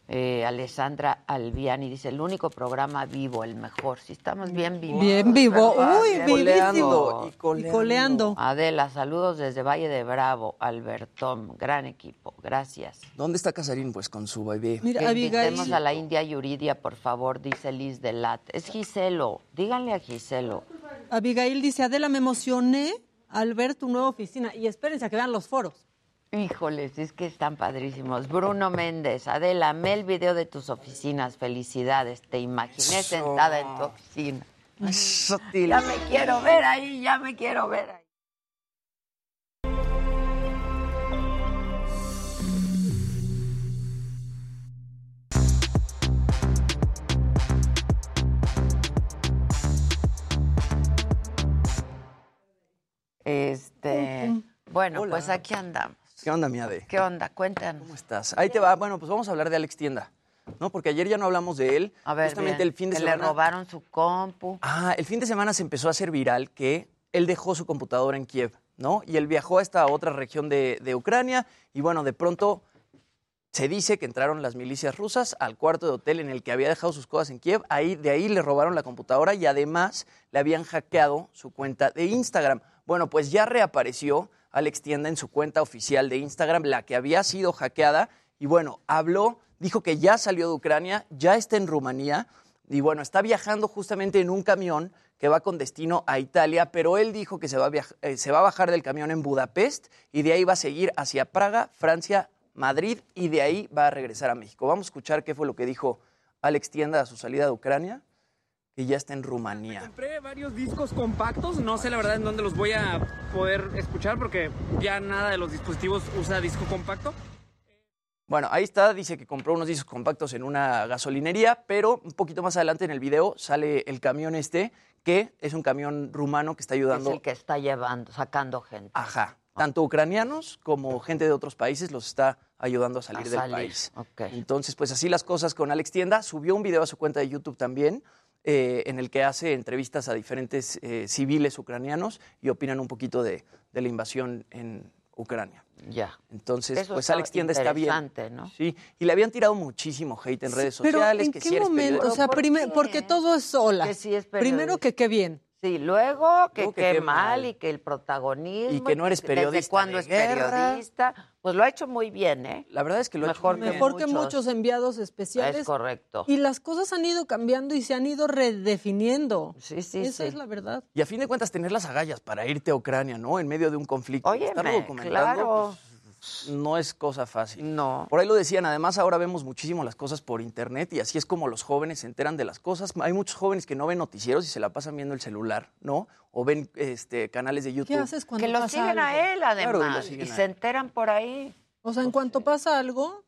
Speaker 3: Eh, Alessandra Albiani dice, el único programa vivo, el mejor. Si estamos bien vivos.
Speaker 27: Bien vivo. Uy,
Speaker 3: Bien
Speaker 27: vivísimo.
Speaker 24: y
Speaker 27: Y
Speaker 24: coleando.
Speaker 27: coleando.
Speaker 3: Adela, saludos desde Valle de Bravo, Albertón, gran equipo, gracias.
Speaker 24: ¿Dónde está Casarín? Pues con su bebé.
Speaker 27: Mira, Abigail.
Speaker 3: invitemos a la India Yuridia, por favor, dice Liz Delat. Es Giselo, díganle a Giselo.
Speaker 27: Abigail dice, Adela, me emocioné al ver tu nueva oficina. Y espérense a que vean los foros.
Speaker 3: Híjoles, es que están padrísimos. Bruno Méndez, Adela, amé el video de tus oficinas, felicidades. Te imaginé
Speaker 24: Eso.
Speaker 3: sentada en tu oficina.
Speaker 24: Eso.
Speaker 3: Ya me quiero ver ahí, ya me quiero ver ahí. Este, bueno, pues aquí andamos.
Speaker 24: ¿Qué onda, mi Ade?
Speaker 3: ¿Qué onda? Cuéntanos.
Speaker 24: ¿Cómo estás? Ahí te va. Bueno, pues vamos a hablar de Alex Tienda. ¿No? Porque ayer ya no hablamos de él.
Speaker 3: A ver,
Speaker 24: Justamente
Speaker 3: bien,
Speaker 24: el fin de
Speaker 3: que
Speaker 24: semana.
Speaker 3: le robaron su compu.
Speaker 24: Ah, el fin de semana se empezó a hacer viral que él dejó su computadora en Kiev, ¿no? Y él viajó a esta otra región de, de Ucrania y bueno, de pronto se dice que entraron las milicias rusas al cuarto de hotel en el que había dejado sus cosas en Kiev. Ahí, de ahí le robaron la computadora y además le habían hackeado su cuenta de Instagram. Bueno, pues ya reapareció Alex Tienda en su cuenta oficial de Instagram, la que había sido hackeada. Y bueno, habló, dijo que ya salió de Ucrania, ya está en Rumanía y bueno, está viajando justamente en un camión que va con destino a Italia, pero él dijo que se va, a eh, bajar del camión en Budapest y de ahí va a seguir hacia Praga, Francia, Madrid y de ahí va a regresar a México. Vamos a escuchar qué fue lo que dijo Alex Tienda a su salida de Ucrania, que ya está en Rumanía.
Speaker 40: Compré varios discos compactos, no sé la verdad en dónde los voy a poder escuchar porque ya nada de los dispositivos usa disco compacto.
Speaker 24: Bueno, ahí está, dice que compró unos discos compactos en una gasolinería, pero un poquito más adelante en el video sale el camión este, que es un camión rumano que está ayudando.
Speaker 3: Es el que está llevando, sacando gente.
Speaker 24: Ajá. Tanto ucranianos como gente de otros países los está ayudando a salir
Speaker 3: A
Speaker 24: del
Speaker 3: salir,
Speaker 24: país.
Speaker 3: ok.
Speaker 24: Entonces, pues así las cosas con Alex Tienda. Subió un video a su cuenta de YouTube también, eh, en el que hace entrevistas a diferentes eh, civiles ucranianos y opinan un poquito de, de la invasión en Ucrania.
Speaker 3: Ya.
Speaker 24: Entonces,
Speaker 3: Eso
Speaker 24: pues Alex Tienda está bien.
Speaker 3: interesante, ¿no?
Speaker 24: Sí, y le habían tirado muchísimo hate en redes
Speaker 27: Pero
Speaker 24: sociales.
Speaker 27: ¿en
Speaker 24: que
Speaker 27: qué
Speaker 24: si eres
Speaker 27: momento? O sea, porque todo es sola.
Speaker 3: Que sí es
Speaker 27: Primero que qué bien.
Speaker 3: Sí, luego que
Speaker 24: que
Speaker 3: qué
Speaker 24: qué
Speaker 3: mal,
Speaker 24: mal.
Speaker 3: y que el protagonismo.
Speaker 24: Y que no eres
Speaker 3: desde
Speaker 24: periodista
Speaker 3: cuándo
Speaker 24: de
Speaker 3: es
Speaker 24: guerra.
Speaker 3: periodista. Pues lo ha hecho muy bien, ¿eh?
Speaker 24: La verdad es que lo ha hecho
Speaker 3: Mejor
Speaker 24: muy bien.
Speaker 27: Mejor que muchos enviados especiales.
Speaker 3: Es correcto.
Speaker 27: Y las cosas han ido cambiando y se han ido redefiniendo.
Speaker 3: Sí, sí,
Speaker 27: Esa
Speaker 3: sí.
Speaker 27: es la verdad.
Speaker 24: Y a fin de cuentas, tener las agallas para irte a Ucrania, ¿no? En medio de un conflicto. Documentando,
Speaker 3: claro.
Speaker 24: pues, no es cosa fácil.
Speaker 3: No.
Speaker 24: Por ahí lo decían, además ahora vemos muchísimo las cosas por internet y así es como los jóvenes se enteran de las cosas. Hay muchos jóvenes que no ven noticieros y se la pasan viendo el celular, ¿no? O ven este, canales de YouTube.
Speaker 27: ¿Qué haces cuando
Speaker 3: Que lo
Speaker 27: pasa
Speaker 3: siguen a él, además,
Speaker 24: Claro, y
Speaker 3: se enteran por ahí.
Speaker 27: O sea, en cuanto pasa algo,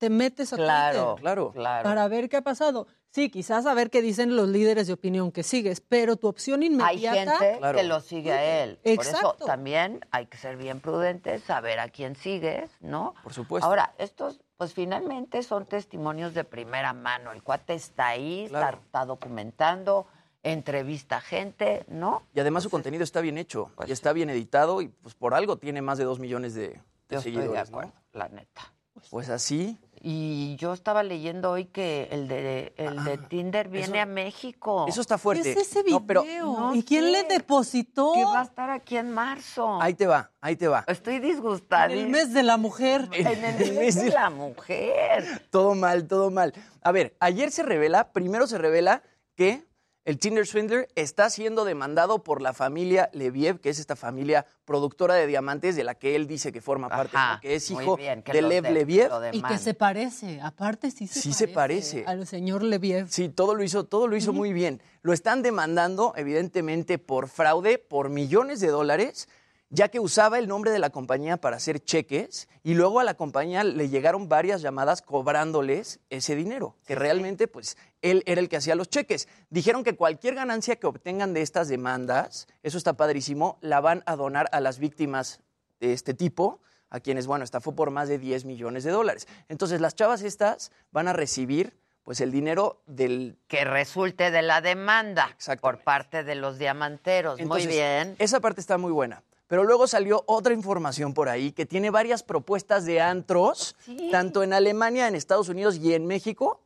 Speaker 27: te metes a
Speaker 3: Claro,
Speaker 27: Twitter
Speaker 24: claro.
Speaker 3: claro.
Speaker 27: para ver qué ha pasado. Sí, quizás a ver qué dicen los líderes de opinión que sigues, pero tu opción
Speaker 3: Hay
Speaker 27: inmediata...
Speaker 3: gente
Speaker 24: Claro.
Speaker 3: que lo sigue a él. Por eso
Speaker 27: Exacto.
Speaker 3: también hay que ser bien prudentes, saber a quién sigues, ¿no?
Speaker 24: Por supuesto.
Speaker 3: Ahora, estos, pues finalmente son testimonios de primera mano. El cuate está ahí, está-
Speaker 24: Claro.
Speaker 3: está, documentando, entrevista a gente, ¿no?
Speaker 24: Y además su contenido está bien hecho y está bien editado y pues por algo tiene más de dos millones de, de
Speaker 3: Yo estoy
Speaker 24: seguidores,
Speaker 3: de
Speaker 24: ¿no?
Speaker 3: la neta.
Speaker 24: Pues así.
Speaker 3: Y yo estaba leyendo hoy que el de, el de Tinder viene a México.
Speaker 24: Eso está
Speaker 27: ¿Qué
Speaker 24: fuerte.
Speaker 27: es ese video?
Speaker 24: No, pero
Speaker 3: No
Speaker 27: ¿Y quién
Speaker 3: sé.
Speaker 27: le depositó?
Speaker 3: Que va a estar aquí en marzo.
Speaker 24: ahí te va, ahí te va.
Speaker 3: Estoy
Speaker 27: En
Speaker 3: disgustada.
Speaker 27: el mes de la mujer.
Speaker 3: En el mes de la mujer.
Speaker 24: Todo mal, todo mal. A ver, ayer se revela, primero se revela que el Tinder Swindler está siendo demandado por la familia Leviev, que es esta familia productora de diamantes de la que él dice que forma parte,
Speaker 3: Ajá,
Speaker 24: ¿no? que es hijo
Speaker 3: bien, que
Speaker 24: de Lev
Speaker 3: de-
Speaker 24: Leviev.
Speaker 27: Y que se parece, aparte sí se
Speaker 24: Sí
Speaker 27: parece.
Speaker 24: se parece.
Speaker 27: Al señor Leviev.
Speaker 24: Sí, todo lo hizo, todo lo hizo muy bien. Lo están demandando, evidentemente, por fraude, por millones de dólares, ya que usaba el nombre de la compañía para hacer cheques y luego a la compañía le llegaron varias llamadas cobrándoles ese dinero, que realmente, pues, él era el que hacía los cheques. Dijeron que cualquier ganancia que obtengan de estas demandas, eso está padrísimo, la van a donar a las víctimas de este tipo, a quienes, bueno, estafó por más de 10 millones de dólares. Entonces, las chavas estas van a recibir, pues, el dinero del
Speaker 3: Que resulte de la demanda por parte de los diamanteros.
Speaker 24: Entonces,
Speaker 3: Muy bien.
Speaker 24: Esa parte está muy buena. Pero luego salió otra información por ahí que tiene varias propuestas de antros, tanto en Alemania, en Estados Unidos y en México,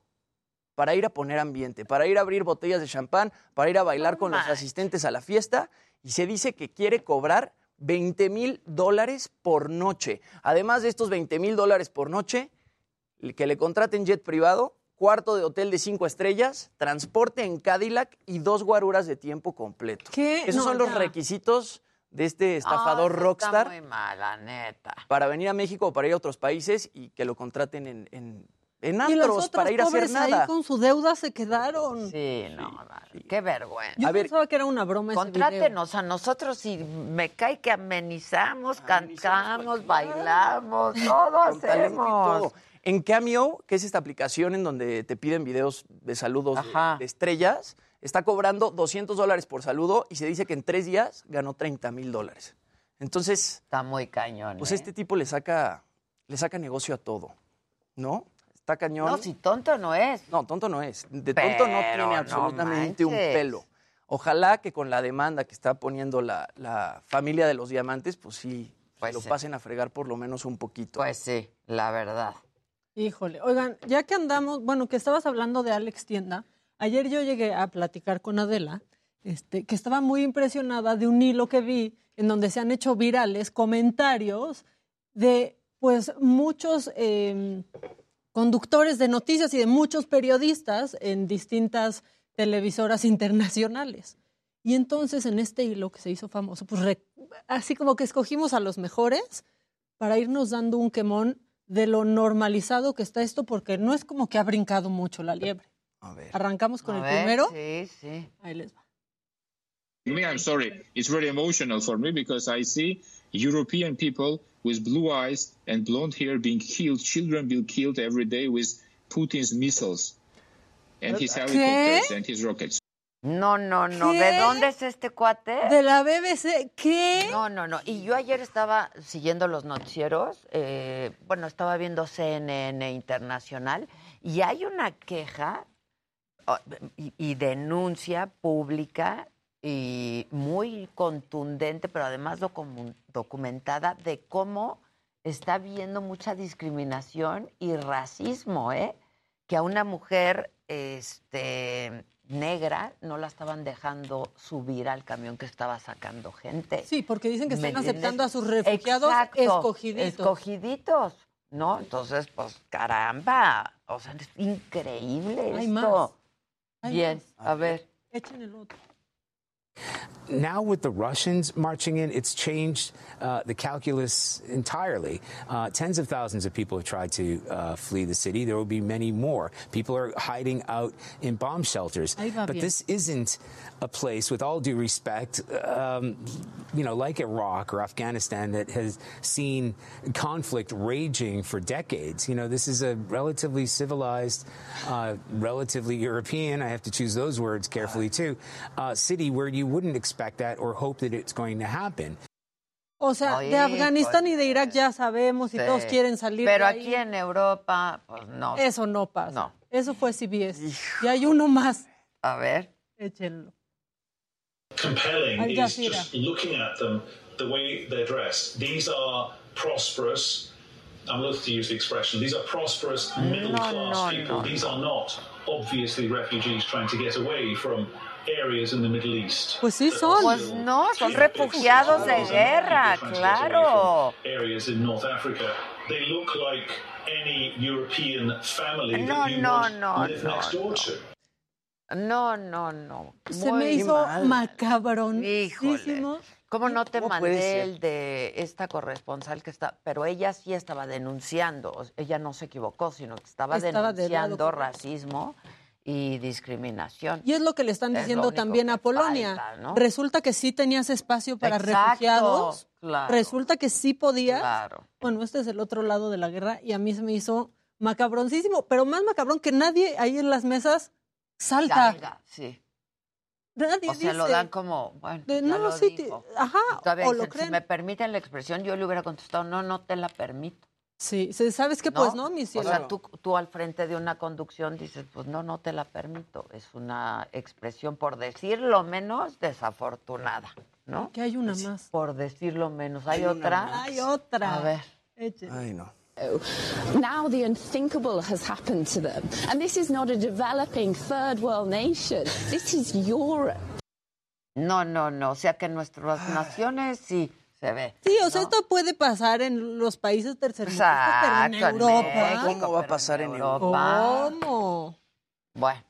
Speaker 24: para ir a poner ambiente, para ir a abrir botellas de champán, para ir a bailar con los asistentes a la fiesta. Y se dice que quiere cobrar 20 mil dólares por noche. Además de estos 20 mil dólares por noche, que le contraten jet privado, cuarto de hotel de cinco estrellas, transporte en Cadillac y dos guaruras de tiempo completo.
Speaker 27: ¿Qué?
Speaker 24: Esos
Speaker 27: No,
Speaker 24: son los
Speaker 27: ya.
Speaker 24: requisitos de este estafador
Speaker 3: Ah, eso
Speaker 24: rockstar
Speaker 3: Está muy mal, la neta.
Speaker 24: para venir a México o para ir a otros países y que lo contraten en, en, en
Speaker 27: Y
Speaker 24: antros
Speaker 27: otras
Speaker 24: para ir a hacer nada.
Speaker 27: ahí con su deuda se quedaron.
Speaker 3: Sí, no, vale. qué vergüenza.
Speaker 27: Yo
Speaker 24: A ver,
Speaker 27: pensaba que era una broma ese video.
Speaker 3: Contrátenos a nosotros y me cae que amenizamos, cantamos, bailamos, todo hacemos.
Speaker 24: todo. En Cameo, que es esta aplicación en donde te piden videos de saludos de, estrellas, está cobrando 200 dólares por saludo y se dice que en tres días ganó 30 mil dólares. Entonces,
Speaker 3: Está muy cañón.
Speaker 24: pues
Speaker 3: ¿eh?
Speaker 24: este tipo le saca, le saca negocio a todo, ¿no? Está cañón.
Speaker 3: No, si tonto no es.
Speaker 24: No, tonto no es. De tonto no tiene
Speaker 3: no
Speaker 24: absolutamente un pelo. Ojalá que con la demanda que está poniendo la, la familia de los diamantes, pues sí,
Speaker 3: Pues
Speaker 24: lo
Speaker 3: sí.
Speaker 24: pasen a fregar por lo menos un poquito.
Speaker 3: Pues sí, la verdad.
Speaker 27: Híjole, oigan, ya que andamos, bueno, que estabas hablando de Alex Tienda, ayer yo llegué a platicar con Adela, este, que estaba muy impresionada de un hilo que vi en donde se han hecho virales comentarios de, pues, muchos eh, conductores de noticias y de muchos periodistas en distintas televisoras internacionales. Y entonces en este hilo que se hizo famoso, pues así como que escogimos a los mejores para irnos dando un quemón de lo normalizado que está esto, porque no es como que ha brincado mucho la liebre.
Speaker 24: A ver.
Speaker 27: Arrancamos con
Speaker 3: A
Speaker 27: el
Speaker 3: ver,
Speaker 27: primero.
Speaker 3: Sí, sí.
Speaker 27: Ahí les va.
Speaker 41: Me, I'm sorry. It's very emotional for me because I see European people with blue eyes and blonde hair being killed, children being killed every day with Putin's missiles and his helicopters and his rockets.
Speaker 3: No, no, no.
Speaker 27: ¿Qué?
Speaker 3: ¿De dónde es este cuate?
Speaker 27: De la BBC, ¿qué?
Speaker 3: No, no, no. Y yo ayer estaba siguiendo los noticieros, eh, bueno, estaba viendo CNN Internacional y hay una queja y, y denuncia pública y muy contundente, pero además docu- documentada de cómo está habiendo mucha discriminación y racismo, ¿eh? Que a una mujer este, negra no la estaban dejando subir al camión que estaba sacando gente.
Speaker 27: Sí, porque dicen que
Speaker 3: ¿Me
Speaker 27: están aceptando a sus refugiados
Speaker 3: Exacto,
Speaker 27: escogiditos.
Speaker 3: Escogiditos, ¿no? Entonces, pues, caramba. O sea, es increíble
Speaker 27: Hay
Speaker 3: esto.
Speaker 27: más.
Speaker 3: Bien, a ver.
Speaker 27: Echen el otro.
Speaker 42: Now with the Russians marching in, it's changed uh, the calculus entirely. Uh, tens of thousands of people have tried to uh, flee the city. There will be many more. People are hiding out in bomb shelters. But this isn't a place, with all due respect, um, you know, like Iraq or Afghanistan, that has seen conflict raging for decades. You know, this is a relatively civilized, uh, relatively European, I have to choose those words carefully too, uh, city where you wouldn't expect that or hope that it's going to happen.
Speaker 27: O sea, de Afganistán y de Irak ya sabemos y
Speaker 3: Sí.
Speaker 27: todos quieren salir
Speaker 3: Pero
Speaker 27: de ahí.
Speaker 3: aquí en Europa, pues no.
Speaker 27: Eso no pasa.
Speaker 3: No.
Speaker 27: Eso fue CBS. Y hay uno más.
Speaker 3: A ver.
Speaker 27: Échenlo.
Speaker 43: compelling
Speaker 27: Al
Speaker 43: is just looking at them, the way they're dressed. These are prosperous. I'm loath to use the expression. These are prosperous middle
Speaker 3: No,
Speaker 43: class
Speaker 3: no,
Speaker 43: people.
Speaker 3: no,
Speaker 43: These are not obviously refugees trying to get away from areas in the Middle East.
Speaker 27: Pues sí
Speaker 43: son.
Speaker 3: Pues no, son refugiados de guerra, claro.
Speaker 43: Areas in North Africa. They look like any European family
Speaker 3: No, no, no, no. No, no, no.
Speaker 27: Se me hizo
Speaker 3: mal.
Speaker 27: macabronísimo.
Speaker 3: ¿Cómo no te
Speaker 27: ¿Cómo
Speaker 3: mandé el de esta corresponsal que está? Pero ella sí estaba denunciando, ella no se equivocó, sino que estaba,
Speaker 27: Estaba
Speaker 3: denunciando racismo y discriminación.
Speaker 27: Y es lo que le están
Speaker 3: Es
Speaker 27: diciendo también a Polonia.
Speaker 3: falta, ¿no?
Speaker 27: Resulta que sí tenías espacio para
Speaker 3: Exacto,
Speaker 27: refugiados.
Speaker 3: claro.
Speaker 27: Resulta que sí podías.
Speaker 3: Claro.
Speaker 27: Bueno, este es el otro lado de la guerra y a mí se me hizo macabroncísimo, pero más macabrón que nadie ahí en las mesas salta.
Speaker 3: Salga, sí.
Speaker 27: Nadie
Speaker 3: O sea, lo dan como, bueno,
Speaker 27: de, no,
Speaker 3: lo
Speaker 27: sí, te- ajá,
Speaker 3: dicen, si me permiten la expresión, yo le hubiera contestado, no, no te la permito.
Speaker 27: Sí, ¿sabes qué? Pues no, mi
Speaker 3: O
Speaker 27: cielo.
Speaker 3: sea, tú, tú al frente de una conducción dices, pues no, no te la permito. Es una expresión, por decirlo menos, desafortunada, ¿no?
Speaker 27: Que hay una más.
Speaker 3: Por decirlo menos. ¿Hay, otra?
Speaker 27: Hay otra.
Speaker 3: A ver.
Speaker 27: Ay,
Speaker 24: no.
Speaker 44: Now the unthinkable has happened to them. And this is not a developing third world nation. This is Europe.
Speaker 3: No, no, no. O sea que nuestras naciones sí se ve.
Speaker 27: Sí, o sea, esto puede pasar en los países tercermundistas, pero en Europa.
Speaker 3: México,
Speaker 24: ¿Cómo va a pasar en
Speaker 3: Europa?
Speaker 27: ¿Cómo?
Speaker 3: Bueno,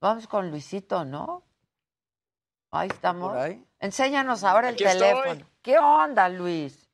Speaker 3: vamos con Luisito, ¿no? Ahí estamos.
Speaker 24: Ahí.
Speaker 3: Enséñanos ahora el
Speaker 32: Aquí estoy.
Speaker 3: teléfono. ¿Qué onda, Luis?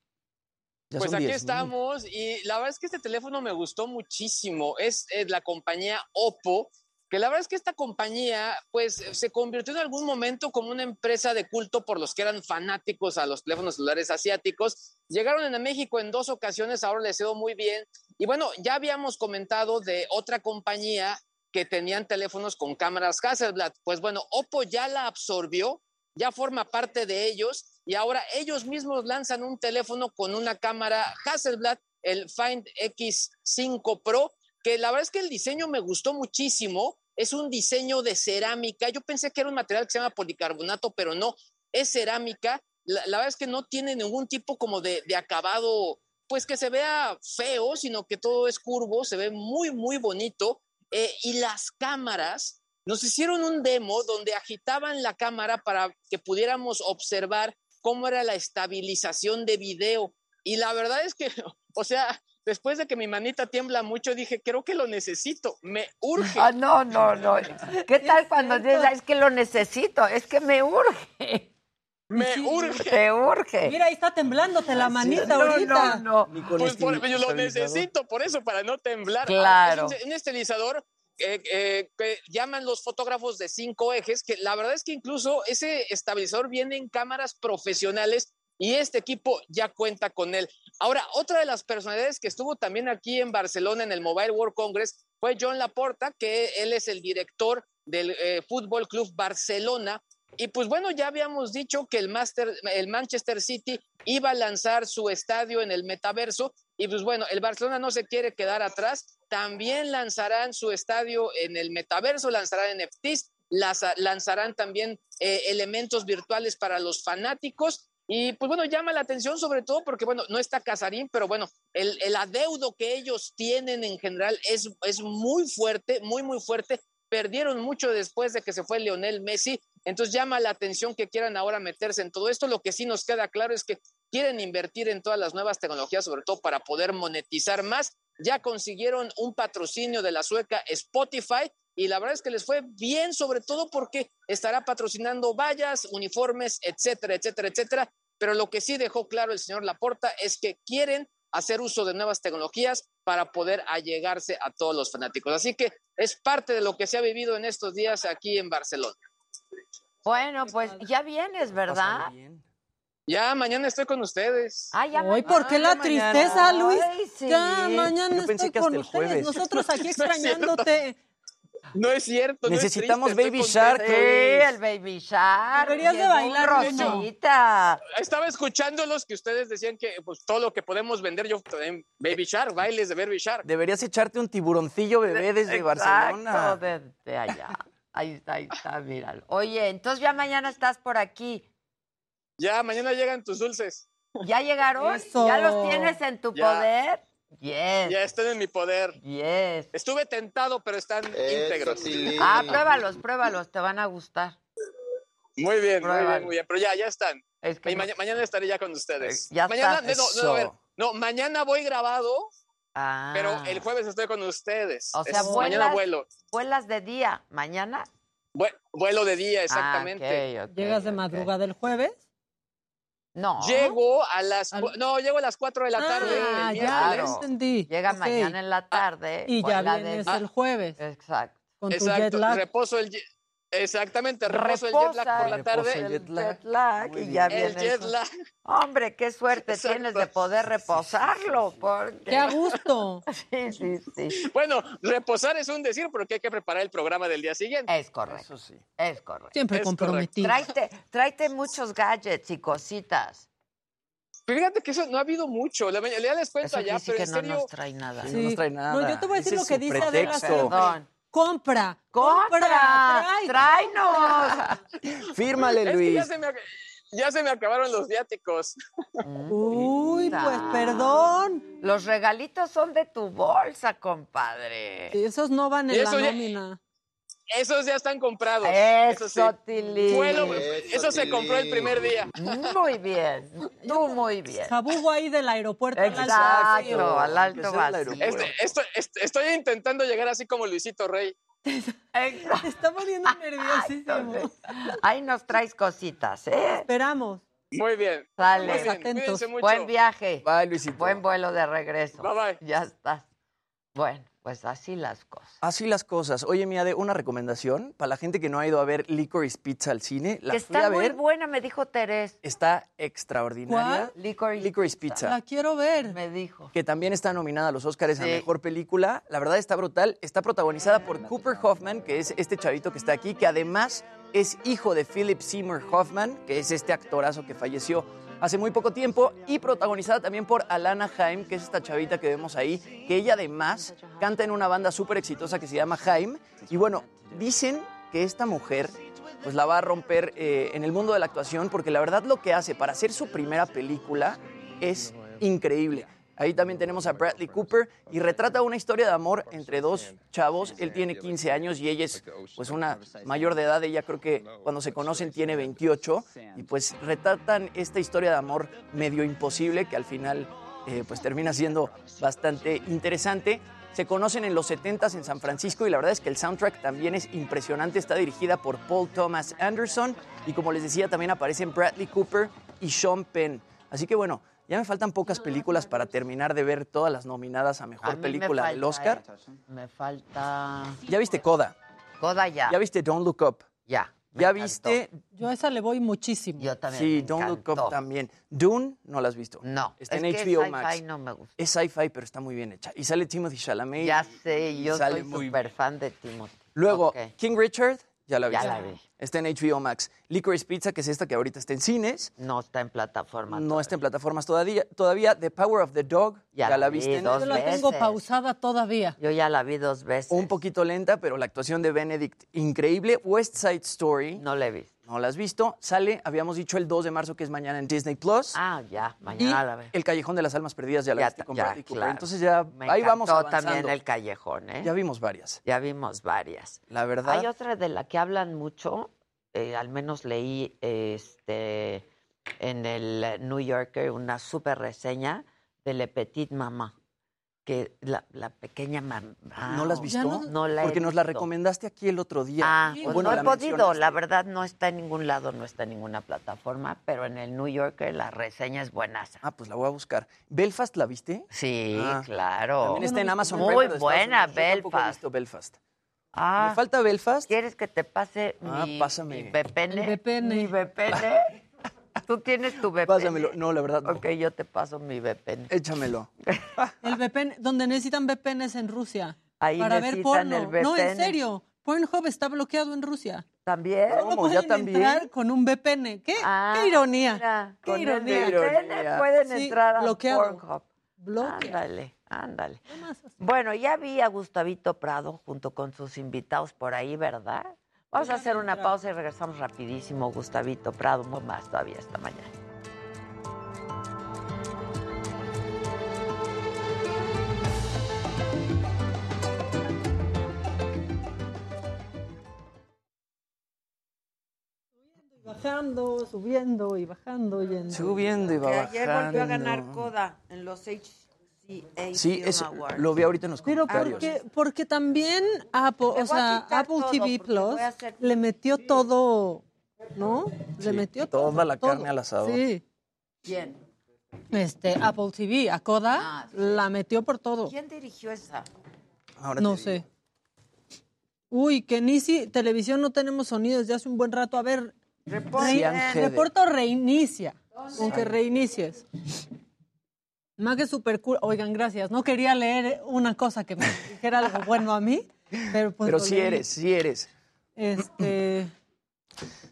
Speaker 32: Pues aquí estamos y la verdad es que este teléfono me gustó muchísimo. Es, eh, la compañía Oppo, que la verdad es que esta compañía pues se convirtió en algún momento como una empresa de culto por los que eran fanáticos a los teléfonos celulares asiáticos. Llegaron en México en dos ocasiones, ahora les quedó muy bien. Y bueno, ya habíamos comentado de otra compañía que tenían teléfonos con cámaras Hasselblad. Pues bueno, Oppo ya la absorbió, ya forma parte de ellos y ahora ellos mismos lanzan un teléfono con una cámara Hasselblad, el Find X5 Pro, que la verdad es que el diseño me gustó muchísimo. Es un diseño de cerámica. Yo pensé que era un material que se llama policarbonato, pero no, es cerámica. La, la verdad es que no tiene ningún tipo como de, acabado, pues que se vea feo, sino que todo es curvo, se ve muy, muy bonito. Eh, y las cámaras, nos hicieron un demo donde agitaban la cámara para que pudiéramos observar cómo era la estabilización de video. Y la verdad es que, o sea, después de que mi manita tiembla mucho, dije, creo que lo necesito, me urge.
Speaker 3: Ah, no, no, no. ¿Qué tal cuando dices, "Ah, es que lo necesito? Es que me urge.
Speaker 32: Me urge.
Speaker 3: Me urge.
Speaker 27: Mira, ahí está temblándote la manita
Speaker 3: No,
Speaker 27: ahorita.
Speaker 3: no, no.
Speaker 32: Pues por- yo lo necesito, por eso, para no temblar.
Speaker 3: Claro.
Speaker 32: Ah, es un, un estabilizador eh, eh, que llaman los fotógrafos de cinco ejes, que la verdad es que incluso ese estabilizador viene en cámaras profesionales y este equipo ya cuenta con él. Ahora, otra de las personalidades que estuvo también aquí en Barcelona en el Mobile World Congress fue John Laporta, que él es el director del eh, Fútbol Club Barcelona. Y pues bueno, ya habíamos dicho que el, Master, el Manchester City iba a lanzar su estadio en el metaverso y pues bueno, el Barcelona no se quiere quedar atrás, también lanzarán su estadio en el metaverso, lanzarán NFTs, lanzarán también eh, elementos virtuales para los fanáticos y pues bueno, llama la atención sobre todo porque bueno, no está Casarín, pero bueno, el, el adeudo que ellos tienen en general es, es muy fuerte, muy, muy fuerte. Perdieron mucho después de que se fue Lionel Messi, entonces llama la atención que quieran ahora meterse en todo esto. Lo que sí nos queda claro es que quieren invertir en todas las nuevas tecnologías, sobre todo para poder monetizar más. Ya consiguieron un patrocinio de la sueca Spotify y la verdad es que les fue bien, sobre todo porque estará patrocinando vallas, uniformes, etcétera, etcétera, etcétera. Pero lo que sí dejó claro el señor Laporta es que quieren hacer uso de nuevas tecnologías para poder allegarse a todos los fanáticos. Así que es parte de lo que se ha vivido en estos días aquí en Barcelona.
Speaker 3: Bueno, pues ya vienes, ¿verdad?
Speaker 32: Ya, mañana estoy con ustedes.
Speaker 3: Ah, ya
Speaker 27: ¿por qué la tristeza, Luis? Ya, mañana estoy con ustedes. Nosotros aquí extrañándote.
Speaker 32: No es cierto.
Speaker 24: Necesitamos
Speaker 32: no es
Speaker 24: Baby Shark.
Speaker 3: Sí, el Baby Shark.
Speaker 27: Deberías de bailar,
Speaker 3: Rosita.
Speaker 32: Estaba escuchándolos que ustedes decían que pues todo lo que podemos vender, yo también, Baby Shark, bailes de Baby Shark.
Speaker 24: Deberías echarte un tiburoncillo bebé desde
Speaker 3: Exacto,
Speaker 24: Barcelona.
Speaker 3: desde allá. Ahí está, ahí está, míralo. Oye, entonces ya mañana estás por aquí.
Speaker 32: Ya, mañana llegan tus dulces.
Speaker 3: ¿Ya llegaron?
Speaker 27: Eso.
Speaker 3: ¿Ya los tienes en tu
Speaker 32: Ya.
Speaker 3: poder? Yes.
Speaker 32: Ya están en mi poder.
Speaker 3: Yes.
Speaker 32: Estuve tentado, pero están íntegros.
Speaker 3: Ah, pruébalos, pruébalos, te van a gustar.
Speaker 32: Muy bien, muy bien, muy bien. Pero ya, ya están.
Speaker 3: Es que no-
Speaker 32: mañana estaré ya con ustedes.
Speaker 3: Ya
Speaker 32: mañana,
Speaker 3: está.
Speaker 32: no, no, a ver,
Speaker 24: Eso.
Speaker 32: no, mañana voy grabado,
Speaker 3: Ah.
Speaker 32: pero el jueves estoy con ustedes.
Speaker 3: O sea,
Speaker 32: Es-
Speaker 3: vuelas,
Speaker 32: mañana vuelo.
Speaker 3: vuelas de día, mañana.
Speaker 32: Vue- Vuelo de día, exactamente.
Speaker 3: Ah,
Speaker 27: ¿Llegas de
Speaker 3: ok.
Speaker 27: madrugada el jueves?
Speaker 3: No.
Speaker 32: Llego a las
Speaker 27: Al-
Speaker 32: no, llego a las 4 de la tarde.
Speaker 27: Ah,
Speaker 32: el
Speaker 27: ya, ya entendí.
Speaker 3: Llega
Speaker 27: Ok.
Speaker 3: mañana en la tarde.
Speaker 27: Y ya
Speaker 3: de-
Speaker 27: vienes
Speaker 32: Ah.
Speaker 27: el jueves
Speaker 3: Exacto.
Speaker 27: con tu jet
Speaker 32: Exacto,
Speaker 27: lag.
Speaker 32: reposo el Exactamente, reposo el jet lag por la tarde.
Speaker 24: el jet lag.
Speaker 3: jet lag,
Speaker 24: Muy
Speaker 3: y ya
Speaker 24: bien.
Speaker 32: El
Speaker 3: vienes.
Speaker 32: jet lag.
Speaker 3: Hombre, qué suerte
Speaker 32: Exacto.
Speaker 3: tienes de poder reposarlo. Porque...
Speaker 27: ¡Qué a gusto!
Speaker 3: Sí, sí, sí.
Speaker 32: Bueno, reposar es un decir porque hay que preparar el programa del día siguiente.
Speaker 3: Es correcto.
Speaker 24: Eso sí.
Speaker 3: Es correcto.
Speaker 27: Siempre
Speaker 32: Es
Speaker 27: comprometido.
Speaker 3: Tráete, tráete muchos gadgets y cositas.
Speaker 32: Pero fíjate que eso no ha habido mucho. La mayoría les cuento
Speaker 3: Eso
Speaker 32: allá, pero
Speaker 3: que
Speaker 32: en
Speaker 3: no
Speaker 32: serio.
Speaker 3: nos trae nada.
Speaker 24: Sí. no nos trae nada.
Speaker 27: No, yo te voy a decir
Speaker 24: Ese
Speaker 27: lo que dice Adela
Speaker 24: pretexto.
Speaker 3: Perdón.
Speaker 27: Compra,
Speaker 3: ¡Compra! ¡Tráenos!
Speaker 24: Fírmale,
Speaker 32: Es que
Speaker 24: Luis.
Speaker 32: ya se, me, ac- ya se me acabaron los viáticos.
Speaker 27: Uy, pues
Speaker 3: Ah.
Speaker 27: perdón.
Speaker 3: Los regalitos son de tu bolsa, compadre.
Speaker 27: Esos no van en la nómina.
Speaker 32: Esos ya están comprados. Eso sí.
Speaker 3: Eso.
Speaker 32: Fue lo- eso se compró el primer día.
Speaker 3: Muy bien. Tú muy bien.
Speaker 27: Jabugo ahí del aeropuerto. al alto
Speaker 3: Exacto,
Speaker 27: vacío.
Speaker 3: al alto
Speaker 24: aeropuerto.
Speaker 32: Este- esto- este- estoy intentando llegar así como Luisito Rey.
Speaker 3: Exacto.
Speaker 27: Te está poniendo nerviosísimo.
Speaker 3: Ahí nos traes cositas, ¿eh?
Speaker 27: Esperamos.
Speaker 32: Muy bien.
Speaker 3: Sale.
Speaker 32: Muy bien.
Speaker 27: Atentos.
Speaker 32: Cuídense mucho.
Speaker 3: Buen viaje.
Speaker 24: Bye, Luisito.
Speaker 3: Buen vuelo de regreso.
Speaker 32: Bye, bye.
Speaker 3: Ya estás. Bueno, pues así las cosas.
Speaker 24: Así las cosas. Oye, Mía, de una recomendación para la gente que no ha ido a ver Licorice Pizza al cine. La
Speaker 3: Que
Speaker 24: fui a
Speaker 3: está muy
Speaker 24: ver.
Speaker 3: buena, me dijo Terés.
Speaker 24: Está extraordinaria.
Speaker 3: Licorice,
Speaker 24: Licorice Pizza.
Speaker 27: La quiero ver.
Speaker 3: Me dijo.
Speaker 24: que también está nominada a los Oscars a. Mejor Película. La verdad está brutal. Está protagonizada por Cooper Hoffman, que es este chavito que está aquí, que además es hijo de Philip Seymour Hoffman, que es este actorazo que falleció hace muy poco tiempo, y protagonizada también por Alana Haim, que es esta chavita que vemos ahí, que ella además canta en una banda súper exitosa que se llama Haim. Y bueno, dicen que esta mujer pues la va a romper eh, en el mundo de la actuación, porque la verdad lo que hace para hacer su primera película es increíble. Ahí también tenemos a Bradley Cooper y retrata una historia de amor entre dos chavos. Él tiene 15 años y ella es pues una mayor de edad. Ella creo que cuando se conocen tiene 28 y pues retratan esta historia de amor medio imposible que al final eh, pues termina siendo bastante interesante. Se conocen en los 70s en San Francisco y la verdad es que el soundtrack también es impresionante. Está dirigida por Paul Thomas Anderson y como les decía también aparecen Bradley Cooper y Sean Penn. Así que bueno, ya me faltan pocas películas para terminar de ver todas las nominadas a
Speaker 3: A
Speaker 24: Mejor
Speaker 3: me
Speaker 24: Película del Oscar.
Speaker 3: eh, Me falta.
Speaker 24: ¿Ya viste Coda?
Speaker 3: Coda ya.
Speaker 24: ¿Ya viste Don't Look Up?
Speaker 3: Ya. me
Speaker 24: ¿Ya
Speaker 3: encantó.
Speaker 24: viste?
Speaker 27: Yo a esa le voy muchísimo.
Speaker 3: Yo también.
Speaker 24: Sí,
Speaker 3: me
Speaker 24: Don't Look. Up también. Dune, no la has visto.
Speaker 3: No.
Speaker 24: Está
Speaker 3: es
Speaker 24: en
Speaker 3: que
Speaker 24: HBO
Speaker 3: sci-fi
Speaker 24: Max.
Speaker 3: no me gusta.
Speaker 24: Es sci-fi, pero está muy bien hecha. Y sale Timothy Chalamet.
Speaker 3: Ya sé, yo
Speaker 24: sale
Speaker 3: soy
Speaker 24: muy
Speaker 3: súper fan de Timothy.
Speaker 24: Luego. King Richard, ya la
Speaker 3: Ya
Speaker 24: viste.
Speaker 3: la vi.
Speaker 24: Está en HBO Max. Licorice Pizza, que es esta que ahorita está en cines.
Speaker 3: No está en plataforma.
Speaker 24: No está en plataformas todavía. Todavía The Power of the Dog,
Speaker 3: Ya
Speaker 24: ya,
Speaker 3: la
Speaker 24: la
Speaker 3: vi
Speaker 24: viste. en
Speaker 3: dos
Speaker 27: Yo la
Speaker 3: veces.
Speaker 27: tengo pausada todavía.
Speaker 3: Yo ya la vi dos veces.
Speaker 24: Un poquito lenta, pero la actuación de Benedict increíble. West Side Story,
Speaker 3: No la he visto.
Speaker 24: No la has visto. Sale, habíamos dicho el 2 de marzo, que es mañana en Disney Plus.
Speaker 3: Ah, ya.
Speaker 24: y
Speaker 3: Mañana.
Speaker 24: El Callejón de las Almas Perdidas ya la
Speaker 3: Ya
Speaker 24: viste con
Speaker 3: ya, claro.
Speaker 24: Entonces ya
Speaker 3: Me
Speaker 24: ahí vamos avanzando.
Speaker 3: también el callejón, ¿eh?
Speaker 24: Ya vimos varias.
Speaker 3: Ya vimos varias.
Speaker 24: La verdad.
Speaker 3: Hay otra de la que hablan mucho, eh, al menos leí este en el New Yorker una super reseña de Le Petit Maman. Que la, la pequeña mamá.
Speaker 24: ¿No la has visto?
Speaker 3: No, la he
Speaker 24: Porque nos la recomendaste aquí el otro día.
Speaker 3: Ah, pues
Speaker 24: bueno,
Speaker 3: no he
Speaker 24: la
Speaker 3: podido, la verdad no está en ningún lado, no está en ninguna plataforma, pero en el New Yorker la reseña es buenaza.
Speaker 24: Ah, pues la voy a buscar. ¿Belfast la viste?
Speaker 3: Sí,
Speaker 24: Ah,
Speaker 3: claro.
Speaker 24: También está en Amazon
Speaker 3: Muy buena,
Speaker 24: tampoco he
Speaker 3: Belfast.
Speaker 24: visto Belfast.
Speaker 3: Ah,
Speaker 24: ¿Me falta Belfast?
Speaker 3: ¿Quieres que te pase
Speaker 24: Ah,
Speaker 3: mi,
Speaker 24: pásame.
Speaker 3: mi VPN?
Speaker 27: El VPN.
Speaker 3: Mi VPN. ¿Tú tienes tu VPN?
Speaker 24: Pásamelo. No, la verdad no.
Speaker 3: Ok, yo te paso mi VPN.
Speaker 24: Échamelo.
Speaker 27: El VPN, donde necesitan VPNs en Rusia.
Speaker 3: Ahí
Speaker 27: para ver
Speaker 3: necesitan
Speaker 27: porno.
Speaker 3: el
Speaker 27: No, en
Speaker 3: VPN.
Speaker 27: serio. Pornhub está bloqueado en Rusia.
Speaker 3: ¿También?
Speaker 24: ¿Cómo? ¿Ya
Speaker 27: pueden
Speaker 24: también?
Speaker 27: entrar con un VPN. ¿Qué,
Speaker 3: Ah,
Speaker 27: qué ironía?
Speaker 3: mira,
Speaker 27: qué
Speaker 3: con el
Speaker 27: ironía.
Speaker 3: VPN pueden
Speaker 27: Sí,
Speaker 3: entrar a
Speaker 27: bloqueado.
Speaker 3: Pornhub.
Speaker 27: Bloqueado.
Speaker 3: Ándale, ándale. Bueno, ya vi a Gustavito Prado junto con sus invitados por ahí, ¿verdad? Vamos a hacer una pausa y regresamos rapidísimo. Gustavito Prado, muy más todavía esta mañana.
Speaker 27: Bajando, subiendo y bajando. Yendo.
Speaker 24: Subiendo y
Speaker 3: Que ayer volvió a ganar
Speaker 24: bajando.
Speaker 3: Coda en los HCA
Speaker 24: Sí, es, lo vi ahorita en los
Speaker 27: Pero
Speaker 24: comentarios.
Speaker 27: porque, porque también Apple,
Speaker 3: Le
Speaker 27: o sea, Apple TV Plus
Speaker 3: hacer-
Speaker 27: le metió todo, ¿no?
Speaker 24: Sí,
Speaker 27: le metió todo.
Speaker 24: toda la
Speaker 27: todo.
Speaker 24: carne al asador.
Speaker 27: Sí.
Speaker 3: ¿Quién?
Speaker 27: Este, Apple TV, a Coda,
Speaker 3: Ah, sí.
Speaker 27: la metió por todo.
Speaker 3: ¿Quién dirigió esa?
Speaker 24: Ahora
Speaker 27: No sé. Uy, que ni si televisión no tenemos sonido desde hace un buen rato. A ver,
Speaker 3: Report-
Speaker 27: re-
Speaker 24: Cian Hede.
Speaker 27: reporta o reinicia. Con que reinicies. Más que super cool. Oigan, gracias. No quería leer una cosa que me dijera algo bueno a mí, pero pues
Speaker 24: Pero sí eres, sí eres.
Speaker 27: Este,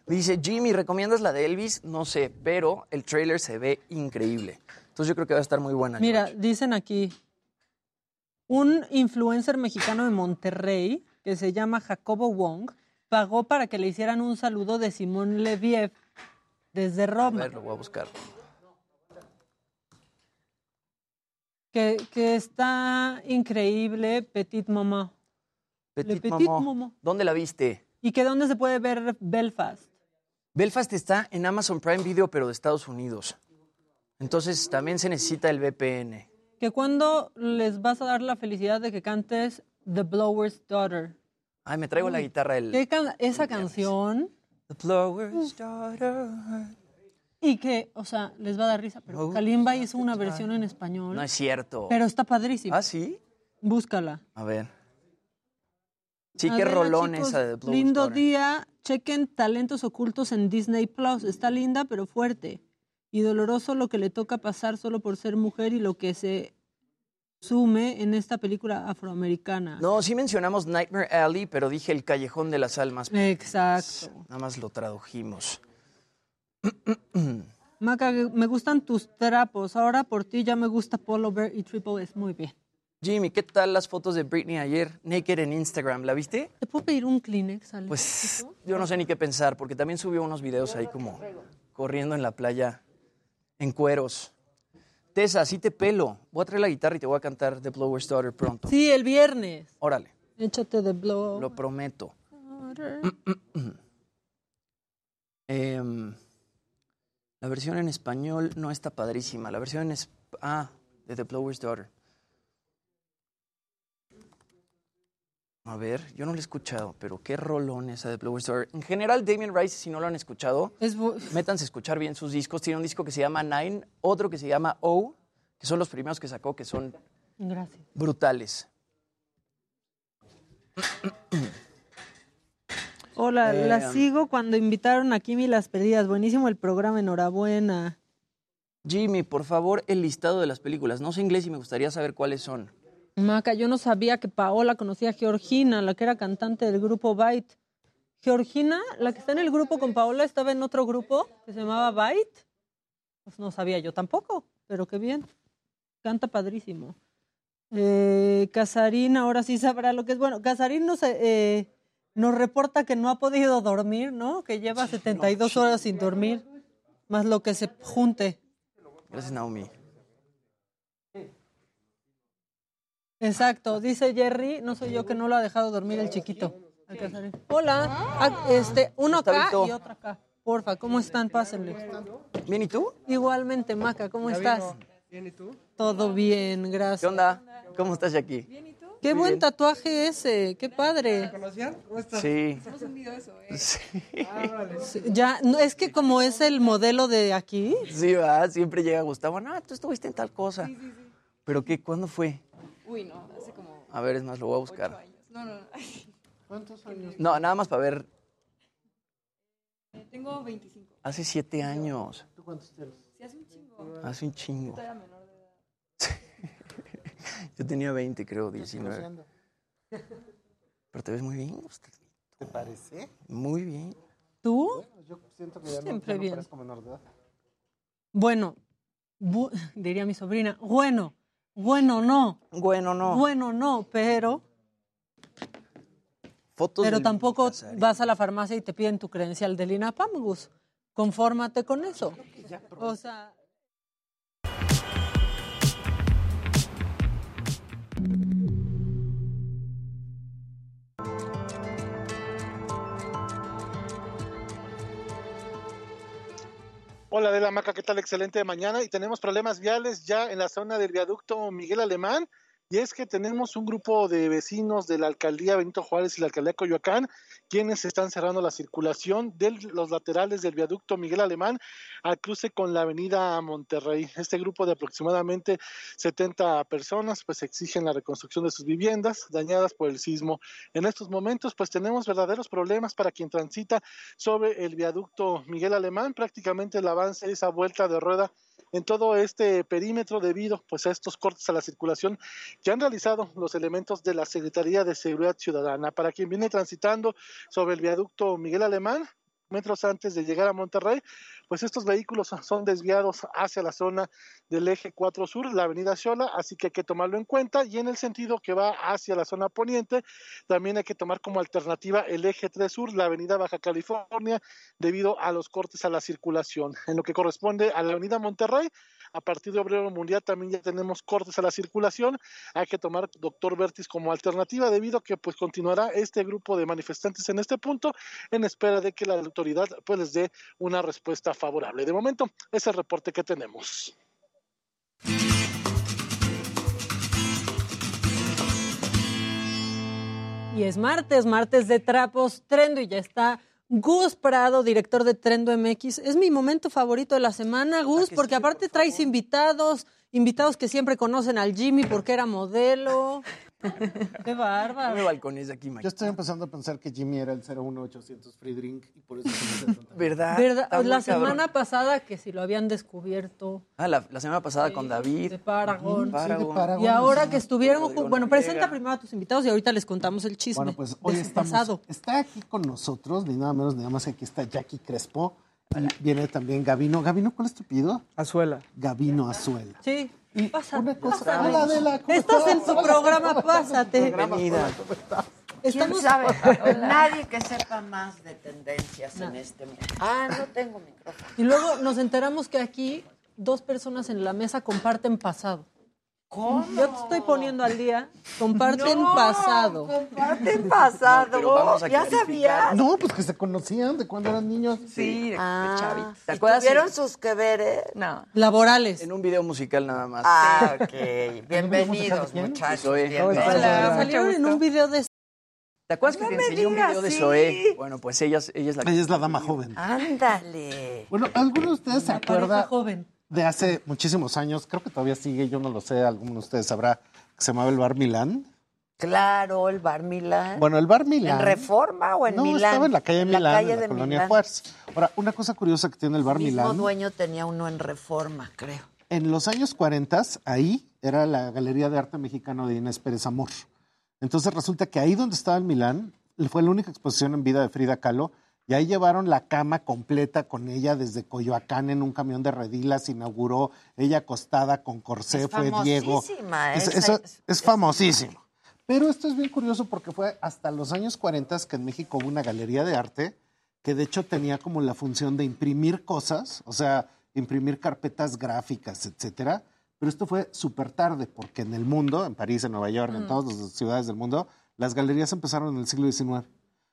Speaker 24: Dice, Jimmy, ¿recomiendas la de Elvis? No sé, pero el trailer se ve increíble. Entonces yo creo que va a estar muy buena.
Speaker 27: mira,
Speaker 24: George.
Speaker 27: dicen aquí, un influencer mexicano de Monterrey, que se llama Jacobo Wong, pagó para que le hicieran un saludo de Simón Leviev desde
Speaker 24: A
Speaker 27: Roma.
Speaker 24: ver, lo voy a buscar.
Speaker 27: Que, que está increíble Petit Maman.
Speaker 24: Petit,
Speaker 27: Petit
Speaker 24: Maman.
Speaker 27: Maman.
Speaker 24: ¿Dónde la viste?
Speaker 27: ¿Y que dónde se puede ver Belfast?
Speaker 24: Belfast está en Amazon Prime Video, pero de Estados Unidos. Entonces también se necesita el VPN.
Speaker 27: Que cuando les vas a dar la felicidad de que cantes The Blower's Daughter.
Speaker 24: Ay, me traigo la guitarra el...
Speaker 27: ¿Qué can- esa canción
Speaker 24: The Blower's Daughter.
Speaker 27: Y que, o sea, les va a dar risa, pero Kalimba hizo una versión en español,
Speaker 24: No es cierto.
Speaker 27: pero está padrísima.
Speaker 24: ¿Ah, sí?
Speaker 27: Búscala.
Speaker 24: A ver. Sí, qué
Speaker 27: Adela,
Speaker 24: rolón
Speaker 27: chicos,
Speaker 24: esa de Blower's
Speaker 27: Lindo día. Chequen talentos ocultos en Disney Plus. Está linda, pero fuerte. Y doloroso lo que le toca pasar solo por ser mujer y lo que se sume en esta película afroamericana.
Speaker 24: No, sí mencionamos Nightmare Alley, pero dije el Callejón de las Almas.
Speaker 27: Exacto.
Speaker 24: Nada más lo tradujimos.
Speaker 27: Maca, me gustan tus trapos. Ahora por ti ya me gusta Polo Bear y Triple S. Muy bien.
Speaker 24: Jimmy, ¿qué tal las fotos de Britney ayer? Naked en Instagram, ¿la viste?
Speaker 27: ¿Te puedo pedir un Kleenex, Ale?
Speaker 24: Pues yo no sé ni qué pensar, porque también subió unos videos ahí como corriendo en la playa en cueros. Tessa, así te pelo. Voy a traer la guitarra y te voy a cantar The Blower's Daughter pronto.
Speaker 27: Sí, el viernes.
Speaker 24: Órale,
Speaker 27: Échate de blow.
Speaker 24: lo prometo. Em, la versión en español no está padrísima. La versión en... es- Ah, de The Blower's Daughter. A ver, yo no la he escuchado, pero qué rolón esa de Blower's Daughter. En general, Damien Rice, si no lo han escuchado,
Speaker 27: Es
Speaker 24: métanse a escuchar bien sus discos. Tiene un disco que se llama Nine, otro que se llama O, que son los primeros que sacó, que son
Speaker 27: Gracias.
Speaker 24: brutales.
Speaker 27: Hola,
Speaker 24: Eh,
Speaker 27: la sigo cuando invitaron a Kimi las perdidas. Buenísimo el programa, enhorabuena.
Speaker 24: Jimmy, por favor, el listado de las películas. No sé inglés y me gustaría saber cuáles son.
Speaker 27: Maca, yo no sabía que Paola conocía a Georgina, la que era cantante del grupo Byte. Georgina, la que está en el grupo con Paola, estaba en otro grupo que se llamaba Byte. Pues no sabía yo tampoco, pero qué bien. Canta padrísimo. Eh, Casarín ahora sí sabrá lo que es bueno. Casarín nos, eh, nos reporta que no ha podido dormir, ¿no? Que lleva 72 horas sin dormir, más lo que se junte.
Speaker 24: Gracias, Naomi.
Speaker 27: Exacto, dice Jerry, no soy yo que no lo ha dejado dormir el chiquito. Hola, Ah, este, uno acá y otro acá. Porfa, ¿cómo están? Pásenle.
Speaker 24: Bien, ¿y tú?
Speaker 27: Igualmente, Maca, ¿cómo estás?
Speaker 45: Bien, ¿y tú?
Speaker 27: Todo bien, gracias.
Speaker 24: ¿Qué onda? ¿Cómo estás, Jackie?
Speaker 27: Bien, ¿y tú? Qué buen tatuaje ese, qué padre.
Speaker 24: conocían? ¿Cómo estás? Sí.
Speaker 27: Hemos unido eso, ¿eh? Sí. Ya, no, es que como es el modelo de aquí.
Speaker 24: Sí, va, siempre llega Gustavo. No, tú estuviste en tal cosa. Sí, sí, sí. ¿Pero qué? ¿Cuándo fue?
Speaker 27: Uy, no, hace como.
Speaker 24: A ver, es más, lo voy a buscar.
Speaker 27: Años. No, no, no.
Speaker 24: ¿Cuántos años? No, nada más para ver.
Speaker 27: Tengo 25.
Speaker 24: Hace siete años.
Speaker 27: ¿Tú cuántos tienes? Sí, hace un chingo.
Speaker 24: Hace un chingo.
Speaker 27: Yo.
Speaker 24: Yo tenía 20, creo, 19. Pero te ves muy bien, usted.
Speaker 45: ¿Te parece?
Speaker 24: Muy bien.
Speaker 27: ¿Tú?
Speaker 45: Bueno, yo siento que ya
Speaker 27: Siempre
Speaker 45: no,
Speaker 27: bien.
Speaker 45: no parezco menor de edad.
Speaker 27: Bueno, bu- diría mi sobrina, bueno, bueno no.
Speaker 24: Bueno, no.
Speaker 27: Bueno no, pero,
Speaker 24: Fotos
Speaker 27: pero tampoco
Speaker 24: Casarín.
Speaker 27: vas a la farmacia y te piden tu credencial del INAPAM, Gus. Confórmate con eso. O sea,
Speaker 45: Hola de la Maca, ¿qué tal? Excelente mañana. Y tenemos problemas viales ya en la zona del viaducto Miguel Alemán. Y es que tenemos un grupo de vecinos de la alcaldía Benito Juárez y la alcaldía Coyoacán, quienes están cerrando la circulación de los laterales del viaducto Miguel Alemán al cruce con la avenida Monterrey. Este grupo de aproximadamente 70 personas pues exigen la reconstrucción de sus viviendas dañadas por el sismo. En estos momentos pues tenemos verdaderos problemas para quien transita sobre el viaducto Miguel Alemán. Prácticamente el avance es a vuelta de rueda en todo este perímetro debido pues a estos cortes a la circulación que han realizado los elementos de la Secretaría de Seguridad Ciudadana. Para quien viene transitando sobre el viaducto Miguel Alemán, metros antes de llegar a Monterrey, pues estos vehículos son- desviados hacia la zona del eje 4 sur, la avenida Xola, así que hay que tomarlo en cuenta y en el sentido que va hacia la zona poniente, también hay que tomar como alternativa el eje 3 sur, la avenida Baja California, debido a los cortes a la circulación. En lo que corresponde a la avenida Monterrey, a partir de Obrero Mundial también ya tenemos cortes a la circulación. Hay que tomar Doctor Vertis como alternativa debido a que pues continuará este grupo de manifestantes en este punto en espera de que la autoridad pues les dé una respuesta favorable. De momento, ese es el reporte que tenemos.
Speaker 27: y es martes, martes de trapos, Trendo y ya está Gus Prado, director de Trendo MX. Es mi momento favorito de la semana, Gus, porque aparte traes invitados, invitados que siempre conocen al Jimmy porque era modelo. Qué bárbaro.
Speaker 24: me balcones aquí, Mike.
Speaker 45: Yo estoy empezando a pensar que Jimmy era el 01800 Free Drink y por eso se me
Speaker 24: ¿Verdad?
Speaker 27: ¿Verdad?
Speaker 24: Está
Speaker 27: La
Speaker 24: cabrón.
Speaker 27: semana pasada que si lo habían descubierto.
Speaker 24: Ah, la, la semana pasada con David.
Speaker 27: De Paragon.
Speaker 24: Paragon.
Speaker 27: Y ahora que estuvieron, bueno,
Speaker 24: Noriega.
Speaker 27: presenta primero a tus invitados y ahorita les contamos el chisme.
Speaker 45: Bueno, pues hoy
Speaker 27: de
Speaker 45: estamos,
Speaker 27: pasado.
Speaker 45: está aquí con nosotros, ni nada menos ni nada más que aquí está Jackie Crespo. Y viene también Gavino. Gavino, ¿cuál es tu pido?
Speaker 46: Azuela.
Speaker 45: Gavino Azuela.
Speaker 27: Sí. Pásate,
Speaker 45: Una cosa,
Speaker 27: pásate.
Speaker 45: hola, Adela, ¿cómo
Speaker 27: Estás
Speaker 45: estás?
Speaker 27: en tu programa, pásate.
Speaker 24: Bienvenida.
Speaker 29: ¿Quién
Speaker 27: Estamos-
Speaker 29: sabe? Nadie que sepa más de tendencias en este mundo. Ah, no tengo micrófono.
Speaker 27: Y luego nos enteramos que aquí dos personas en la mesa comparten pasado.
Speaker 29: ¿Cómo?
Speaker 27: Yo te estoy poniendo al día. Comparten
Speaker 29: No,
Speaker 27: pasado.
Speaker 29: Comparten pasado.
Speaker 24: Pero vamos a
Speaker 29: ¿Ya sabías?
Speaker 45: No, pues que se conocían de cuando eran niños.
Speaker 24: Sí, de, de
Speaker 29: Ah,
Speaker 24: chavita. ¿Te
Speaker 29: ¿y
Speaker 24: acuerdas?
Speaker 29: ¿Tuvieron sus que veres? No.
Speaker 27: Laborales.
Speaker 24: En un video musical nada más.
Speaker 29: Ah, ok. Bienvenidos, muchachos.
Speaker 24: Zoe.
Speaker 29: bienvenidos.
Speaker 27: Hola, salieron en un video de
Speaker 24: ¿Te acuerdas que te
Speaker 29: me
Speaker 24: enseñé un video de. Zoe? Bueno, pues ella, es- ella es la
Speaker 45: Ella es la dama joven.
Speaker 29: Ándale.
Speaker 45: Bueno, ¿alguno de ustedes se
Speaker 27: la pareja
Speaker 45: acuerda
Speaker 27: joven.
Speaker 45: De hace muchísimos años? Creo que todavía sigue, yo no lo sé, alguno de ustedes sabrá, que se llamaba el Bar Milán.
Speaker 29: Claro, el Bar Milán.
Speaker 45: Bueno, el Bar Milán.
Speaker 29: ¿En Reforma o en
Speaker 45: no,
Speaker 29: Milán?
Speaker 45: estaba en la calle Milán,
Speaker 29: La calle
Speaker 45: en la
Speaker 29: de
Speaker 45: colonia
Speaker 29: Milán.
Speaker 45: Ahora, una cosa curiosa que tiene el Bar
Speaker 29: El mismo
Speaker 45: Milán.
Speaker 29: dueño tenía uno en Reforma, creo.
Speaker 45: En los años 40, ahí era la Galería de Arte Mexicano de Inés Pérez Amor. Entonces resulta que ahí donde estaba el Milán fue la única exposición en vida de Frida Kahlo y ahí llevaron la cama completa con ella desde Coyoacán en un camión de redilas, inauguró ella acostada con corsé,
Speaker 29: Es
Speaker 45: fue Diego.
Speaker 29: famosísima,
Speaker 45: Es, eso
Speaker 29: es-
Speaker 45: es famosísimo. Pero esto es bien curioso porque fue hasta los años 40 que en México hubo una galería de arte que de hecho tenía como la función de imprimir cosas, o sea, imprimir carpetas gráficas, etcétera. Pero esto fue súper tarde porque en el mundo, en París, en Nueva York, en
Speaker 27: Mm.
Speaker 45: todas las ciudades del mundo, las galerías empezaron en el siglo XIX.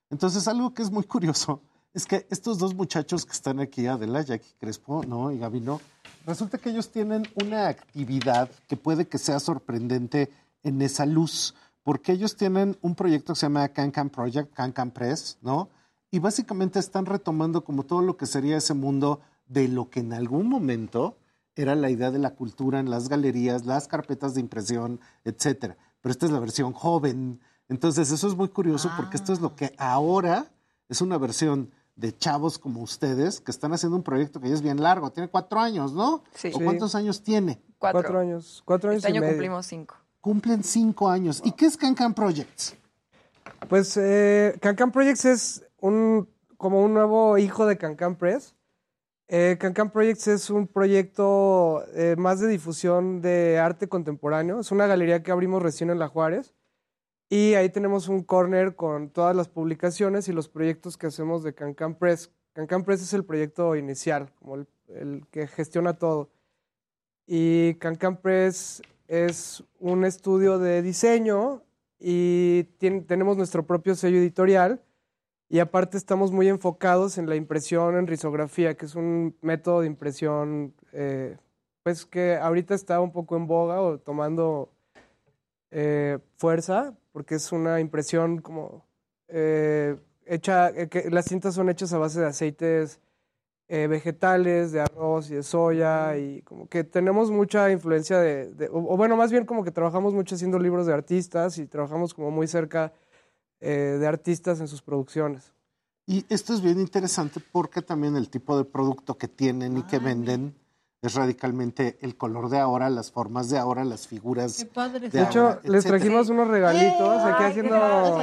Speaker 45: Entonces, algo que es muy curioso es que estos dos muchachos que están aquí, Adela, Jackie Crespo, ¿no? Y Gabino, resulta que ellos tienen una actividad que puede que sea sorprendente
Speaker 46: en esa luz, porque ellos tienen un proyecto que se llama Can Project, Can Press, ¿no? Y básicamente están retomando como todo lo que sería ese mundo de lo que en algún momento era la idea de la cultura en las galerías, las carpetas de impresión, etcétera. Pero esta es la versión joven. Entonces, eso es muy curioso porque esto es lo que ahora es una versión de chavos como ustedes que están haciendo un proyecto que ya es bien largo. Tiene cuatro años, ¿no?
Speaker 47: Sí.
Speaker 46: ¿O cuántos años tiene?
Speaker 47: Cuatro.
Speaker 48: años. Cuatro años
Speaker 47: este
Speaker 48: y
Speaker 47: año
Speaker 48: medio.
Speaker 47: cumplimos cinco.
Speaker 46: Cumplen cinco años. ¿Y qué es Cancan Projects?
Speaker 48: Pues eh, Cancan Projects es un como un nuevo hijo de Cancan Press. Eh, Cancan Projects es un proyecto eh, más de difusión de arte contemporáneo. Es una galería que abrimos recién en La Juárez. Y ahí tenemos un corner con todas las publicaciones y los proyectos que hacemos de Cancan Press. Cancan Press es el proyecto inicial, como el, el que gestiona todo. Y Cancan Press es un estudio de diseño y tenemos nuestro propio sello editorial. Y aparte estamos muy enfocados en la impresión en risografía, que es un método de impresión eh, pues que ahorita está un poco en boga o tomando eh, fuerza, porque es una impresión como eh, hecha, eh, que las cintas son hechas a base de aceites eh, vegetales, de arroz y de soya, y como que tenemos mucha influencia de, de- o, o bueno, más bien como que trabajamos mucho haciendo libros de artistas y trabajamos como muy cerca de artistas en sus producciones.
Speaker 46: Y esto es bien interesante porque también el tipo de producto que tienen y que venden es radicalmente el color de ahora, las formas de ahora, las figuras.
Speaker 27: padre.
Speaker 46: de
Speaker 48: De hecho,
Speaker 46: ahora,
Speaker 48: les trajimos unos regalitos aquí haciendo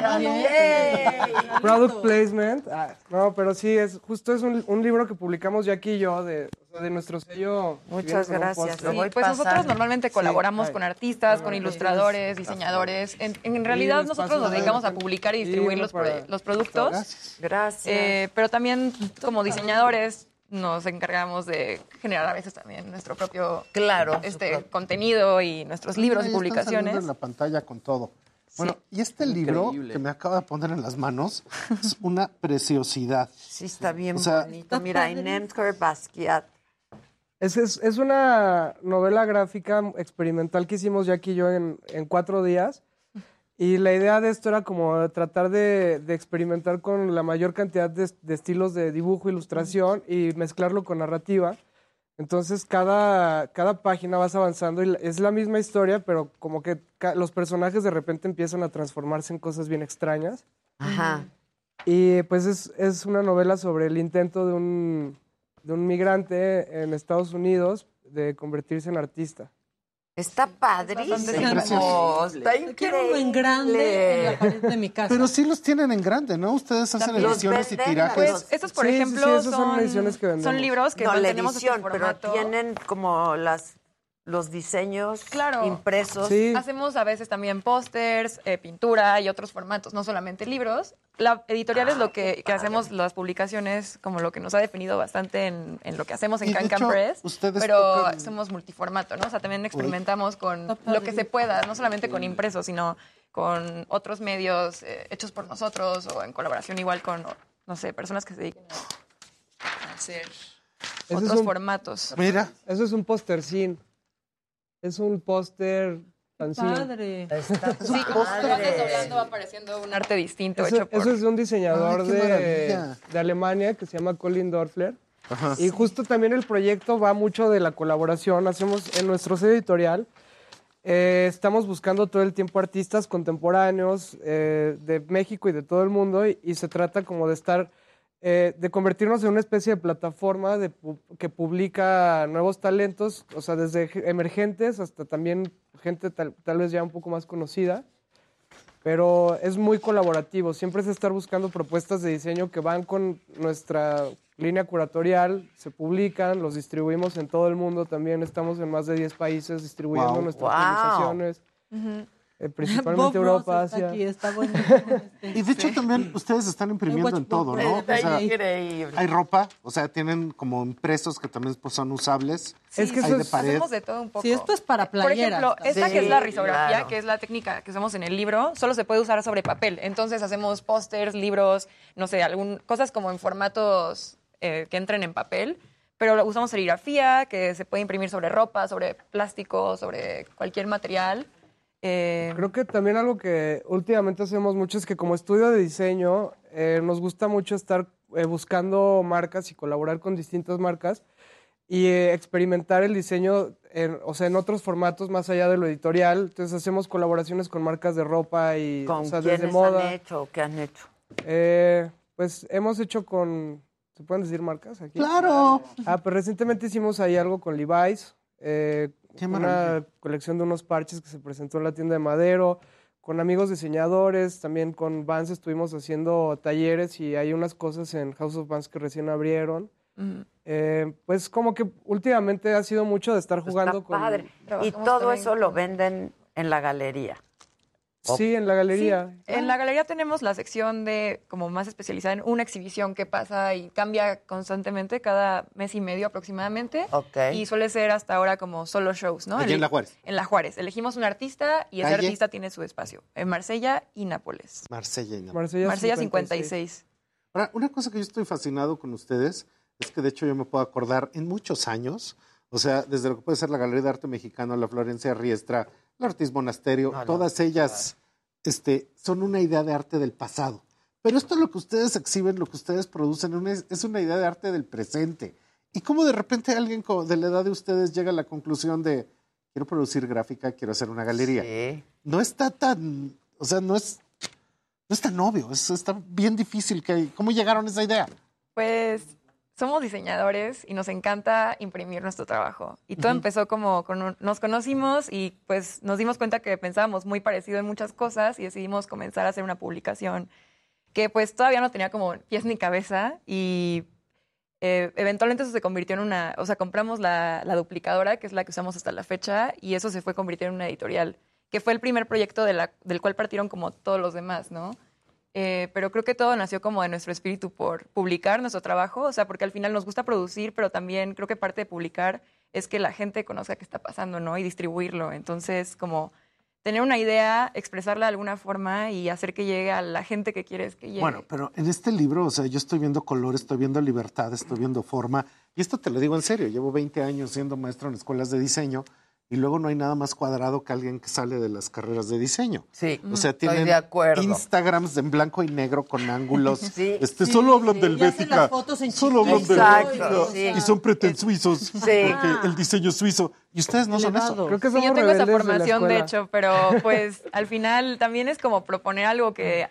Speaker 48: product placement. Ah, no, pero sí, es justo es un, un libro que publicamos Jackie y yo de, de nuestro sello.
Speaker 47: Muchas gracias. Sí, pues nosotros normalmente colaboramos con artistas, con ilustradores, diseñadores. En, en realidad nosotros nos dedicamos a publicar y distribuir los, pro-
Speaker 48: para-
Speaker 47: los productos.
Speaker 46: Gracias.
Speaker 29: Gracias.
Speaker 47: Eh, pero también como diseñadores nos encargamos de generar a veces también nuestro propio
Speaker 29: Claro.
Speaker 47: este contenido y nuestros libros
Speaker 46: Ahí
Speaker 47: y
Speaker 46: están
Speaker 47: publicaciones.
Speaker 46: en la pantalla con todo. Bueno, y este libro
Speaker 24: Increíble.
Speaker 46: que me acaba de poner en las manos es una preciosidad.
Speaker 29: Sí, está bien
Speaker 46: O sea,
Speaker 29: bonito. Mira, Inenker Basquiat.
Speaker 48: Es, es, es una novela gráfica experimental que hicimos Jackie y yo en, en cuatro días. Y la idea de esto era como tratar de, de experimentar con la mayor cantidad de, de estilos de dibujo, ilustración y mezclarlo con narrativa. Entonces cada, cada página vas avanzando y es la misma historia, pero como que los personajes de repente empiezan a transformarse en cosas bien extrañas.
Speaker 29: Ajá.
Speaker 48: Y pues es, es una novela sobre el intento de un, de un migrante en Estados Unidos de convertirse en artista.
Speaker 29: Está padrísimo. Está
Speaker 27: Quiero uno en grande en la
Speaker 29: increíble.
Speaker 27: pared de mi casa.
Speaker 46: Pero sí los tienen en grande, ¿no? Ustedes hacen
Speaker 29: También.
Speaker 46: ediciones y tirajes.
Speaker 47: Pues estos, por
Speaker 48: Sí,
Speaker 47: ejemplo,
Speaker 48: sí, son
Speaker 47: son,
Speaker 48: ediciones que vendemos.
Speaker 47: son libros que
Speaker 29: no, la
Speaker 47: mantenemos este
Speaker 29: edición, pero tienen como las los diseños
Speaker 47: Claro.
Speaker 29: impresos.
Speaker 48: Sí.
Speaker 47: Hacemos a veces también pósters, eh, pintura y otros formatos, no solamente libros. La editorial es lo que, que hacemos las publicaciones, como lo que nos ha definido bastante en, en lo que hacemos en Can Can Press.
Speaker 46: ustedes
Speaker 47: Pero
Speaker 46: tocan-
Speaker 47: somos multiformato, ¿no? O sea, también experimentamos con lo que se pueda, no solamente con impresos, sino con otros medios eh, hechos por nosotros o en colaboración igual con, no sé, personas que se dediquen a hacer
Speaker 48: Ese
Speaker 47: otros
Speaker 48: un-
Speaker 47: formatos.
Speaker 46: Mira,
Speaker 48: Eso es un póster sin. Es un póster.
Speaker 27: Padre.
Speaker 47: Sí, como cuando vas desdoblando va apareciendo un arte distinto
Speaker 48: Eso,
Speaker 47: hecho por...
Speaker 48: eso es de un diseñador
Speaker 46: Ay,
Speaker 48: de, de Alemania que se llama Colin Dorfler.
Speaker 46: Ajá.
Speaker 48: Y justo también el proyecto va mucho de la colaboración. Hacemos en nuestro sello editorial, eh, estamos buscando todo el tiempo artistas contemporáneos eh, de México y de todo el mundo y, y se trata como de estar, eh, de convertirnos en una especie de plataforma de que publica nuevos talentos, o sea, desde ge- emergentes hasta también gente tal, tal vez ya un poco más conocida pero es muy colaborativo. Siempre es estar buscando propuestas de diseño que van con nuestra línea curatorial, se publican, los distribuimos en todo el mundo también. Estamos en más de 10 países distribuyendo
Speaker 46: Wow.
Speaker 48: nuestras
Speaker 29: Wow.
Speaker 47: Ujú.
Speaker 48: Eh, principalmente
Speaker 27: Bob
Speaker 48: Europa,
Speaker 27: Ross está
Speaker 48: Asia.
Speaker 27: aquí, está bueno.
Speaker 46: y de hecho también ustedes están imprimiendo en todo, ¿no? O
Speaker 29: Está
Speaker 46: sea,
Speaker 29: increíble.
Speaker 46: hay ropa, o sea, tienen como impresos que también pues, son usables.
Speaker 48: Es que
Speaker 46: hay de
Speaker 48: es-
Speaker 46: pared.
Speaker 47: Hacemos de todo un poco.
Speaker 27: Sí, esto es para
Speaker 47: Por
Speaker 27: playeras.
Speaker 47: ejemplo, esta
Speaker 29: Sí,
Speaker 47: que es la risografía,
Speaker 29: claro.
Speaker 47: que es la técnica que usamos en el libro, solo se puede usar sobre papel. Entonces hacemos pósters, libros, no sé, algún, cosas como en formatos eh, que entren en papel. Pero usamos serigrafía, que se puede imprimir sobre ropa, sobre plástico, sobre cualquier material. Eh,
Speaker 48: Creo que también algo que últimamente hacemos mucho es que como estudio de diseño eh, nos gusta mucho estar eh, buscando marcas y colaborar con distintas marcas y eh, experimentar el diseño, en, o sea, en otros formatos más allá de lo editorial. Entonces hacemos colaboraciones con marcas de ropa y
Speaker 29: ¿Con
Speaker 48: o sea,
Speaker 29: quiénes
Speaker 48: desde moda.
Speaker 29: han hecho o qué han hecho?
Speaker 48: Eh, pues hemos hecho con, ¿se pueden decir marcas aquí?
Speaker 46: Claro.
Speaker 48: Ah, pues recientemente hicimos ahí algo con Levi's, eh,
Speaker 46: Qué
Speaker 48: una colección de unos parches que se presentó en la tienda de Madero, con amigos diseñadores, también con Vans estuvimos haciendo talleres y hay unas cosas en House of Vans que recién abrieron. Eh, pues como que últimamente ha sido mucho de estar jugando
Speaker 29: Está
Speaker 48: con...
Speaker 29: padre. Y todo
Speaker 47: también
Speaker 29: eso lo venden en la galería.
Speaker 48: Sí, en la galería.
Speaker 47: En la galería tenemos la sección de como más especializada en una exhibición que pasa y cambia constantemente cada mes y medio aproximadamente.
Speaker 29: Ok.
Speaker 47: Y suele ser hasta ahora como solo shows, ¿no?
Speaker 46: Allí en La Juárez.
Speaker 47: En La Juárez. Elegimos un artista y ese
Speaker 46: Calle.
Speaker 47: artista tiene su espacio. En Marsella y Nápoles.
Speaker 46: Marsella y Nápoles.
Speaker 48: Marsella,
Speaker 47: Marsella 56.
Speaker 46: Ahora, una cosa que yo estoy fascinado con ustedes es que de hecho yo me puedo acordar en muchos años, o sea, desde lo que puede ser la Galería de Arte Mexicano, la Florencia Riestra, la Ortiz Monasterio,
Speaker 29: no,
Speaker 46: todas ellas este, son una idea de arte del pasado. Pero esto lo que ustedes exhiben, lo que ustedes producen, es una idea de arte del presente. ¿Y cómo de repente alguien de la edad de ustedes llega a la conclusión de, quiero producir gráfica, quiero hacer una galería?
Speaker 29: Sí.
Speaker 46: No está tan, o sea, no es, no es tan obvio, es, está bien difícil. Que, ¿Cómo llegaron a esa idea?
Speaker 47: Pues somos diseñadores y nos encanta imprimir nuestro trabajo. Y todo empezó como con un- nos conocimos y pues nos dimos cuenta que pensábamos muy parecido en muchas cosas y decidimos comenzar a hacer una publicación que pues todavía no tenía como pies ni cabeza y eh, eventualmente eso se convirtió en una, o sea, compramos la, la duplicadora, que es la que usamos hasta la fecha, y eso se fue convirtiendo en una editorial, que fue el primer proyecto de la- del cual partieron como todos los demás, ¿no? Eh, pero creo que todo nació como de nuestro espíritu por publicar nuestro trabajo, o sea, porque al final nos gusta producir, pero también creo que parte de publicar es que la gente conozca qué está pasando, ¿no? Y distribuirlo. Entonces, como tener una idea, expresarla de alguna forma y hacer que llegue a la gente que quieres que llegue.
Speaker 46: Bueno, pero en este libro, o sea, yo estoy viendo color, estoy viendo libertad, estoy viendo forma. Y esto te lo digo en serio, llevo 20 años siendo maestro en escuelas de diseño y luego no hay nada más cuadrado que alguien que sale de las carreras de diseño.
Speaker 29: Sí,
Speaker 46: O sea,
Speaker 29: estoy
Speaker 46: tienen
Speaker 29: de acuerdo.
Speaker 46: Instagrams en blanco y negro con ángulos.
Speaker 29: Sí.
Speaker 46: este,
Speaker 29: Sí,
Speaker 46: solo hablan
Speaker 29: sí.
Speaker 46: del Bética. Solo hablan
Speaker 29: chiquito.
Speaker 46: del
Speaker 29: Exacto,
Speaker 46: Bética. Y son pretensuizos.
Speaker 29: Sí.
Speaker 46: porque el diseño es suizo. Y ustedes no son eso.
Speaker 48: Creo que
Speaker 47: Sí,
Speaker 48: somos
Speaker 47: yo tengo esa
Speaker 48: de
Speaker 47: formación, de, hecho, pero pues al final también es como proponer algo que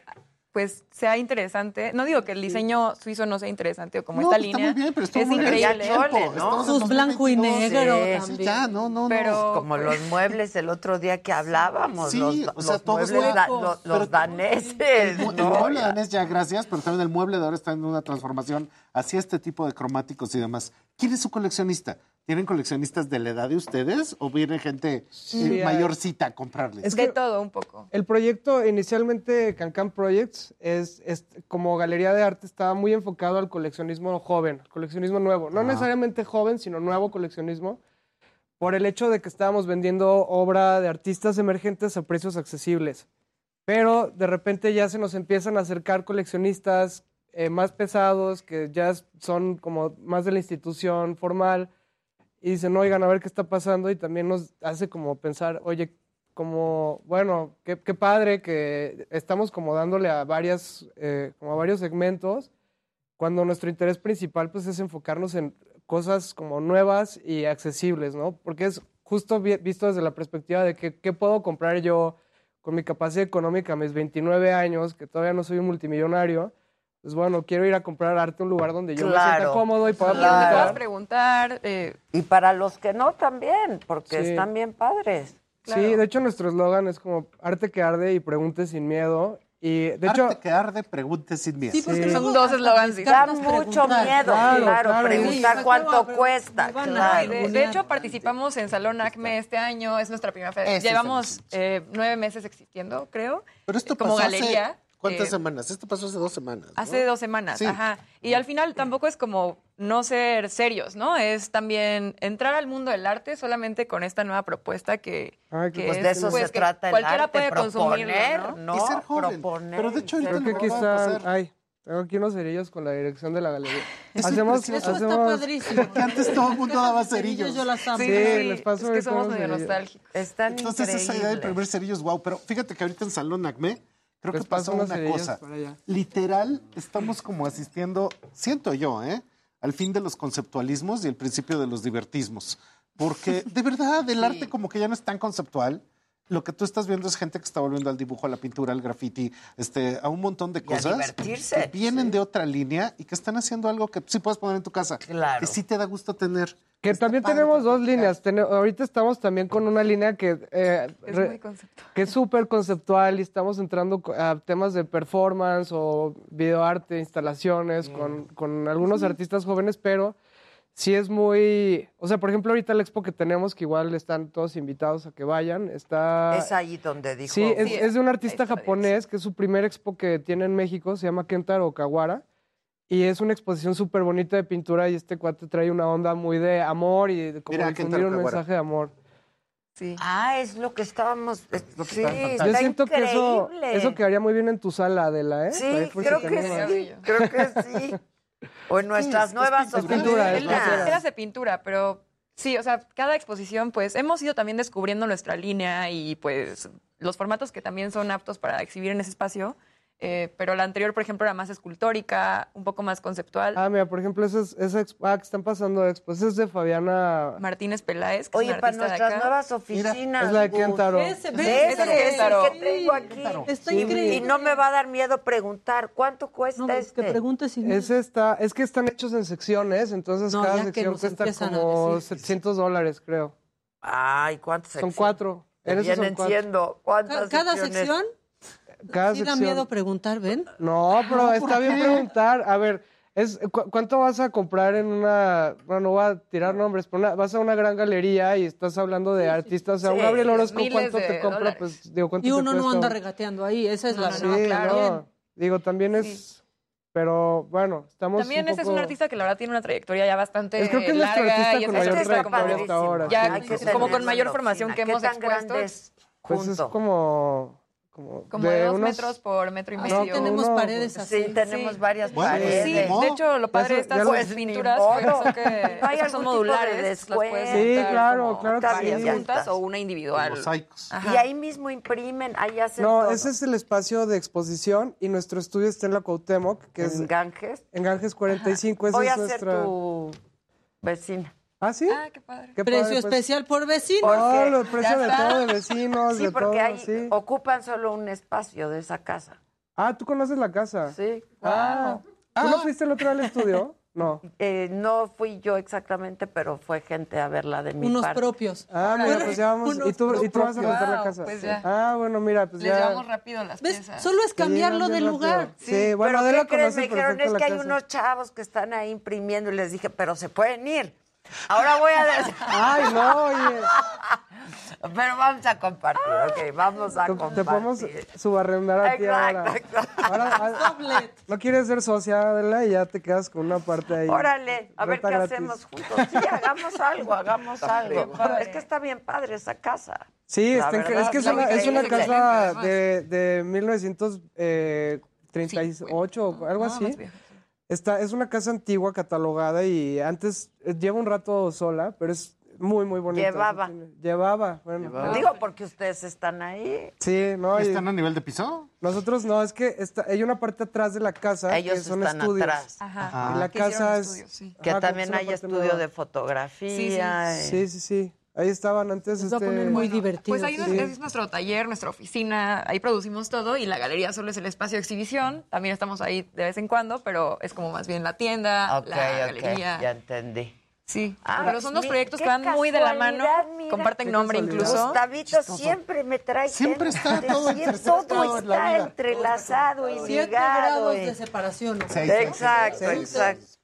Speaker 47: pues sea interesante. No digo que el diseño suizo no sea interesante o como
Speaker 46: No,
Speaker 47: esta
Speaker 46: pues, está
Speaker 47: línea.
Speaker 46: muy bien, pero
Speaker 47: es
Speaker 46: muy
Speaker 47: increíble.
Speaker 46: Chole, ¿no?
Speaker 27: Sus blanco y negro
Speaker 29: Sí,
Speaker 27: también.
Speaker 46: Ya, no, no, no.
Speaker 47: Pero
Speaker 29: Como los muebles el otro día que hablábamos,
Speaker 46: Sí,
Speaker 29: los,
Speaker 46: o sea,
Speaker 29: los
Speaker 46: todos
Speaker 29: muebles da- los, los
Speaker 46: Pero-
Speaker 29: daneses.
Speaker 46: El, el danés ya, gracias, pero también el mueble de ahora está en una transformación hacia este tipo de cromáticos y demás. ¿Quién es su coleccionista? ¿Tienen coleccionistas de la edad de ustedes o viene gente
Speaker 48: Sí,
Speaker 46: eh, mayorcita a comprarles?
Speaker 48: Es
Speaker 47: de
Speaker 48: que-
Speaker 47: todo un poco.
Speaker 48: El proyecto, inicialmente Cancan Projects, es, es como galería de arte, estaba muy enfocado al coleccionismo joven, al coleccionismo nuevo. No
Speaker 46: Ajá.
Speaker 48: necesariamente joven, sino nuevo coleccionismo, por el hecho de que estábamos vendiendo obra de artistas emergentes a precios accesibles. Pero de repente ya se nos empiezan a acercar coleccionistas eh, más pesados, que ya son como más de la institución formal, y dicen, oigan, a ver qué está pasando, y también nos hace como pensar, oye, como, bueno, qué, qué padre que estamos como dándole a varias, eh, como a varios segmentos, cuando nuestro interés principal pues es enfocarnos en cosas como nuevas y accesibles, ¿no? Porque es justo vi- visto desde la perspectiva de que qué puedo comprar yo con mi capacidad económica a mis 29 años, que todavía no soy un multimillonario, pues bueno, quiero ir a comprar arte a un lugar donde yo me sienta cómodo y pueda
Speaker 47: Y donde puedas
Speaker 48: preguntar.
Speaker 47: eh,
Speaker 29: Y para los que no también, porque
Speaker 48: Sí.
Speaker 29: están bien padres.
Speaker 48: Sí, de hecho nuestro eslogan es como arte que arde y pregunte sin miedo. Y de hecho,
Speaker 46: Arte que arde, pregunte sin miedo.
Speaker 27: Sí, porque
Speaker 48: Sí.
Speaker 47: Son dos eslogans
Speaker 29: Da mucho
Speaker 27: preguntar.
Speaker 29: miedo, claro,
Speaker 48: Claro, claro.
Speaker 29: preguntar
Speaker 27: Sí,
Speaker 29: cuánto cuesta,
Speaker 27: me
Speaker 29: claro.
Speaker 47: de, de hecho, participamos en Salón ACME este año, es nuestra primera feria. Llevamos eh, nueve meses existiendo, creo.
Speaker 46: Pero esto
Speaker 47: como
Speaker 46: pasó
Speaker 47: galería.
Speaker 46: hace, ¿cuántas
Speaker 47: eh,
Speaker 46: semanas? Esto pasó hace dos semanas. ¿no?
Speaker 47: Hace dos semanas,
Speaker 46: Sí.
Speaker 47: ajá. Y al final tampoco es como no ser serios, ¿no? Es también entrar al mundo del arte solamente con esta nueva propuesta que,
Speaker 48: Ay, qué
Speaker 47: que
Speaker 29: Pues
Speaker 47: es,
Speaker 29: de eso
Speaker 47: pues,
Speaker 29: se
Speaker 47: que
Speaker 29: trata el
Speaker 47: cualquiera
Speaker 29: arte,
Speaker 47: puede consumirlo,
Speaker 29: proponer,
Speaker 47: ¿no?
Speaker 29: ¿no?
Speaker 46: Y ser joven.
Speaker 29: Proponer
Speaker 46: Pero de hecho ahorita
Speaker 48: creo que
Speaker 46: lo
Speaker 48: aquí
Speaker 46: que va a
Speaker 48: está...
Speaker 46: pasar-
Speaker 48: Ay, Tengo aquí unos cerillos con la dirección de la galería.
Speaker 27: Eso, hacemos, eso hacemos... está padrísimo.
Speaker 46: Porque antes todo el mundo daba cerillos.
Speaker 27: Yo las amo.
Speaker 48: Sí, les paso
Speaker 47: es que somos medio nostálgicos.
Speaker 3: Están
Speaker 46: Entonces esa idea de primer cerillos, wow. Pero fíjate que ahorita en Salón Acme creo
Speaker 48: les
Speaker 46: que pasó una cosa. Literal, estamos como asistiendo, siento yo, ¿eh? al fin de los conceptualismos y el principio de los divertismos. Porque de verdad el sí. arte como que ya no es tan conceptual. Lo que tú estás viendo es gente que está volviendo al dibujo, a la pintura, al graffiti, este, a un montón de cosas
Speaker 3: y a divertirse,
Speaker 46: que vienen sí. de otra línea y que están haciendo algo que sí puedes poner en tu casa.
Speaker 3: Claro.
Speaker 46: Que sí te da gusto tener.
Speaker 48: Que
Speaker 46: Está
Speaker 48: también
Speaker 46: padre
Speaker 48: tenemos dos líneas. Ahorita estamos también con una línea que, eh,
Speaker 47: Es muy conceptual.
Speaker 48: que es súper conceptual y estamos entrando a temas de performance o videoarte, instalaciones con, con algunos artistas jóvenes, pero sí es muy... O sea, por ejemplo, ahorita el expo que tenemos, que igual están todos invitados a que vayan, está...
Speaker 3: Es ahí donde dijo.
Speaker 48: Sí, es,
Speaker 3: Sí,
Speaker 48: es de un artista japonés, que es su primer expo que tiene en México, se llama Kentaro Kawara. Y es una exposición súper bonita de pintura y este cuate trae una onda muy de amor y de como
Speaker 46: Mira,
Speaker 48: difundir
Speaker 46: Kentaro
Speaker 48: un
Speaker 46: Kawara.
Speaker 48: mensaje de amor.
Speaker 47: Sí.
Speaker 3: Ah, es lo que estábamos. es-
Speaker 46: lo que
Speaker 3: sí,
Speaker 46: está
Speaker 3: está
Speaker 48: Yo siento que eso, eso quedaría muy bien en tu sala, Adela, ¿eh?
Speaker 3: Creo que sí. Creo que sí. O en nuestras
Speaker 46: es
Speaker 3: nuevas
Speaker 46: pintura.
Speaker 48: Es pintura, es
Speaker 3: oficinas.
Speaker 48: pintura.
Speaker 47: Eras de pintura, pero sí, o sea, cada exposición, pues hemos ido también descubriendo nuestra línea y pues los formatos que también son aptos para exhibir en ese espacio. Eh, pero la anterior, por ejemplo, era más escultórica, un poco más conceptual.
Speaker 48: Ah, mira, por ejemplo, esa, es, esa expo, ah, que están pasando expo, esa es de Fabiana.
Speaker 47: Martínez Peláez, que
Speaker 3: Oye,
Speaker 47: es una
Speaker 3: para
Speaker 47: artista de
Speaker 3: nuestras
Speaker 47: acá.
Speaker 3: nuevas oficinas.
Speaker 48: es la de
Speaker 27: Ese
Speaker 3: es el que tengo aquí.
Speaker 27: Está
Speaker 48: Sí.
Speaker 27: increíble.
Speaker 3: Y no me va a dar miedo preguntar cuánto cuesta
Speaker 27: No, pues,
Speaker 3: este.
Speaker 27: que preguntes si
Speaker 48: Ese está, es que están hechos en secciones, entonces
Speaker 27: No,
Speaker 48: cada sección cuesta como
Speaker 27: decir.
Speaker 48: 700 dólares, creo.
Speaker 3: Ay, ¿cuántos
Speaker 48: Son cuatro.
Speaker 3: Te
Speaker 48: En esos son
Speaker 3: vienen
Speaker 48: cuatro.
Speaker 3: siendo cuántas
Speaker 27: Ca- Cada
Speaker 3: secciones?
Speaker 27: sección
Speaker 48: Cada
Speaker 27: sí da miedo preguntar, ¿ven?
Speaker 48: No, pero está bien preguntar. A ver, es, ¿cu- ¿cuánto vas a comprar en una... Bueno, no voy a tirar nombres, pero una- vas a una gran galería y estás hablando de artistas. O sea, un
Speaker 3: Sí,
Speaker 48: Gabriel Orozco, ¿cuánto te compra?
Speaker 47: dólares.
Speaker 48: Pues, digo, ¿cuánto
Speaker 27: Y
Speaker 48: te
Speaker 27: uno no anda regateando ahí, esa es la
Speaker 48: Sí,
Speaker 27: verdad.
Speaker 47: claro.
Speaker 48: Digo, también es... Pero, bueno, estamos
Speaker 47: También
Speaker 48: un
Speaker 47: ese es un artista que la verdad tiene una trayectoria ya bastante
Speaker 48: Es- creo que es nuestro
Speaker 47: larga
Speaker 48: artista
Speaker 47: y
Speaker 48: con
Speaker 47: es
Speaker 48: mayor trayectoria hasta ahora.
Speaker 47: Ya, como con mayor formación que
Speaker 3: ¿Qué
Speaker 47: hemos expuesto.
Speaker 48: Pues es como... Como,
Speaker 47: Como de, dos
Speaker 48: unos-
Speaker 47: metros por metro y
Speaker 27: Ah,
Speaker 47: medio.
Speaker 27: sí, tenemos
Speaker 48: uno-
Speaker 27: paredes así.
Speaker 3: Sí, tenemos
Speaker 47: Sí.
Speaker 3: varias
Speaker 46: Bueno,
Speaker 3: paredes.
Speaker 47: Sí,
Speaker 46: Ni modo.
Speaker 47: de hecho, lo padre de estas pues,
Speaker 3: Pues,
Speaker 47: pinturas pues, que
Speaker 3: hay
Speaker 47: son
Speaker 3: algún tipo de
Speaker 47: modulares, las puedes
Speaker 3: descuento.
Speaker 48: Sí, claro, claro que
Speaker 47: varias
Speaker 3: sí.
Speaker 47: juntas o una individual.
Speaker 46: Mosaicos.
Speaker 47: Ajá.
Speaker 3: Y ahí mismo imprimen, ahí hacen
Speaker 48: No,
Speaker 3: todo.
Speaker 48: ese es el espacio de exposición y nuestro estudio está en la Cuauhtémoc, que es
Speaker 3: en Ganges.
Speaker 48: en Ganges 45. Esa
Speaker 3: Voy
Speaker 48: es
Speaker 3: a ser
Speaker 48: nuestra...
Speaker 3: tu vecina.
Speaker 48: ¿Ah, sí?
Speaker 47: Ah, qué padre.
Speaker 48: Qué
Speaker 27: Precio
Speaker 48: padre, pues.
Speaker 27: especial por vecino.
Speaker 3: ¿Por
Speaker 48: No,
Speaker 3: qué?
Speaker 48: los precios de todo, de vecinos,
Speaker 3: Sí,
Speaker 48: de
Speaker 3: porque
Speaker 48: todo,
Speaker 3: ahí
Speaker 48: sí.
Speaker 3: ocupan solo un espacio de esa casa.
Speaker 48: Ah, ¿tú conoces la casa?
Speaker 3: Sí.
Speaker 48: Ah, ¿tú no fuiste el otro día al estudio? No.
Speaker 3: Eh, no fui yo exactamente, pero fue gente a verla de mi
Speaker 27: Unos
Speaker 3: parte.
Speaker 27: propios.
Speaker 48: Ah, mira, pues ya vamos. ¿Y tú, y tú vas a rentar la casa?
Speaker 47: pues ya.
Speaker 48: Ah, bueno, mira, pues
Speaker 47: Les
Speaker 48: ya.
Speaker 47: llevamos rápido las
Speaker 27: ¿Ves?
Speaker 47: piezas.
Speaker 27: Solo es cambiarlo de lugar.
Speaker 48: rápido. Sí, bueno,
Speaker 3: pero ¿qué crees? Me dijeron, es que hay
Speaker 48: casa.
Speaker 3: unos chavos que están ahí imprimiendo y les dije, pero se pueden ir. Ahora voy a decir...
Speaker 48: Ay, no, oye.
Speaker 3: Pero vamos a compartir, ok, vamos a
Speaker 48: Te-
Speaker 3: compartir.
Speaker 48: Te podemos subarrendar a ti ahora. Ahora, ah, ¿No quieres ser socia, Adela? Y ya te quedas con una parte ahí.
Speaker 3: Órale, a ver qué
Speaker 48: gratis.
Speaker 3: hacemos juntos. Sí, hagamos algo, hagamos algo. Es que está bien padre esa casa.
Speaker 48: Sí, está
Speaker 3: verdad,
Speaker 48: es que es una, es una casa de, de 1938 o algo así. Está, es una casa antigua catalogada y antes eh, lleva un rato sola, pero es muy, muy bonita.
Speaker 3: Llevaba.
Speaker 48: Llevaba, bueno.
Speaker 3: Digo, porque ustedes están ahí.
Speaker 48: Sí, no.
Speaker 46: ¿Y
Speaker 48: y
Speaker 46: están a nivel de piso?
Speaker 48: nosotros no, es que está, hay una parte atrás de la casa
Speaker 3: Ellos
Speaker 48: que son
Speaker 3: están
Speaker 48: estudios.
Speaker 3: atrás.
Speaker 47: Ajá.
Speaker 48: Y la
Speaker 47: Que
Speaker 48: casa es...
Speaker 47: estudios, sí.
Speaker 3: Que
Speaker 48: ajá,
Speaker 3: también hay estudio
Speaker 48: nueva.
Speaker 3: de fotografía. y-
Speaker 48: Sí, sí, sí. Ahí estaban antes.
Speaker 27: Se va a
Speaker 48: este,
Speaker 27: poner muy divertido.
Speaker 47: Pues ahí
Speaker 48: Sí.
Speaker 47: es nuestro taller, nuestra oficina, ahí producimos todo y la galería solo es el espacio de exhibición. También estamos ahí de vez en cuando, pero es como más bien la tienda, la galería.
Speaker 3: ya entendí.
Speaker 47: Sí,
Speaker 3: Ah,
Speaker 47: pero son dos
Speaker 3: mi-
Speaker 47: proyectos que van muy de la mano,
Speaker 3: mira.
Speaker 47: comparten nombre incluso.
Speaker 3: Gustavito siempre me trae
Speaker 46: Siempre
Speaker 3: gente.
Speaker 46: está todo
Speaker 3: Siempre
Speaker 46: interceptado
Speaker 3: todo
Speaker 46: en la
Speaker 3: está entrelazado y
Speaker 27: Siete
Speaker 3: ligado.
Speaker 27: grados
Speaker 3: y-
Speaker 27: de separación. ¿no?
Speaker 46: Seis,
Speaker 3: Exacto,
Speaker 46: seis,
Speaker 3: exacto.
Speaker 46: seis.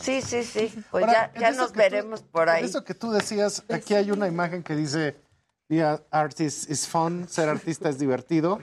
Speaker 3: Sí, sí, sí. Pues
Speaker 46: Ahora,
Speaker 3: ya, ya nos
Speaker 46: que tú-
Speaker 3: veremos por ahí.
Speaker 46: Eso que tú decías, aquí hay una imagen que dice, "Yeah, artist is fun, ser artista es divertido.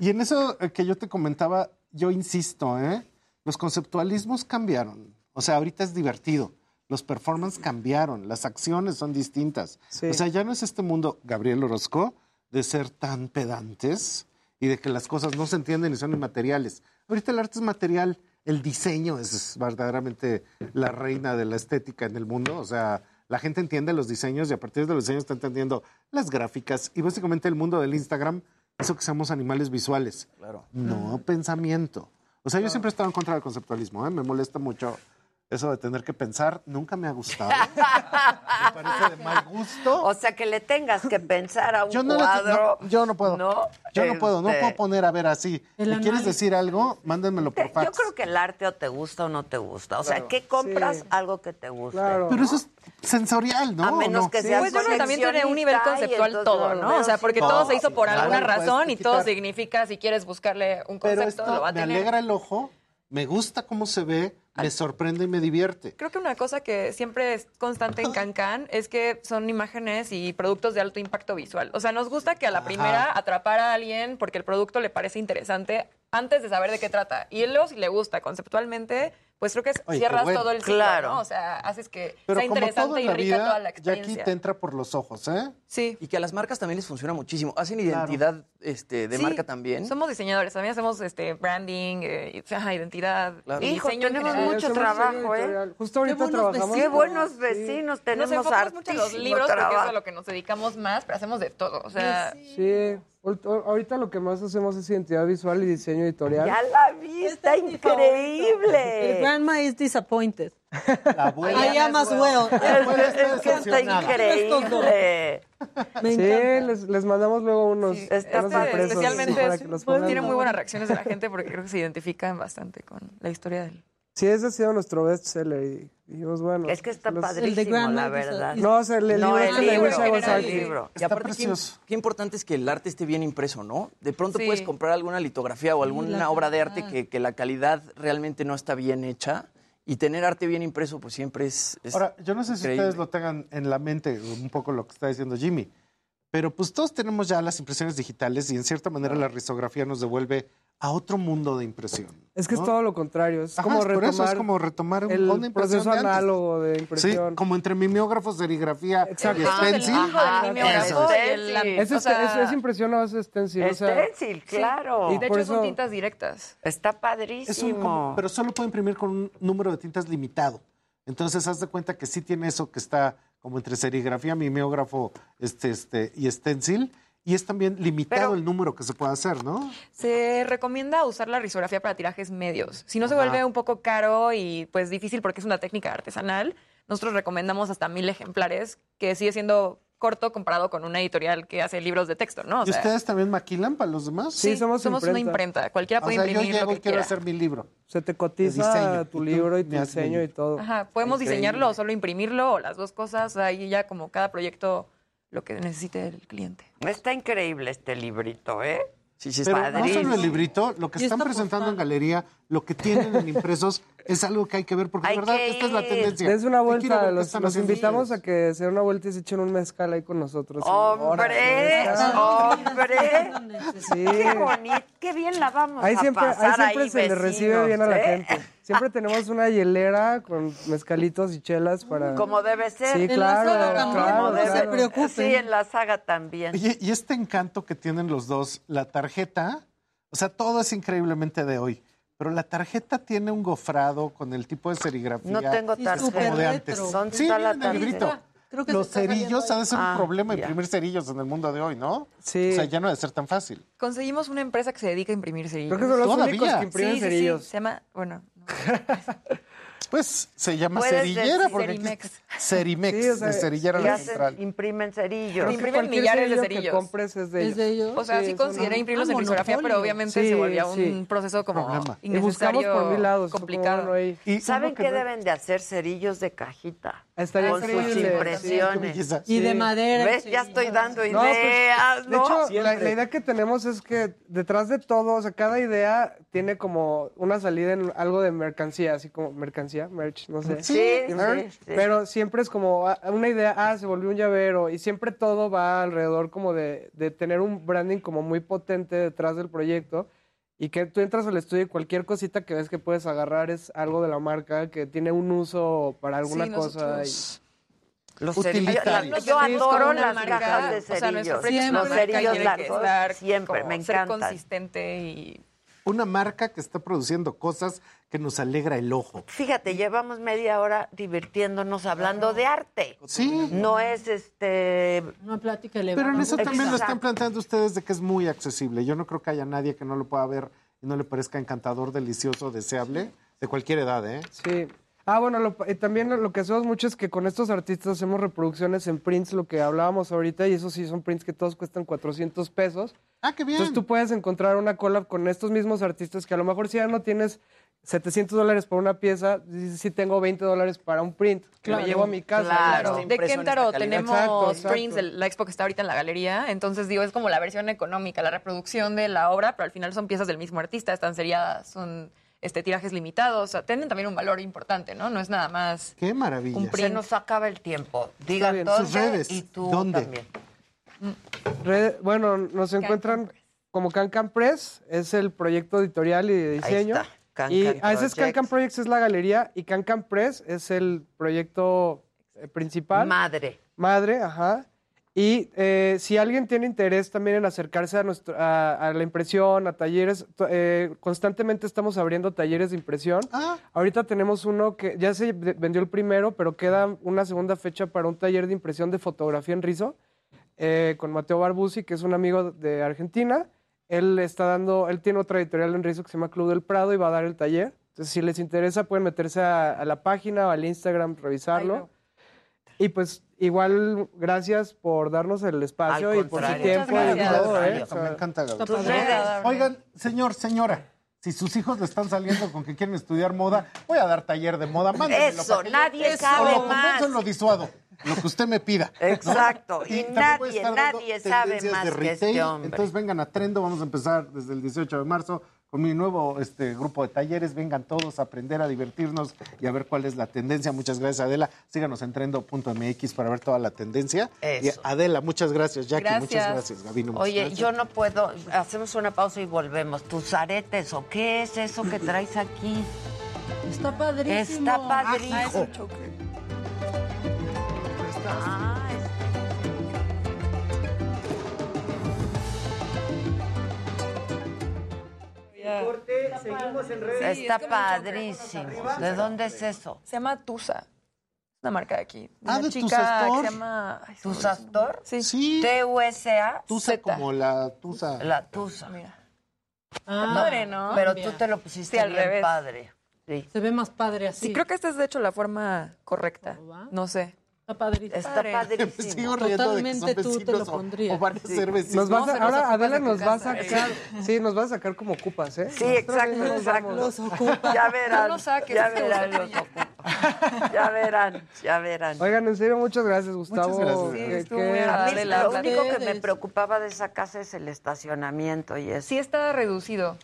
Speaker 46: Y en eso eh, que yo te comentaba, yo insisto, ¿eh? los conceptualismos cambiaron. O sea, ahorita es divertido. Los performances cambiaron, las acciones son distintas.
Speaker 48: Sí.
Speaker 46: O sea, ya no es este mundo, Gabriel Orozco, de ser tan pedantes y de que las cosas no se entienden y son inmateriales. Ahorita el arte es material, el diseño es verdaderamente la reina de la estética en el mundo, o sea, la gente entiende los diseños y a partir de los diseños está entendiendo las gráficas y básicamente el mundo del Instagram hizo que seamos animales visuales,
Speaker 24: claro.
Speaker 46: no pensamiento. O sea, yo siempre he estado en contra del conceptualismo, ¿eh? me molesta mucho eso de tener que pensar nunca me ha gustado. me parece de mal gusto.
Speaker 29: O sea, que le tengas que pensar a un yo no cuadro.
Speaker 46: No, yo no puedo.
Speaker 29: No,
Speaker 46: yo no puedo. No
Speaker 29: este,
Speaker 46: puedo poner a ver así. ¿Me quieres decir algo? Mándenmelo por fax.
Speaker 29: Yo creo que el arte o te gusta o no te gusta. O sea, ¿qué compras?
Speaker 48: Sí.
Speaker 29: Algo que te guste.
Speaker 48: Claro.
Speaker 46: Pero eso es sensorial, ¿no?
Speaker 29: A menos
Speaker 46: ¿No?
Speaker 29: que sea
Speaker 47: Pues yo creo que también tiene un nivel conceptual todo, ¿no? O sea, porque todo se hizo por
Speaker 46: claro,
Speaker 47: alguna
Speaker 46: lo puedes
Speaker 47: razón y todo significa, si quieres buscarle un
Speaker 46: Pero
Speaker 47: concepto,
Speaker 46: esto
Speaker 47: lo va a
Speaker 46: me
Speaker 47: tener.
Speaker 46: alegra el ojo, me gusta cómo se ve, me sorprende y me divierte.
Speaker 47: Creo que una cosa que siempre es constante en Cancán es que son imágenes y productos de alto impacto visual. O sea, nos gusta que a la primera atrapar a alguien porque el producto le parece interesante antes de saber de qué trata. Y luego si le gusta conceptualmente, pues creo que
Speaker 46: Oye,
Speaker 47: cierras
Speaker 46: qué bueno.
Speaker 47: todo el ciclo,
Speaker 29: Claro.
Speaker 47: ¿no? O sea, haces que
Speaker 46: Pero
Speaker 47: sea
Speaker 46: como todo
Speaker 47: interesante
Speaker 46: en
Speaker 47: y
Speaker 46: la
Speaker 47: rica
Speaker 46: vida,
Speaker 47: toda la
Speaker 46: ya aquí
Speaker 47: experiencia.
Speaker 46: te entra por los ojos, ¿eh?
Speaker 47: Sí.
Speaker 24: Y que a las marcas también les funciona muchísimo. Hacen identidad este, de
Speaker 47: Sí,
Speaker 24: marca también.
Speaker 47: Somos diseñadores, también hacemos este branding, eh, identidad,
Speaker 24: Claro.
Speaker 29: Hijo,
Speaker 47: diseño en
Speaker 29: tenemos
Speaker 47: general.
Speaker 29: mucho trabajo, ¿eh?
Speaker 48: Justo ahorita
Speaker 27: buenos
Speaker 48: trabajamos.
Speaker 29: Qué buenos
Speaker 48: sí.
Speaker 29: vecinos
Speaker 47: Nos
Speaker 29: tenemos
Speaker 47: enfocamos mucho en los libros porque es
Speaker 29: trabajo.
Speaker 47: a lo que nos dedicamos más, pero hacemos de todo. O sea,
Speaker 48: Sí, ahor- ahorita lo que más hacemos es identidad visual y diseño editorial.
Speaker 29: Ya la vi, está
Speaker 27: El
Speaker 29: increíble.
Speaker 27: grandma is disappointed.
Speaker 46: La abuela.
Speaker 27: I am as well.
Speaker 29: Es, es que está increíble.
Speaker 27: Me
Speaker 48: Sí, les, les mandamos luego unos,
Speaker 47: Sí, este especialmente
Speaker 48: para que los
Speaker 47: pues, tiene muy buenas reacciones de la gente porque creo que se identifican bastante con la historia del...
Speaker 48: Sí, ese ha sido nuestro bestseller y dijimos, bueno.
Speaker 29: Es que está
Speaker 48: los-
Speaker 29: padrísimo,
Speaker 27: Grandma
Speaker 29: la
Speaker 27: is-
Speaker 29: verdad.
Speaker 48: No, o sea, el, el
Speaker 29: No,
Speaker 48: libro
Speaker 29: el
Speaker 48: de
Speaker 29: libro,
Speaker 48: Was
Speaker 29: el libro.
Speaker 24: Y
Speaker 46: Está
Speaker 24: aparte, qué,
Speaker 46: precioso.
Speaker 24: qué importante es que el arte esté bien impreso, ¿no? De pronto
Speaker 47: Sí.
Speaker 24: puedes comprar alguna litografía o alguna
Speaker 27: la
Speaker 24: obra de arte que, que la calidad realmente no está bien hecha. Y tener arte bien impreso, pues siempre es. es
Speaker 46: Ahora, yo no sé si
Speaker 24: increíble.
Speaker 46: ustedes lo tengan en la mente, un poco lo que está diciendo Jimmy, pero pues todos tenemos ya las impresiones digitales y en cierta manera la risografía nos devuelve a otro mundo de impresión.
Speaker 48: Es que es
Speaker 46: ¿no?
Speaker 48: todo lo contrario. Es
Speaker 46: Ajá,
Speaker 48: como
Speaker 46: es por
Speaker 48: retomar,
Speaker 46: eso es como retomar un-
Speaker 48: el proceso
Speaker 46: de
Speaker 48: análogo de
Speaker 46: Sí,
Speaker 48: impresión.
Speaker 46: como entre mimeógrafo, serigrafía
Speaker 48: Exacto.
Speaker 46: y
Speaker 48: Eso es el
Speaker 46: stencil.
Speaker 29: Ajá, eso.
Speaker 47: el... la-
Speaker 48: Es,
Speaker 47: o
Speaker 48: este-
Speaker 47: sea,
Speaker 48: es, es impresión a base stencil. o sea,
Speaker 29: Stencil, claro.
Speaker 48: Y
Speaker 47: de hecho son
Speaker 48: eso-
Speaker 47: tintas directas.
Speaker 29: Está
Speaker 46: Es un
Speaker 29: padrísimo.
Speaker 46: como- pero solo puede imprimir con un número de tintas limitado. Entonces, haz de cuenta que sí tiene eso que está como entre serigrafía, mimeógrafo este, este, y stencil. Y es también limitado
Speaker 47: Pero-
Speaker 46: el número que se puede hacer, ¿no?
Speaker 47: Se recomienda usar la risografía para tirajes medios. Si no se vuelve un poco caro y pues difícil porque es una técnica artesanal, nosotros recomendamos hasta mil ejemplares, que sigue siendo corto comparado con una editorial que hace libros de texto, ¿no? O
Speaker 46: ¿Y
Speaker 47: sea,
Speaker 46: ustedes también maquilan para los demás?
Speaker 48: Sí, somos
Speaker 47: una
Speaker 48: imprenta.
Speaker 47: imprenta. Cualquiera
Speaker 46: O
Speaker 47: puede
Speaker 46: sea, yo
Speaker 47: imprimir
Speaker 46: llego
Speaker 47: lo que
Speaker 46: quiero
Speaker 47: quiera.
Speaker 46: hacer mi libro.
Speaker 48: Se te cotiza
Speaker 46: diseño,
Speaker 48: tu libro y tu diseño y todo.
Speaker 47: Ajá, podemos
Speaker 46: Increíble.
Speaker 47: diseñarlo o solo imprimirlo o las dos cosas. Ahí ya como cada proyecto lo que necesite el cliente.
Speaker 29: Está increíble este librito, ¿eh?
Speaker 24: Sí, sí,
Speaker 46: Pero no solo el librito, lo que
Speaker 27: Y
Speaker 46: están presentando en galería, lo que tienen en impresos, es algo que hay que ver, porque
Speaker 29: Hay
Speaker 46: de verdad esta es la tendencia.
Speaker 48: Dense una vuelta, los, los invitamos a que se den una vuelta y se echen un mezcal ahí con nosotros.
Speaker 29: ¡Hombre! ¡Hombre!
Speaker 48: Sí.
Speaker 29: ¡Qué bonito! ¡Qué bien la vamos
Speaker 48: Ahí
Speaker 29: a
Speaker 48: siempre, ahí
Speaker 29: pasar
Speaker 48: siempre
Speaker 29: ahí,
Speaker 48: se le recibe bien a la
Speaker 29: ¿eh?
Speaker 48: gente. Siempre tenemos una hielera con mezcalitos y chelas para...
Speaker 29: Como debe ser.
Speaker 48: Sí,
Speaker 27: En la
Speaker 48: claro,
Speaker 27: saga también,
Speaker 48: claro,
Speaker 27: no se preocupen.
Speaker 29: Sí, en la saga también.
Speaker 46: Oye, y este encanto que tienen los dos, la tarjeta, o sea, todo es increíblemente de hoy, pero la tarjeta tiene un gofrado con el tipo de serigrafía.
Speaker 29: No tengo tarjeta.
Speaker 46: como de antes.
Speaker 29: ¿Dónde
Speaker 46: Sí,
Speaker 29: está la tarjeta?
Speaker 46: librito.
Speaker 27: Creo que
Speaker 46: Los cerillos ha de ser
Speaker 29: Ah,
Speaker 46: un problema
Speaker 29: ya.
Speaker 46: imprimir cerillos en el mundo de hoy, ¿no?
Speaker 48: Sí.
Speaker 46: O sea, ya no ha de ser tan fácil.
Speaker 47: Conseguimos una empresa que se dedica a imprimir cerillos.
Speaker 48: Creo que son los
Speaker 46: Todavía.
Speaker 48: únicos que imprimen
Speaker 47: sí, sí, sí,
Speaker 48: cerillos.
Speaker 47: Se llama, bueno, No,
Speaker 46: Pues se llama cerillera porque aquí
Speaker 47: Cerimex.
Speaker 46: Cerimex,
Speaker 48: Sí, o sea,
Speaker 46: de cerillera
Speaker 29: Y
Speaker 46: la
Speaker 29: hacen-
Speaker 46: central.
Speaker 29: imprimen cerillos.
Speaker 48: Creo
Speaker 47: imprimen millares de
Speaker 48: que
Speaker 47: cerillos.
Speaker 48: compres es de
Speaker 27: ¿Es
Speaker 48: ellos.
Speaker 27: de ellos?
Speaker 47: O sea, sí,
Speaker 48: Sí,
Speaker 47: consideré imprimirlos
Speaker 27: Ah,
Speaker 47: en risografía, pero obviamente
Speaker 48: Sí,
Speaker 47: se volvía un proceso como
Speaker 46: Problema.
Speaker 48: Y buscamos
Speaker 47: innecesario,
Speaker 48: por mil lados.
Speaker 47: complicado.
Speaker 46: Y
Speaker 29: ¿Saben qué
Speaker 46: no-
Speaker 29: deben de hacer? Cerillos de cajita.
Speaker 48: Estaría
Speaker 29: Con sus impresiones.
Speaker 27: Y de madera.
Speaker 29: ¿Ves?
Speaker 27: sí.
Speaker 29: Ya estoy dando
Speaker 48: No, pues,
Speaker 29: ideas,
Speaker 48: De
Speaker 29: ¿no?
Speaker 48: hecho, la, la idea que tenemos es que detrás de todo, o sea, cada idea tiene como una salida en algo de mercancía, así como mercancía, merch, no sé.
Speaker 29: Sí, sí,
Speaker 48: merch,
Speaker 29: sí.
Speaker 48: Pero siempre es como ah, una idea, ah, se volvió un llavero, y siempre todo va alrededor como de, de tener un branding como muy potente detrás del proyecto, y que tú entras al estudio y cualquier cosita que ves que puedes agarrar es algo de la marca que tiene un uso para alguna
Speaker 47: Sí,
Speaker 48: cosa. y-
Speaker 3: Los cerillos, yo adoro las cajas de cerillos. los cerillos largos, siempre, me encanta.
Speaker 47: Ser consistente y
Speaker 46: una marca que está produciendo cosas que nos alegra el ojo.
Speaker 3: Fíjate, llevamos media hora divirtiéndonos hablando de arte.
Speaker 46: Sí.
Speaker 3: No es este
Speaker 27: una plática
Speaker 46: elevada. Pero en eso también lo están planteando ustedes de que es muy accesible. Yo no creo que haya nadie que no lo pueda ver y no le parezca encantador, delicioso, deseable, de cualquier edad, ¿eh?
Speaker 48: Sí. Ah, bueno, eh, también lo que hacemos mucho es que con estos artistas hacemos reproducciones en prints, lo que hablábamos ahorita, y eso sí son prints que todos cuestan 400 pesos.
Speaker 46: Ah, qué bien.
Speaker 48: Entonces tú puedes encontrar una collab con estos mismos artistas que a lo mejor si ya no tienes 700 dólares por una pieza, sí tengo 20 dólares para un print que me llevo a mi casa.
Speaker 47: Claro. De Kentaro tenemos prints, la expo que está ahorita en la galería, entonces digo, es como la versión económica, la reproducción de la obra, pero al final son piezas del mismo artista, están seriadas, son este, tirajes limitados, tienen también un valor importante, ¿no? No es nada más.
Speaker 46: Qué maravilla.
Speaker 3: Un Se nos acaba el tiempo. Digan sus redes. Y tú ¿Dónde? también.
Speaker 48: bueno, nos encuentran como Cancan Press, es el proyecto editorial y de diseño. Ahí está. y a veces Cancan Projects es la galería y Cancan Press es el proyecto eh, principal.
Speaker 3: Madre.
Speaker 48: Madre, ajá. Y eh, si alguien tiene interés también en acercarse a, nuestro, a, la impresión, a talleres, eh, constantemente estamos abriendo talleres de impresión. Ah. Ahorita tenemos uno que ya se vendió el primero, pero queda una segunda fecha para un taller de impresión de fotografía en rizo eh, con Mateo Barbusi, que es un amigo de Argentina. Él está dando, él tiene otra editorial en rizo que se llama Club del Prado y va a dar el taller. Entonces, si les interesa, pueden meterse a, la página o al Instagram, revisarlo. Y pues igual, gracias por darnos el espacio y por su tiempo y todo, ¿eh?
Speaker 46: me encanta, Oigan, señor, señora, si sus hijos le están saliendo con que quieren estudiar moda, voy a dar taller de moda. Mándenmelo
Speaker 3: Eso, nadie sabe
Speaker 46: lo
Speaker 3: más.
Speaker 46: lo disuado. Lo que usted me pida.
Speaker 3: Exacto. Y, nadie, nadie sabe más que este hombre.
Speaker 46: Entonces vengan a Trendo, vamos a empezar desde el 18 de marzo con mi nuevo este, grupo de talleres. Vengan todos a aprender, a divertirnos y a ver cuál es la tendencia. Muchas gracias, Adela. Síganos en trendo.mx para ver toda la tendencia. Y Adela, muchas gracias. Jackie, muchas gracias. Gabino,
Speaker 3: Oye, yo no puedo. Hacemos una pausa y volvemos. ¿Tus aretes o qué es eso que traes aquí?
Speaker 27: Está padrísimo.
Speaker 3: Está padrísimo.
Speaker 27: Ah,
Speaker 3: Está padrísimo. ¿De dónde es eso?
Speaker 47: Se llama Tusa. Una marca de aquí.
Speaker 46: ah, de chica
Speaker 47: que se llama...
Speaker 3: ¿Tusastor?
Speaker 47: Sí.
Speaker 46: sí.
Speaker 3: T-U-S-A.
Speaker 46: Tusa como la Tusa.
Speaker 3: La Tusa. Mira.
Speaker 47: Ah, padre, ¿no?
Speaker 3: Pero tú te lo pusiste al revés. padre. Sí.
Speaker 27: Se ve más padre así.
Speaker 47: Sí, creo que esta es de hecho la forma correcta. No sé.
Speaker 27: Está padrísimo.
Speaker 3: Está padrísimo.
Speaker 46: Sigo Totalmente tú te lo pondrías. O, van a ser vecinos.
Speaker 48: Nos vas a, ahora Adela nos va a sacar, sí, nos va a sacar como ocupas, ¿eh?
Speaker 3: Sí, exacto, exacto.
Speaker 27: Los ocupas.
Speaker 3: Ya verán, no saques, ya verán los ocupas. Ya verán, ya verán.
Speaker 48: Oigan, en serio, muchas gracias, Gustavo.
Speaker 46: Muchas gracias.
Speaker 3: Sí, que, a mí lo único que me preocupaba de esa casa es el estacionamiento y eso.
Speaker 47: Sí está reducido.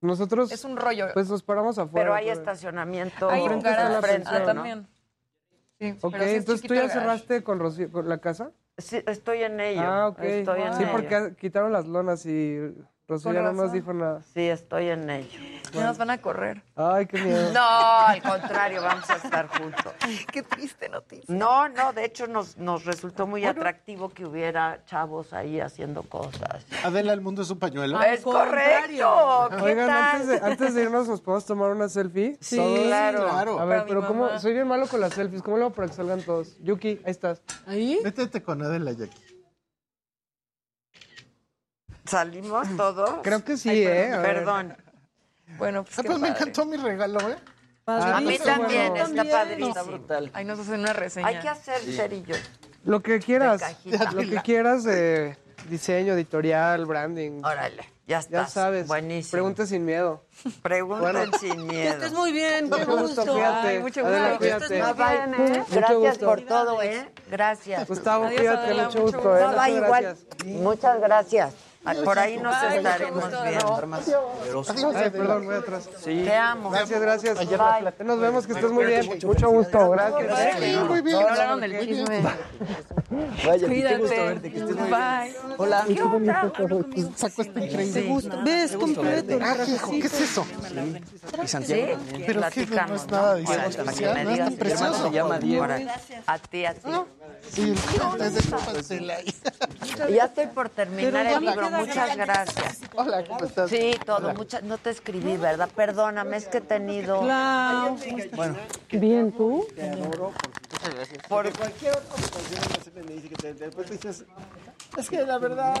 Speaker 48: Nosotros...
Speaker 47: Es un rollo.
Speaker 48: Pues nos paramos afuera.
Speaker 3: Pero hay estacionamiento.
Speaker 47: Hay un
Speaker 3: frente,
Speaker 47: ah, también.
Speaker 48: Sí, ok, entonces tú ya cerraste con, con la casa.
Speaker 3: Sí, estoy en ello.
Speaker 48: Ah, ok.
Speaker 3: Estoy en
Speaker 48: sí, porque quitaron las lonas y Rocío ya no nos dijo nada.
Speaker 3: Sí, estoy en ello.
Speaker 47: Ya nos van a correr.
Speaker 48: Ay, qué miedo.
Speaker 3: No, al contrario, vamos a estar juntos.
Speaker 47: qué triste noticia.
Speaker 3: No, no, de hecho nos, nos resultó muy atractivo que hubiera chavos ahí haciendo cosas.
Speaker 46: Adela, el mundo es un pañuelo.
Speaker 3: Es correcto.
Speaker 48: Oigan, Antes, de, antes de irnos, ¿nos podemos tomar una selfie?
Speaker 3: Sí, claro.
Speaker 48: A ver, pero, ¿cómo? Soy bien malo con las selfies. ¿Cómo lo hago para que salgan todos? Yuki, ahí estás.
Speaker 27: ¿Ahí?
Speaker 46: Métete con Adela, Jackie.
Speaker 3: ¿Salimos todos?
Speaker 48: Creo que sí, ¿eh?
Speaker 3: Perdón.
Speaker 47: Bueno, pues,
Speaker 46: ah, pues me encantó mi regalo, ¿eh?
Speaker 3: a mí también, está padrísimo. Está
Speaker 47: brutal. Ahí nos hacen una reseña.
Speaker 3: Hay que hacer cerillos.
Speaker 48: Lo que quieras. Lo que quieras de diseño, editorial, branding.
Speaker 3: Órale, ya está.
Speaker 48: Ya sabes.
Speaker 3: Buenísimo.
Speaker 48: Pregunta sin miedo.
Speaker 3: Pregunten sin miedo.
Speaker 27: Estés muy bien, qué gusto.
Speaker 48: Fíjate.
Speaker 47: mucho gusto.
Speaker 3: ¿eh? Gracias por todo, ¿eh? Gracias.
Speaker 48: Gustavo, fíjate, mucho gusto, ¿eh?
Speaker 3: Muchas igual. Muchas gracias. Por ahí nos estaremos viendo.
Speaker 48: Ay, perdón, voy atrás.
Speaker 3: Sí. Te amo.
Speaker 48: Gracias, gracias. Bye. Nos vemos, que estés muy bien. Mucho gusto, gracias.
Speaker 46: Sí, muy bien.
Speaker 47: hablaron del chisme.
Speaker 24: Vaya, qué gusto verte, que estés muy bien.
Speaker 47: Bye.
Speaker 24: Hola.
Speaker 46: Qué bonito saco este increíble.
Speaker 27: ¿Ves completo?
Speaker 46: Ah, hijo, ¿qué es eso?
Speaker 24: Y Santiago
Speaker 46: Pero qué no es nada de especial, no es tan precioso.
Speaker 24: se llama Diego.
Speaker 3: A ti, a ti.
Speaker 49: Sí,
Speaker 3: Ya estoy por terminar el libro. Muchas gracias.
Speaker 49: Hola, ¿cómo estás?
Speaker 3: Sí, todo.
Speaker 49: Hola.
Speaker 3: mucha- no te escribí, ¿verdad? Perdóname, es que he tenido.
Speaker 49: Bueno.
Speaker 27: Bien, ¿tú?
Speaker 49: Te adoro porque, porque cualquier otra situación me dice que te, después dices, es que la verdad...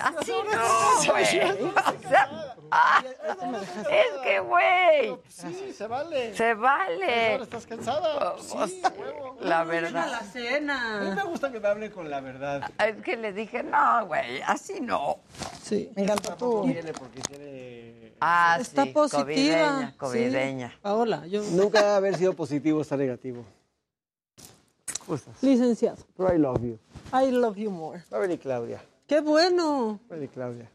Speaker 3: Así no, güey. O sea, ah, es que, güey.
Speaker 49: Sí, se vale.
Speaker 3: Se vale.
Speaker 49: Ahora estás cansada.
Speaker 3: O-
Speaker 49: Sí,
Speaker 3: o sea,
Speaker 49: huevo.
Speaker 3: la
Speaker 27: A
Speaker 3: verdad.
Speaker 27: la cena.
Speaker 49: A mí me gusta que me hable con la verdad.
Speaker 3: Es que le dije, no, güey, así no.
Speaker 27: Sí.
Speaker 49: Me encanta tú. Viene porque tiene...
Speaker 3: Ah,
Speaker 27: Está
Speaker 3: sí,
Speaker 27: positiva.
Speaker 3: covideña,
Speaker 27: sí.
Speaker 3: covideña.
Speaker 27: Paola, yo.
Speaker 49: Nunca haber sido positivo está negativo. ¿Cómo estás?
Speaker 27: Licenciado.
Speaker 49: Pero I love you.
Speaker 27: I love you more.
Speaker 49: Va a venir Claudia.
Speaker 27: Qué bueno.
Speaker 49: Va a venir Claudia.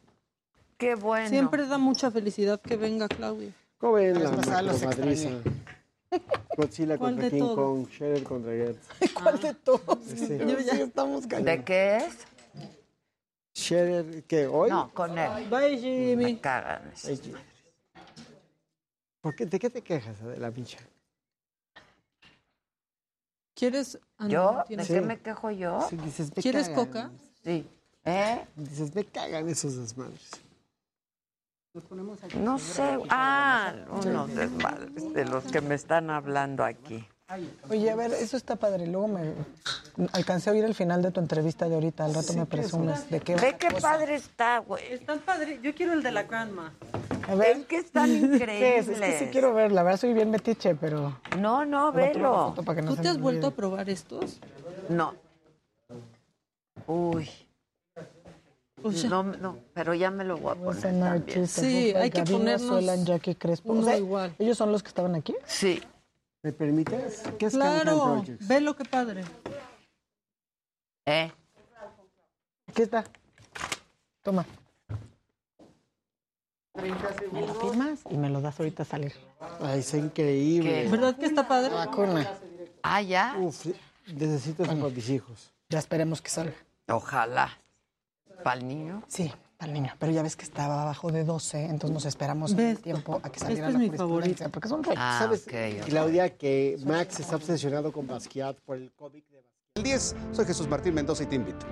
Speaker 3: Qué bueno.
Speaker 27: Siempre da mucha felicidad que venga Claudia.
Speaker 49: ¿Cómo ven
Speaker 27: La
Speaker 49: macromadriza? Godzilla
Speaker 27: ¿Cuál
Speaker 49: contra
Speaker 27: de
Speaker 49: King
Speaker 27: todos?
Speaker 49: Kong, Shredder contra Gets.
Speaker 27: ¿Cuál de todos?
Speaker 49: Sí.
Speaker 27: Yo ya estamos
Speaker 3: ¿De qué es?
Speaker 49: Shredder, ¿qué? ¿Hoy?
Speaker 3: No, con él.
Speaker 27: Bye, Jimmy.
Speaker 3: Me cagan. esos.
Speaker 49: Ay, Jimmy. ¿Por qué, ¿De qué te quejas, la pincha?
Speaker 27: ¿Quieres? ah, no,
Speaker 3: ¿Yo?
Speaker 27: no
Speaker 3: ¿De
Speaker 27: tienes-
Speaker 3: qué me quejo yo?
Speaker 49: Sí, dices, me
Speaker 27: ¿Quieres
Speaker 49: cagan.
Speaker 27: coca?
Speaker 3: Sí. ¿Eh?
Speaker 49: Dices, me cagan esos desmadres.
Speaker 3: No sé. Ah, unos desmadres de los que me están hablando aquí.
Speaker 50: Oye, a ver, eso está padre. Luego me alcancé a oír el final de tu entrevista de ahorita. Al rato me presumes de qué va
Speaker 3: Ve qué
Speaker 50: cosa.
Speaker 3: padre está, güey.
Speaker 27: Están padre. Yo quiero el de la grandma.
Speaker 50: A ver.
Speaker 3: Es que están
Speaker 50: ¿Qué es? Es que sí quiero ver. La verdad soy bien metiche, pero...
Speaker 3: No, no, velo.
Speaker 50: que no
Speaker 27: ¿Tú te has vuelto a probar estos?
Speaker 3: No. Uy.
Speaker 27: O sea-
Speaker 3: no, no, pero ya me lo voy a poner también.
Speaker 27: Sí, hay que ponernos
Speaker 50: Jackie Crespo.
Speaker 27: uno
Speaker 50: O sea,
Speaker 27: igual.
Speaker 50: ¿Ellos son los que estaban aquí?
Speaker 3: Sí.
Speaker 49: ¿Me permites? ¿Qué es
Speaker 27: Claro.
Speaker 49: Projects?
Speaker 27: Velo qué padre.
Speaker 3: ¿Eh?
Speaker 50: Aquí está. Toma. ¿Me lo firmas? Y me lo das ahorita a salir.
Speaker 49: Ay, es increíble.
Speaker 3: ¿Qué?
Speaker 27: ¿Verdad que está padre?
Speaker 50: Vacuna.
Speaker 3: Ah, ya.
Speaker 49: Uf, necesito eso para mis hijos.
Speaker 50: Ya esperemos que salga.
Speaker 3: Ojalá. ¿Para el niño?
Speaker 50: Sí, para el niño. Pero ya ves que estaba abajo de 12, entonces nos esperamos
Speaker 27: ¿Ves?
Speaker 50: un tiempo a que saliera
Speaker 27: Este es
Speaker 50: la
Speaker 27: mi
Speaker 50: jurisprudencia, Porque son.
Speaker 3: Ah,
Speaker 49: ¿Sabes,
Speaker 3: ok, ok.
Speaker 49: Claudia, que Max está obsesionado con Basquiat por el cómic de Basquiat?
Speaker 46: El 10, soy Jesús Martín Mendoza y te invito.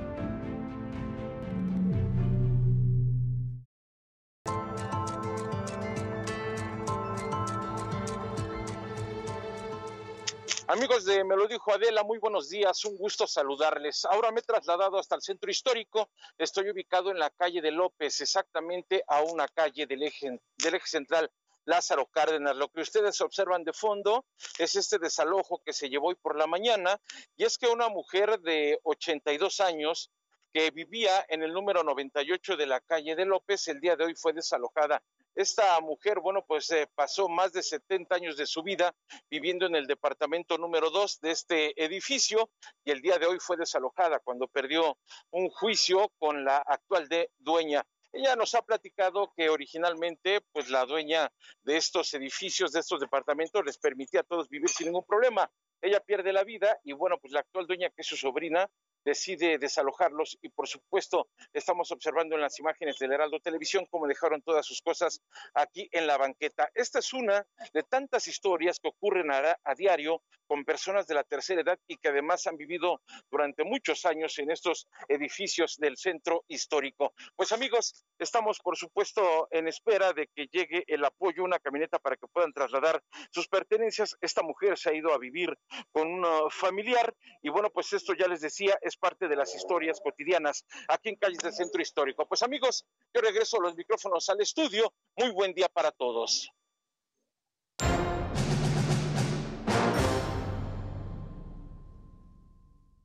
Speaker 51: Amigos de Me lo dijo Adela, muy buenos días, un gusto saludarles. Ahora me he trasladado hasta el centro histórico, estoy ubicado en la calle de López, exactamente a una calle del eje, del eje central Lázaro Cárdenas. Lo que ustedes observan de fondo es este desalojo que se llevó hoy por la mañana y es que una mujer de 82 años que vivía en el número 98 de la calle de López, el día de hoy fue desalojada. Esta mujer, bueno, pues eh, pasó más de 70 años de su vida viviendo en el departamento número 2 de este edificio y el día de hoy fue desalojada cuando perdió un juicio con la actual dueña. Ella nos ha platicado que originalmente, pues la dueña de estos edificios, de estos departamentos, les permitía a todos vivir sin ningún problema. Ella pierde la vida y bueno, pues la actual dueña, que es su sobrina, decide desalojarlos y por supuesto estamos observando en las imágenes del Heraldo Televisión cómo dejaron todas sus cosas aquí en la banqueta. Esta es una de tantas historias que ocurren a, a diario con personas de la tercera edad y que además han vivido durante muchos años en estos edificios del centro histórico. Pues amigos, estamos por supuesto en espera de que llegue el apoyo, una camioneta para que puedan trasladar sus pertenencias. Esta mujer se ha ido a vivir con un uh, familiar y bueno, pues esto ya les decía, es parte de las historias cotidianas aquí en calles del centro histórico. Pues amigos, yo regreso los micrófonos al estudio. Muy buen día para todos.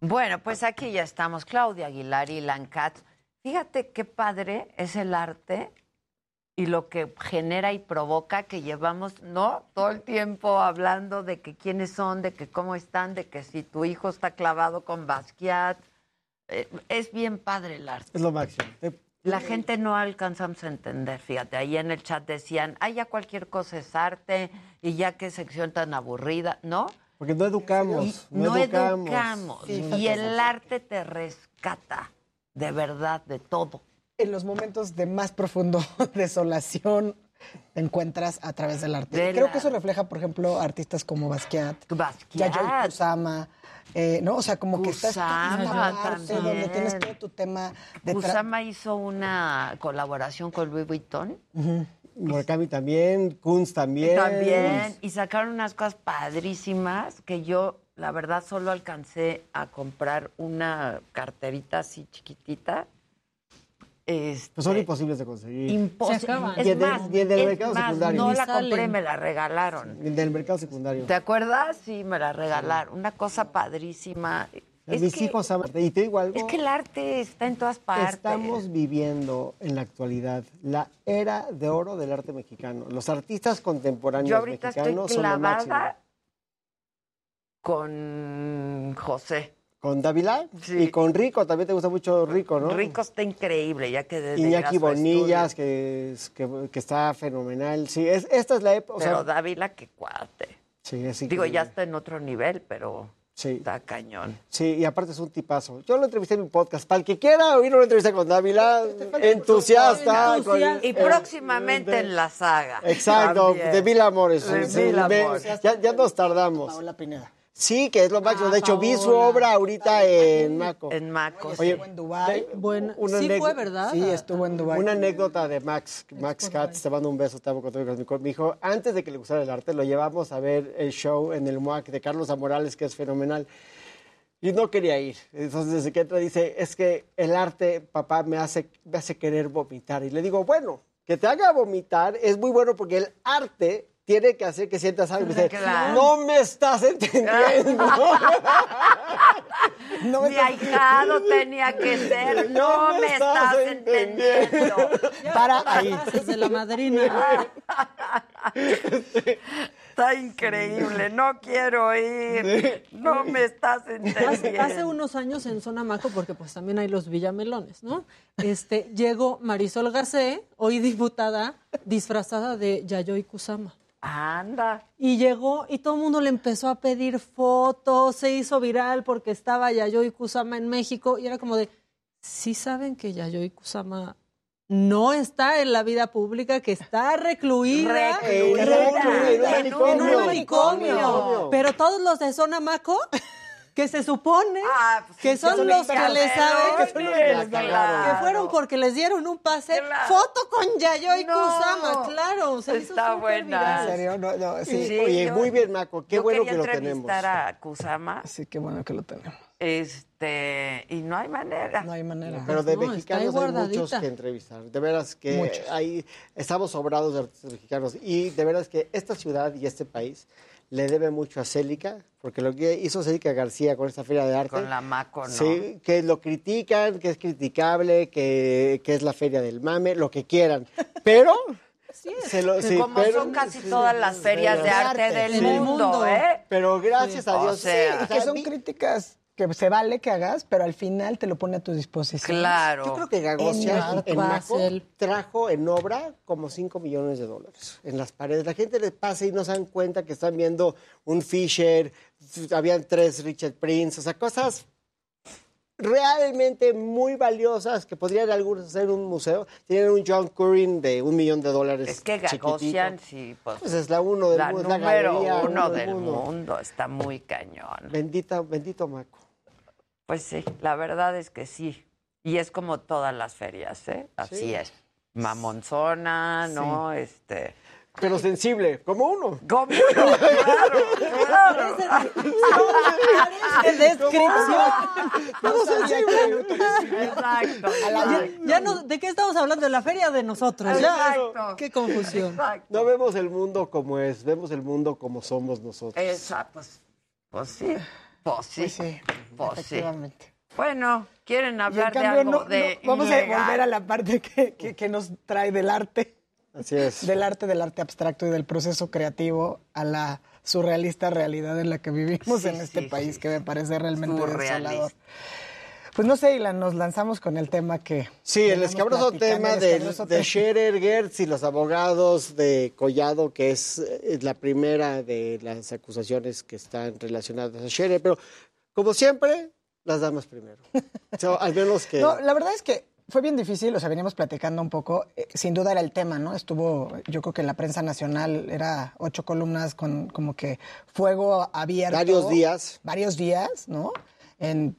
Speaker 3: Bueno, pues aquí ya estamos, Claudia Aguilar y Lancat. Fíjate qué padre es el arte y lo que genera y provoca que llevamos, ¿no? Todo el tiempo hablando de que quiénes son, de que cómo están, de que si tu hijo está clavado con Basquiat. Eh, es bien padre el arte.
Speaker 49: Es lo máximo.
Speaker 3: La gente no alcanzamos a entender, fíjate, ahí en el chat decían, ay, ya cualquier cosa es arte y ya qué sección tan aburrida, ¿no?
Speaker 49: Porque no educamos.
Speaker 3: Y
Speaker 49: no,
Speaker 3: no
Speaker 49: educamos.
Speaker 3: educamos.
Speaker 50: Sí,
Speaker 3: y el arte te rescata, de verdad, de todo.
Speaker 50: En los momentos de más profundo desolación encuentras a través del arte.
Speaker 3: De
Speaker 50: Creo
Speaker 3: la-
Speaker 50: que eso refleja, por ejemplo, artistas como Basquiat,
Speaker 3: Basquiat.
Speaker 50: Yayoi Kusama, eh, ¿no? O sea, como que está esta- esta
Speaker 3: Kusama
Speaker 50: parte donde tienes todo tu tema de
Speaker 3: Kusama hizo una colaboración con Louis Vuitton.
Speaker 49: Murakami también, Kunz también.
Speaker 3: También. Y sacaron unas cosas padrísimas que yo, la verdad, solo alcancé a comprar una carterita así chiquitita. Este,
Speaker 49: Pues son imposibles de conseguir.
Speaker 3: Imposible.
Speaker 49: Y
Speaker 3: Es más,
Speaker 49: y del
Speaker 3: es
Speaker 49: mercado
Speaker 3: más,
Speaker 49: secundario.
Speaker 3: no la
Speaker 49: salen.
Speaker 3: compré, me la regalaron.
Speaker 49: Del mercado secundario.
Speaker 3: ¿Te acuerdas? Sí, me la regalaron. Una cosa padrísima. Es
Speaker 49: Mis
Speaker 3: que,
Speaker 49: hijos saben. Y te digo algo.
Speaker 3: es que el arte está en todas partes.
Speaker 49: Estamos viviendo en la actualidad la era de oro del arte mexicano. Los artistas contemporáneos
Speaker 3: Yo ahorita estoy
Speaker 49: mexicanos son lo máximo.
Speaker 3: clavada con José.
Speaker 49: Con Dávila y con Rico, también te gusta mucho Rico, ¿no?
Speaker 3: Rico está increíble, ya que desde
Speaker 49: Iñaki Bonillas, que, es- que, que está fenomenal. Sí, es, esta es la época. o
Speaker 3: Pero
Speaker 49: sea,
Speaker 3: Dávila, qué cuate.
Speaker 49: sí, es
Speaker 3: Digo, ya está en otro nivel, pero
Speaker 49: Sí.
Speaker 3: está cañón.
Speaker 49: Sí, y aparte es un tipazo. Yo lo entrevisté en mi podcast. Para el que quiera oír una entrevista con Dávila, entusiasta. con-
Speaker 3: Y
Speaker 49: eh,
Speaker 3: próximamente en la saga.
Speaker 49: Exacto,
Speaker 3: También.
Speaker 49: de Mil Amores.
Speaker 3: De Mil
Speaker 49: me-
Speaker 3: Amores.
Speaker 49: ya, ya nos tardamos.
Speaker 50: Paola Pineda.
Speaker 49: Sí, que es lo máximo. de
Speaker 50: Ah,
Speaker 49: hecho, vi su obra ahorita en Maco.
Speaker 3: En Maco.
Speaker 49: Oye,
Speaker 50: Estuvo en Dubái.
Speaker 27: Bueno, sí fue, ¿verdad?
Speaker 50: Sí, estuvo en Dubái.
Speaker 49: Una anécdota de Max, Max Katz, te mando un beso, te amo con todo mi corazón. Me dijo, antes de que le gustara el arte, lo llevamos a ver el show en el MUAC de Carlos Amorales, que es fenomenal. Y no quería ir. Entonces, desde que entra, dice, es que el arte, papá, me hace, me hace querer vomitar. Y le digo, bueno, que te haga vomitar es muy bueno porque el arte tiene que hacer que sientas algo. Dice,
Speaker 3: Claro.
Speaker 49: no me estás entendiendo.
Speaker 50: No me
Speaker 3: Mi ahijado tenía que ser. No, me estás entendiendo.
Speaker 50: Para ahí.
Speaker 27: Frases de la madrina.
Speaker 3: Está increíble. No quiero ir. No me estás entendiendo.
Speaker 27: hace unos años en Zona Maco, porque pues también hay los villamelones, ¿no? Este, llegó Marisol Gacé, hoy diputada, disfrazada de Yayoi Kusama.
Speaker 3: Anda.
Speaker 27: Y llegó y todo el mundo le empezó a pedir fotos, se hizo viral porque estaba Yayoi Kusama en México y era como de, ¿sí saben que Yayoi Kusama no está en la vida pública, que está recluida,
Speaker 3: Recluida.
Speaker 27: recluida
Speaker 3: En
Speaker 27: en
Speaker 3: un manicomio?
Speaker 27: Pero todos los de Zona Maco, que se supone
Speaker 3: Ah, pues
Speaker 27: que
Speaker 3: sí,
Speaker 27: son
Speaker 3: son
Speaker 27: los que le saben, que, son los que les
Speaker 3: Claro.
Speaker 27: saben, que fueron porque les dieron un pase, foto con Yayoi
Speaker 3: No.
Speaker 27: Kusama, claro, se
Speaker 3: Está buena.
Speaker 50: ¿En serio? No, no, sí.
Speaker 3: Sí,
Speaker 49: Oye,
Speaker 3: yo-
Speaker 49: muy bien, Maco. Qué
Speaker 3: yo
Speaker 49: bueno que lo tenemos.
Speaker 3: entrevistar a Kusama.
Speaker 50: Sí, qué bueno que lo tenemos.
Speaker 3: Este, y no hay manera.
Speaker 50: No hay manera.
Speaker 49: Pero de
Speaker 27: No,
Speaker 49: mexicanos hay muchos que entrevistar. De veras que
Speaker 50: Muchos.
Speaker 49: hay, estamos sobrados de artistas mexicanos. Y de veras que esta ciudad y este país le debe mucho a Célica, porque lo que hizo Célica García con esta feria de arte.
Speaker 3: Con la Maco, ¿no?
Speaker 49: Sí, que lo critican, que es criticable, que, que es la feria del mame, lo que quieran. Pero. se lo- sí,
Speaker 3: Como
Speaker 49: pero-
Speaker 3: son casi
Speaker 49: sí,
Speaker 3: todas las
Speaker 49: sí,
Speaker 3: ferias de arte
Speaker 50: arte,
Speaker 3: del
Speaker 50: sí.
Speaker 3: mundo, ¿eh?
Speaker 49: Pero gracias a
Speaker 3: O
Speaker 49: Dios.
Speaker 3: sea,
Speaker 49: sí,
Speaker 50: Y que son críticas que se vale que hagas, pero al final te lo pone a tu disposición.
Speaker 3: Claro.
Speaker 49: Yo creo que Gagosia
Speaker 50: En
Speaker 49: en, Maco
Speaker 27: Basel.
Speaker 49: trajo en obra como 5 millones de dólares en las paredes. La gente les pasa y no se dan cuenta que están viendo un Fisher, habían tres Richard Prince, o sea, cosas realmente muy valiosas que podrían algunos hacer en un museo. Tienen un John Currin de un millón de dólares.
Speaker 3: Es que. Gagosian, sí, pues,
Speaker 49: Pues es la uno del
Speaker 3: la
Speaker 49: mundo, es la
Speaker 3: número
Speaker 49: galería
Speaker 3: uno
Speaker 49: uno del
Speaker 3: del
Speaker 49: mundo.
Speaker 3: mundo. Está muy cañón.
Speaker 49: Bendita, bendito Maco.
Speaker 3: Pues sí, la verdad es que sí. Y es como todas las ferias, ¿eh? Así
Speaker 49: Sí.
Speaker 3: es. Mamonzona, ¿no? Este.
Speaker 49: Pero sensible, como uno.
Speaker 3: Como uno, claro, claro.
Speaker 27: Parece descripción.
Speaker 49: Todo sensible.
Speaker 3: Exacto.
Speaker 27: Ya, ya no, ¿De qué estamos hablando? De la feria de nosotros. Ya,
Speaker 3: Exacto.
Speaker 27: qué confusión.
Speaker 3: Exacto.
Speaker 49: No vemos el mundo como es, vemos el mundo como somos nosotros.
Speaker 3: Esa, pues, pues sí. Pues sí.
Speaker 50: Pues sí,
Speaker 3: Pues sí.
Speaker 50: efectivamente.
Speaker 3: Bueno, ¿quieren hablar de algo
Speaker 50: no-
Speaker 3: de
Speaker 50: no, vamos a volver a la parte que, que- que nos trae del arte,
Speaker 49: Así es.
Speaker 50: del arte, del arte abstracto y del proceso creativo a la surrealista realidad en la que vivimos
Speaker 3: Sí,
Speaker 50: en este
Speaker 3: sí,
Speaker 50: país,
Speaker 3: sí.
Speaker 50: que me parece realmente
Speaker 3: Surrealista.
Speaker 50: desolador. Pues no sé, Ilan, nos lanzamos con el tema que...
Speaker 49: Sí, el escabroso tema de,
Speaker 50: escabroso
Speaker 49: de. Scherer, Gertz y los abogados de Collado, que es, eh, la primera de las acusaciones que están relacionadas a Scherer. Pero, como siempre, las damas primero. So, al menos que...
Speaker 50: No, la verdad es que fue bien difícil, o sea, veníamos platicando un poco. Eh, sin duda era el tema, ¿no? Estuvo, yo creo que en la prensa nacional era ocho columnas con como que fuego abierto.
Speaker 49: Varios días.
Speaker 50: Varios días, ¿no? En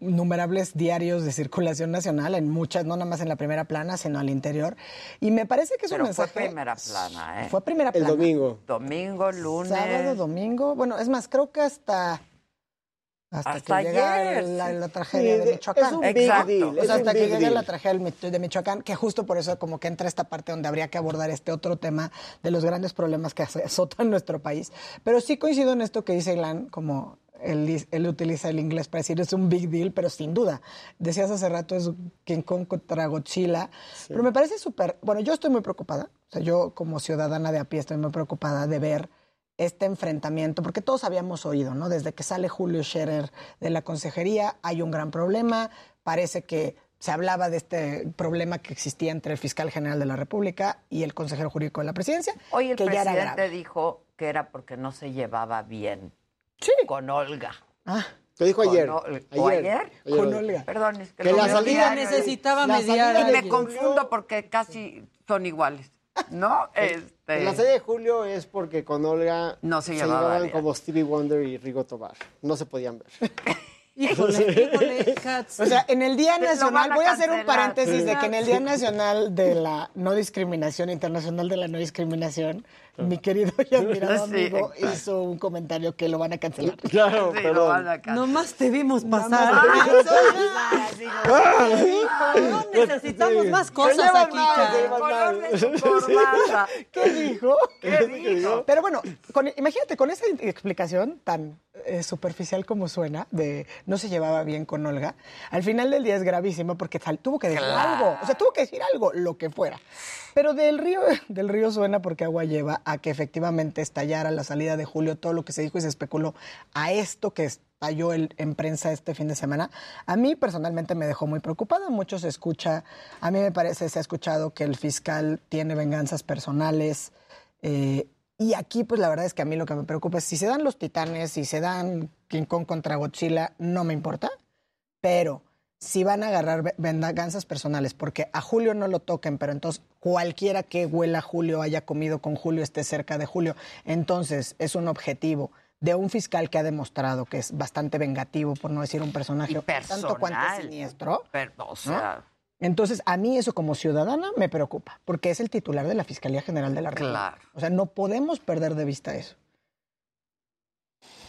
Speaker 50: innumerables diarios de circulación nacional, en muchas, no nada más en la primera plana, sino al interior. Y me parece que es
Speaker 29: Pero
Speaker 50: un mensaje.
Speaker 29: fue primera plana, ¿eh?
Speaker 50: Fue primera plana.
Speaker 49: El domingo.
Speaker 29: Domingo, lunes.
Speaker 50: Sábado, domingo. Bueno, es más, creo que hasta. Hasta,
Speaker 29: Hasta
Speaker 50: que llega
Speaker 29: ayer,
Speaker 50: la,
Speaker 29: sí.
Speaker 50: la tragedia
Speaker 49: Sí,
Speaker 50: de
Speaker 49: de-
Speaker 50: Michoacán.
Speaker 49: es un big
Speaker 29: Exacto.
Speaker 49: deal,
Speaker 50: O
Speaker 49: es
Speaker 50: sea, hasta que
Speaker 49: deal.
Speaker 50: la tragedia de Michoacán, que justo por eso como que entra esta parte donde habría que abordar este otro tema de los grandes problemas que azotan nuestro país. Pero sí coincido en esto que dice Ilan, como él, él utiliza el inglés para decir es un big deal, pero sin duda. Decías hace rato es King Kong contra Godzilla, pero me parece súper... Bueno, yo estoy muy preocupada, o sea, yo como ciudadana de a pie estoy muy preocupada de ver este enfrentamiento, porque todos habíamos oído, ¿no? Desde que sale Julio Scherer de la consejería, hay un gran problema, parece que se hablaba de este problema que existía entre el fiscal general de la República y el consejero jurídico de la presidencia,
Speaker 29: Hoy el
Speaker 50: que ya era
Speaker 29: presidente dijo que era porque no se llevaba bien con Olga.
Speaker 50: Ah,
Speaker 49: Lo dijo
Speaker 29: Con
Speaker 49: ayer.
Speaker 29: ¿O ayer?
Speaker 50: Con Olga.
Speaker 29: Perdón, es que,
Speaker 49: Que la salida-
Speaker 27: necesitaba
Speaker 49: la
Speaker 27: mediar.
Speaker 49: salida
Speaker 29: Y me confundo porque casi son iguales, ¿no? Este,
Speaker 49: La serie de julio es porque con Olga
Speaker 29: No se llevaba
Speaker 49: llevaban
Speaker 29: bien.
Speaker 49: como Stevie Wonder y Rigo Tobar. No se podían ver.
Speaker 27: Híjole, híjole, Katz.
Speaker 50: O sea, en el Día Nacional,
Speaker 29: a
Speaker 50: voy a hacer un paréntesis de que en el Día Nacional de la No Discriminación, Internacional de la No Discriminación, mi querido y admirado
Speaker 29: Sí,
Speaker 50: amigo
Speaker 29: exacto.
Speaker 50: hizo un comentario que lo van a cancelar.
Speaker 49: Claro,
Speaker 29: sí, cancelar.
Speaker 27: Nomás te vimos pasar. No necesitamos más cosas aquí.
Speaker 50: ¿Qué dijo?
Speaker 29: ¿Qué dijo?
Speaker 50: Pero bueno, con- imagínate, con esa explicación tan eh, superficial como suena, de no se llevaba bien con Olga, al final del día es gravísimo porque tuvo que decir
Speaker 29: Claro.
Speaker 50: algo, o sea, tuvo que decir algo, lo que fuera. Pero del río, del río suena porque agua lleva a que efectivamente estallara la salida de Julio, todo lo que se dijo y se especuló a esto que estalló el- en prensa este fin de semana. A mí personalmente me dejó muy preocupada. Mucho se escucha, a mí me parece, se ha escuchado que el fiscal tiene venganzas personales. eh, y aquí, pues la verdad es que a mí lo que me preocupa es si se dan los titanes, si se dan King Kong contra Godzilla, no me importa. Pero si van a agarrar ve- venganzas personales, porque a Julio no lo toquen, pero entonces cualquiera que huela a Julio, haya comido con Julio, esté cerca de Julio, entonces es un objetivo de un fiscal que ha demostrado que es bastante vengativo, por no decir un personaje
Speaker 29: Y
Speaker 50: tanto cuanto siniestro.
Speaker 29: Pero, o sea,
Speaker 50: Entonces, a mí eso como ciudadana me preocupa, porque es el titular de la Fiscalía General de la República.
Speaker 29: Claro.
Speaker 50: O sea, no podemos perder de vista eso.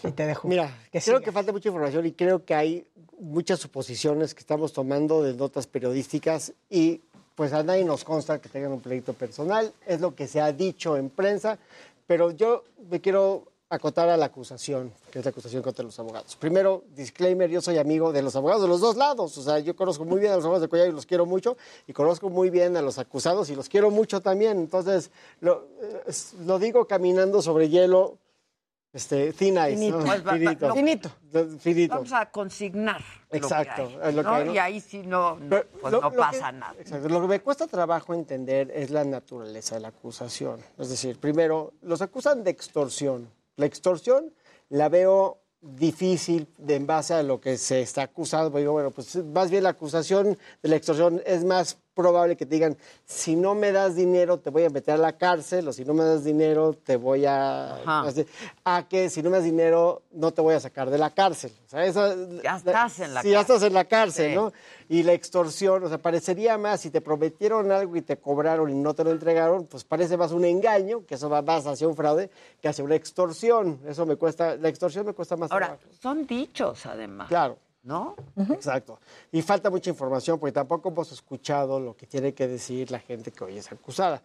Speaker 50: Y te dejo.
Speaker 49: Mira,
Speaker 50: que
Speaker 49: creo que falta mucha información y creo que hay muchas suposiciones que estamos tomando de notas periodísticas y pues a nadie nos consta que tengan un pleito personal, es lo que se ha dicho en prensa, pero yo me quiero acotar a la acusación, que es la acusación contra los abogados. Primero, disclaimer, yo soy amigo de los abogados de los dos lados, o sea, yo conozco muy bien a los abogados de Collado y los quiero mucho, y conozco muy bien a los acusados y los quiero mucho también, entonces lo, digo caminando sobre hielo, este, thin ice,
Speaker 50: Finito.
Speaker 49: ¿no?
Speaker 29: Pues
Speaker 49: finito.
Speaker 29: lo-
Speaker 50: Finito.
Speaker 49: Finito.
Speaker 29: vamos a consignar.
Speaker 49: Exacto,
Speaker 29: Lo que hay,
Speaker 49: es lo que
Speaker 29: ¿no?
Speaker 49: hay, ¿no?
Speaker 29: Y ahí sí no, no,
Speaker 49: Pero
Speaker 29: pues no pasa
Speaker 49: que-
Speaker 29: nada.
Speaker 49: Exacto. Lo que me cuesta trabajo entender es la naturaleza de la acusación. Es decir, primero, los acusan de extorsión. La extorsión la veo difícil de en base a lo que se está acusando. Digo, bueno, pues más bien la acusación de la extorsión es más probable que te digan, si no me das dinero te voy a meter a la cárcel o si no me das dinero te voy a...
Speaker 29: Ajá.
Speaker 49: A que si no me das dinero no te voy a sacar de la cárcel. O sea, esa-
Speaker 29: Ya estás en la
Speaker 49: ya
Speaker 29: cárcel.
Speaker 49: estás en la cárcel,
Speaker 29: Sí.
Speaker 49: ¿no? Y la extorsión, o sea, parecería más, si te prometieron algo y te cobraron y no te lo entregaron, pues parece más un engaño, que eso va más hacia un fraude, que hacia una extorsión. Eso me cuesta, la extorsión me cuesta más
Speaker 29: Ahora,
Speaker 49: trabajo.
Speaker 29: son dichos además.
Speaker 49: Claro.
Speaker 29: ¿No?
Speaker 49: Exacto. Y falta mucha información porque tampoco hemos escuchado lo que tiene que decir la gente que hoy es acusada.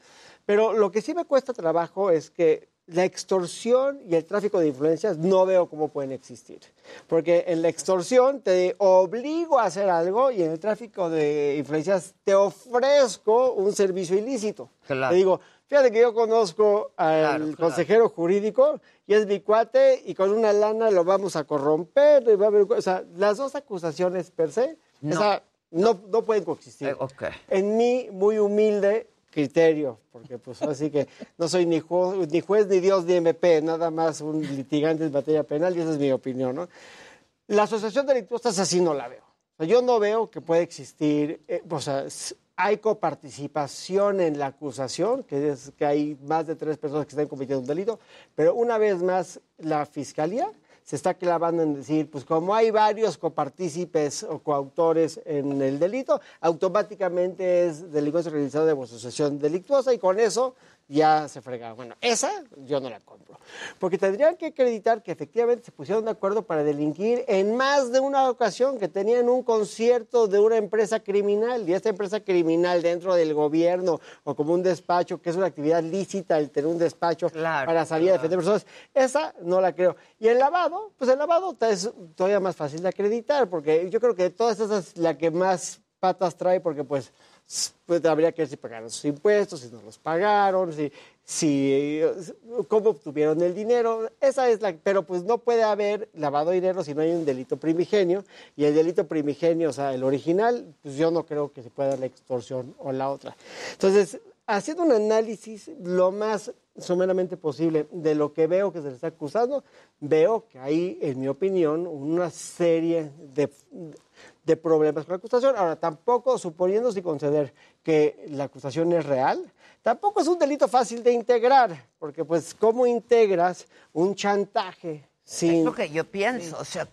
Speaker 49: Pero lo que sí me cuesta trabajo es que la extorsión y el tráfico de influencias no veo cómo pueden existir. Porque en la extorsión te obligo a hacer algo y en el tráfico de influencias te ofrezco un servicio ilícito.
Speaker 29: Claro.
Speaker 49: Te digo, fíjate que yo conozco al
Speaker 29: Claro, claro.
Speaker 49: consejero jurídico y es mi cuate y con una lana lo vamos a corromper. y va a haber- o sea, las dos acusaciones per se
Speaker 29: No.
Speaker 49: no, no pueden coexistir.
Speaker 29: Eh, ok.
Speaker 49: En mi muy humilde criterio, porque pues así que no soy ni, ju- ni juez ni Dios ni MP, nada más un litigante en materia penal y esa es mi opinión, ¿no? La asociación delictuosa esa sí no la veo. O sea, yo no veo que pueda existir, eh, o sea, hay coparticipación en la acusación, que es que hay más de tres personas que están cometiendo un delito, pero una vez más la fiscalía se está clavando en decir, pues como hay varios copartícipes o coautores en el delito, automáticamente es delincuencia realizada de asociación delictuosa y con eso ya se fregaba. Bueno, esa yo no la compro. Porque tendrían que acreditar que efectivamente se pusieron de acuerdo para delinquir en más de una ocasión, que tenían un concierto de una empresa criminal y esta empresa criminal dentro del gobierno o como un despacho, que es una actividad lícita el tener un despacho para salir a defender personas, esa no la creo. Y el lavado, pues el lavado es todavía más fácil de acreditar, porque yo creo que de todas esas la que más patas trae, porque pues pues habría que ver si pagaron sus impuestos, si no los pagaron, si, si cómo obtuvieron el dinero. Esa es la, pero pues no puede haber lavado de dinero si no hay un delito primigenio y el delito primigenio, o sea, el original, pues yo no creo que se pueda la extorsión o la otra. Entonces, haciendo un análisis lo más someramente posible de lo que veo que se le está acusando, veo que hay, en mi opinión, una serie de de problemas con la acusación. Ahora, tampoco, suponiendo y conceder que la acusación es real, tampoco es un delito fácil de integrar, porque pues, ¿cómo integras un chantaje sin...
Speaker 29: Es lo que yo pienso, o sea,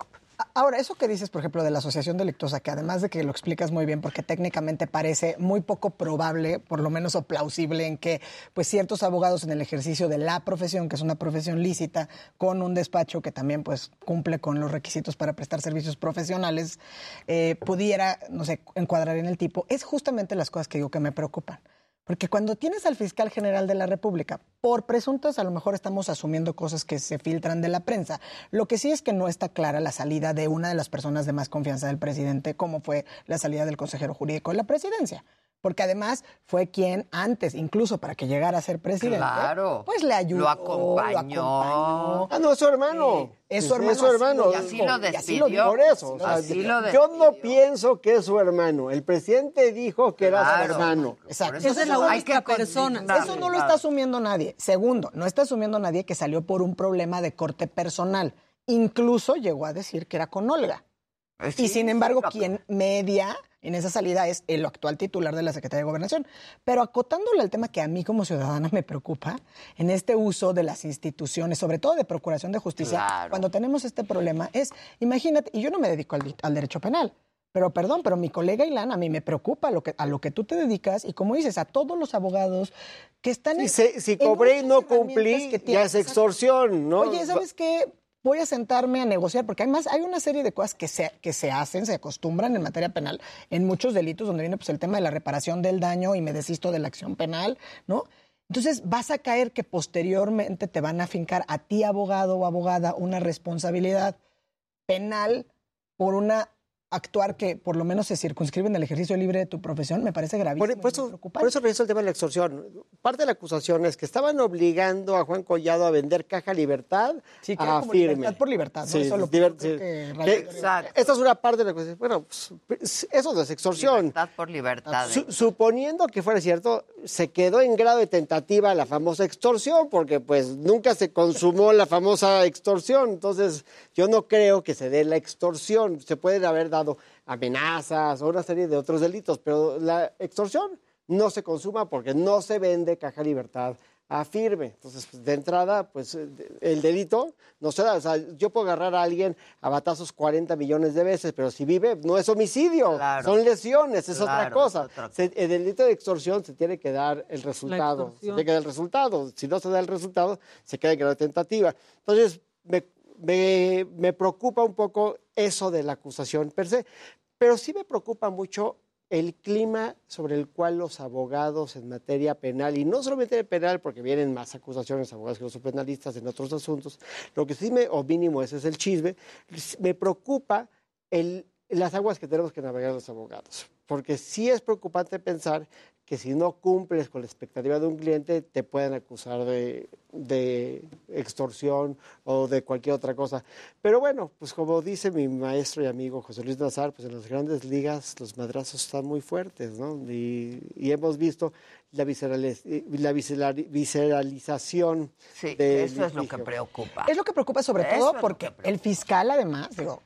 Speaker 50: Ahora, eso que dices, por ejemplo, de la asociación delictuosa, que además de que lo explicas muy bien, porque técnicamente parece muy poco probable, por lo menos o plausible, en que pues ciertos abogados en el ejercicio de la profesión, que es una profesión lícita, con un despacho que también pues cumple con los requisitos para prestar servicios profesionales, eh, pudiera, no sé, encuadrar en el tipo, es justamente las cosas que digo que me preocupan. Porque cuando tienes al fiscal general de la República, por presuntos, a lo mejor estamos asumiendo cosas que se filtran de la prensa. Lo que sí es que no está clara la salida de una de las personas de más confianza del presidente, como fue la salida del consejero jurídico de la presidencia porque además fue quien antes, incluso para que llegara a ser presidente, pues le ayudó,
Speaker 29: lo acompañó.
Speaker 49: Ah, no, es su hermano.
Speaker 50: Es su hermano. Es su hermano.
Speaker 29: Y así lo despidió.
Speaker 49: Por eso. yo no pienso que es su hermano. El presidente dijo que era su hermano.
Speaker 50: Exacto. Esa es la única persona. Eso no lo está asumiendo nadie. Segundo, no está asumiendo nadie que salió por un problema de corte personal. Incluso llegó a decir que era con Olga. Pues y sin embargo, quien media en esa salida es el actual titular de la Secretaría de Gobernación. Pero acotándole al tema que a mí como ciudadana me preocupa, en este uso de las instituciones, sobre todo de Procuración de Justicia, cuando tenemos este problema, es, imagínate, y yo no me dedico al, derecho penal, pero perdón, pero mi colega Ilan, a mí me preocupa lo que, a lo que tú te dedicas y como dices, a todos los abogados que están...
Speaker 49: en, si cobré y no cumplí, ya es extorsión, ¿no?
Speaker 50: Oye, ¿sabes qué? Voy a sentarme a negociar, porque además hay una serie de cosas que se, que se hacen, se acostumbran en materia penal, en muchos delitos donde viene pues, el tema de la reparación del daño y me desisto de la acción penal, ¿no? Entonces vas a caer que posteriormente te van a fincar a ti, abogado o abogada, una responsabilidad penal por una actuar que por lo menos se circunscribe en el ejercicio libre de tu profesión me parece gravísimo.
Speaker 49: Por, eso, por eso el tema de la extorsión. Parte de la acusación es que estaban obligando a Juan Collado a vender Caja Libertad
Speaker 50: sí, que a como firme. Libertad por libertad,
Speaker 49: sí, Eso lo Esta es una parte de la acusación. Bueno, pues, eso no es extorsión.
Speaker 29: Libertad por libertad.
Speaker 49: ¿eh? suponiendo que fuera cierto, se quedó en grado de tentativa la famosa extorsión, porque pues nunca se consumó la famosa extorsión. Entonces, yo no creo que se dé la extorsión. Se pueden haber dado amenazas o una serie de otros delitos, pero la extorsión no se consuma porque no se vende caja libertad a firme. Entonces, pues, de entrada, pues el delito no se da. O sea, yo puedo agarrar a alguien a batazos 40 millones de veces, pero si vive, no es homicidio, son lesiones, es otra cosa. el delito de extorsión se tiene que dar el resultado. Se tiene que dar el resultado. Si no se da el resultado, se queda en grado tentativa. Entonces, me me, me, preocupa un poco eso de la acusación per se, pero sí me preocupa mucho el clima sobre el cual los abogados en materia penal, y no solamente en penal, porque vienen más acusaciones, abogados que los penalistas en otros asuntos, lo que sí me, o mínimo ese es el chisme, me preocupa el, las aguas que tenemos que navegar los abogados, porque sí es preocupante pensar que si no cumples con la expectativa de un cliente, te pueden acusar de, extorsión o de cualquier otra cosa. Pero bueno, pues como dice mi maestro y amigo José Luis Nazar, pues en las grandes ligas los madrazos están muy fuertes, ¿no? Y, hemos visto la, la visceralización.
Speaker 29: Sí, eso es lo que preocupa.
Speaker 50: Es lo que preocupa sobre todo porque el fiscal además, digo,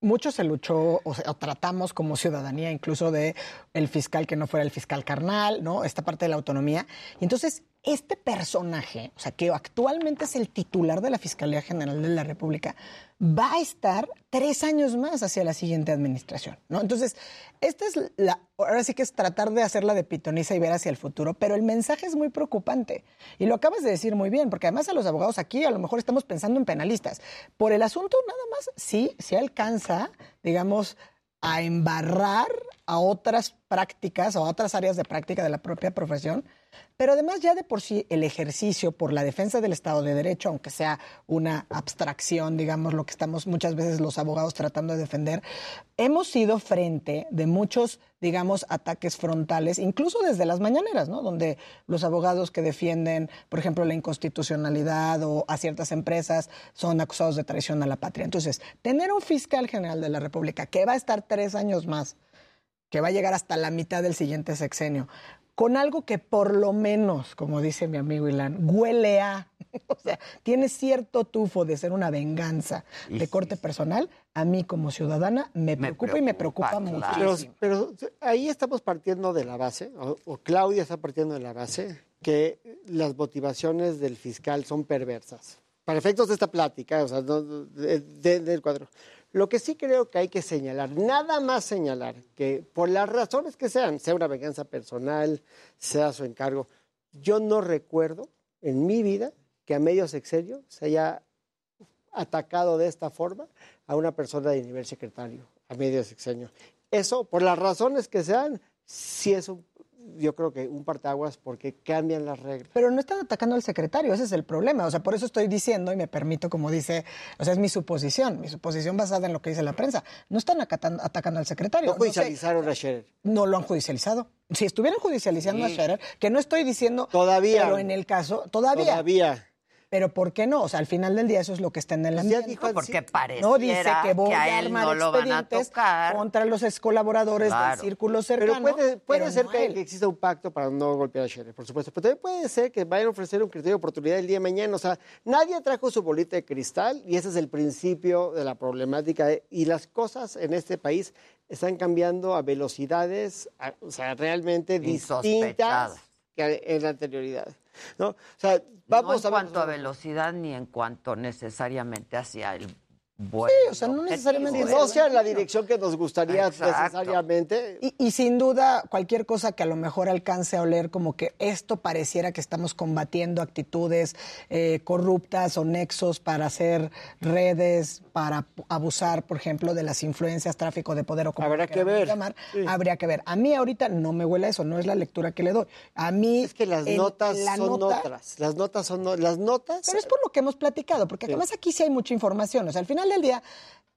Speaker 50: mucho se luchó o, o, tratamos como ciudadanía incluso de el fiscal que no fuera el fiscal carnal, ¿no? Esta parte de la autonomía. Y entonces este personaje, o sea, que actualmente es el titular de la Fiscalía General de la República, va a estar tres años más hacia la siguiente administración, ¿no? Entonces, esta es la, ahora sí que es tratar de hacerla de pitoniza y ver hacia el futuro, pero el mensaje es muy preocupante. Y lo acabas de decir muy bien, porque además a los abogados aquí a lo mejor estamos pensando en penalistas. Por el asunto nada más, sí, sí alcanza, digamos, a embarrar a otras prácticas, a otras áreas de práctica de la propia profesión, pero además ya de por sí el ejercicio por la defensa del Estado de Derecho, aunque sea una abstracción, digamos, lo que estamos muchas veces los abogados tratando de defender, hemos sido frente de muchos, digamos, ataques frontales, incluso desde las mañaneras, ¿no? Donde los abogados que defienden, por ejemplo, la inconstitucionalidad o a ciertas empresas son acusados de traición a la patria. Entonces, tener un fiscal general de la República que va a estar tres años más, que va a llegar hasta la mitad del siguiente sexenio, con algo que por lo menos, como dice mi amigo Ilan, huele a, o sea, tiene cierto tufo de ser una venganza de corte personal, a mí como ciudadana me, preocupa, y me preocupa mucho.
Speaker 49: Pero, pero, ahí estamos partiendo de la base, o, o, Claudia está partiendo de la base, que las motivaciones del fiscal son perversas. Para efectos de esta plática, o sea, de, de, del cuadro. Lo que sí creo que hay que señalar, nada más señalar, que por las razones que sean, sea una venganza personal, sea su encargo, yo no recuerdo en mi vida que a medio sexenio se haya atacado de esta forma a una persona de nivel secretario, a medio sexenio. Eso, por las razones que sean, sí es un yo creo que un parteaguas porque cambian las reglas.
Speaker 50: Pero no están atacando al secretario, ese es el problema. O sea, por eso estoy diciendo y me permito, como dice, o sea, es mi suposición, mi suposición basada en lo que dice la prensa. No están acatando, atacando al secretario.
Speaker 49: No judicializaron no sé, a Scherer.
Speaker 50: No lo han judicializado. Si estuvieran judicializando sí. a Scherer, que no estoy diciendo.
Speaker 49: Todavía.
Speaker 50: Pero en el caso, todavía.
Speaker 49: Todavía.
Speaker 50: Pero ¿por qué no? O sea, al final del día eso es lo que está en el ambiente.
Speaker 29: Dijo, porque parece
Speaker 50: no dice que voy a, a armar
Speaker 29: no lo van a tocar.
Speaker 50: contra los excolaboradores
Speaker 29: Claro.
Speaker 50: del círculo cercano.
Speaker 49: Pero puede, puede
Speaker 50: pero
Speaker 49: ser
Speaker 50: no
Speaker 49: que,
Speaker 50: él.
Speaker 49: que exista un pacto para no golpear a Scherer, por supuesto. Pero también puede ser que vayan a ofrecer un criterio de oportunidad el día de mañana. O sea, nadie trajo su bolita de cristal y ese es el principio de la problemática. Y las cosas en este país están cambiando a velocidades, a- o sea, realmente distintas que en la anterioridad. ¿No? O sea, vamos
Speaker 29: no en
Speaker 49: a
Speaker 29: cuanto a velocidad ni en cuanto necesariamente hacia el buen
Speaker 50: Sí, o sea, no necesariamente
Speaker 49: no sea en la dirección que nos gustaría
Speaker 29: Exacto.
Speaker 49: necesariamente.
Speaker 50: Y, y sin duda, cualquier cosa que a lo mejor alcance a oler como que esto pareciera que estamos combatiendo actitudes eh, corruptas o nexos para hacer redes, para abusar, por ejemplo, de las influencias, tráfico de poder o como
Speaker 49: Habrá que ver.
Speaker 50: llamar,
Speaker 49: Sí.
Speaker 50: habría que ver. A mí ahorita no me huele a eso, no es la lectura que le doy. A mí
Speaker 49: Es que las
Speaker 50: el-
Speaker 49: notas
Speaker 50: la
Speaker 49: son
Speaker 50: nota-
Speaker 49: otras. Las notas son no- las notas.
Speaker 50: Pero es por lo que hemos platicado, porque
Speaker 49: Sí.
Speaker 50: además aquí sí hay mucha información. O sea, al final del día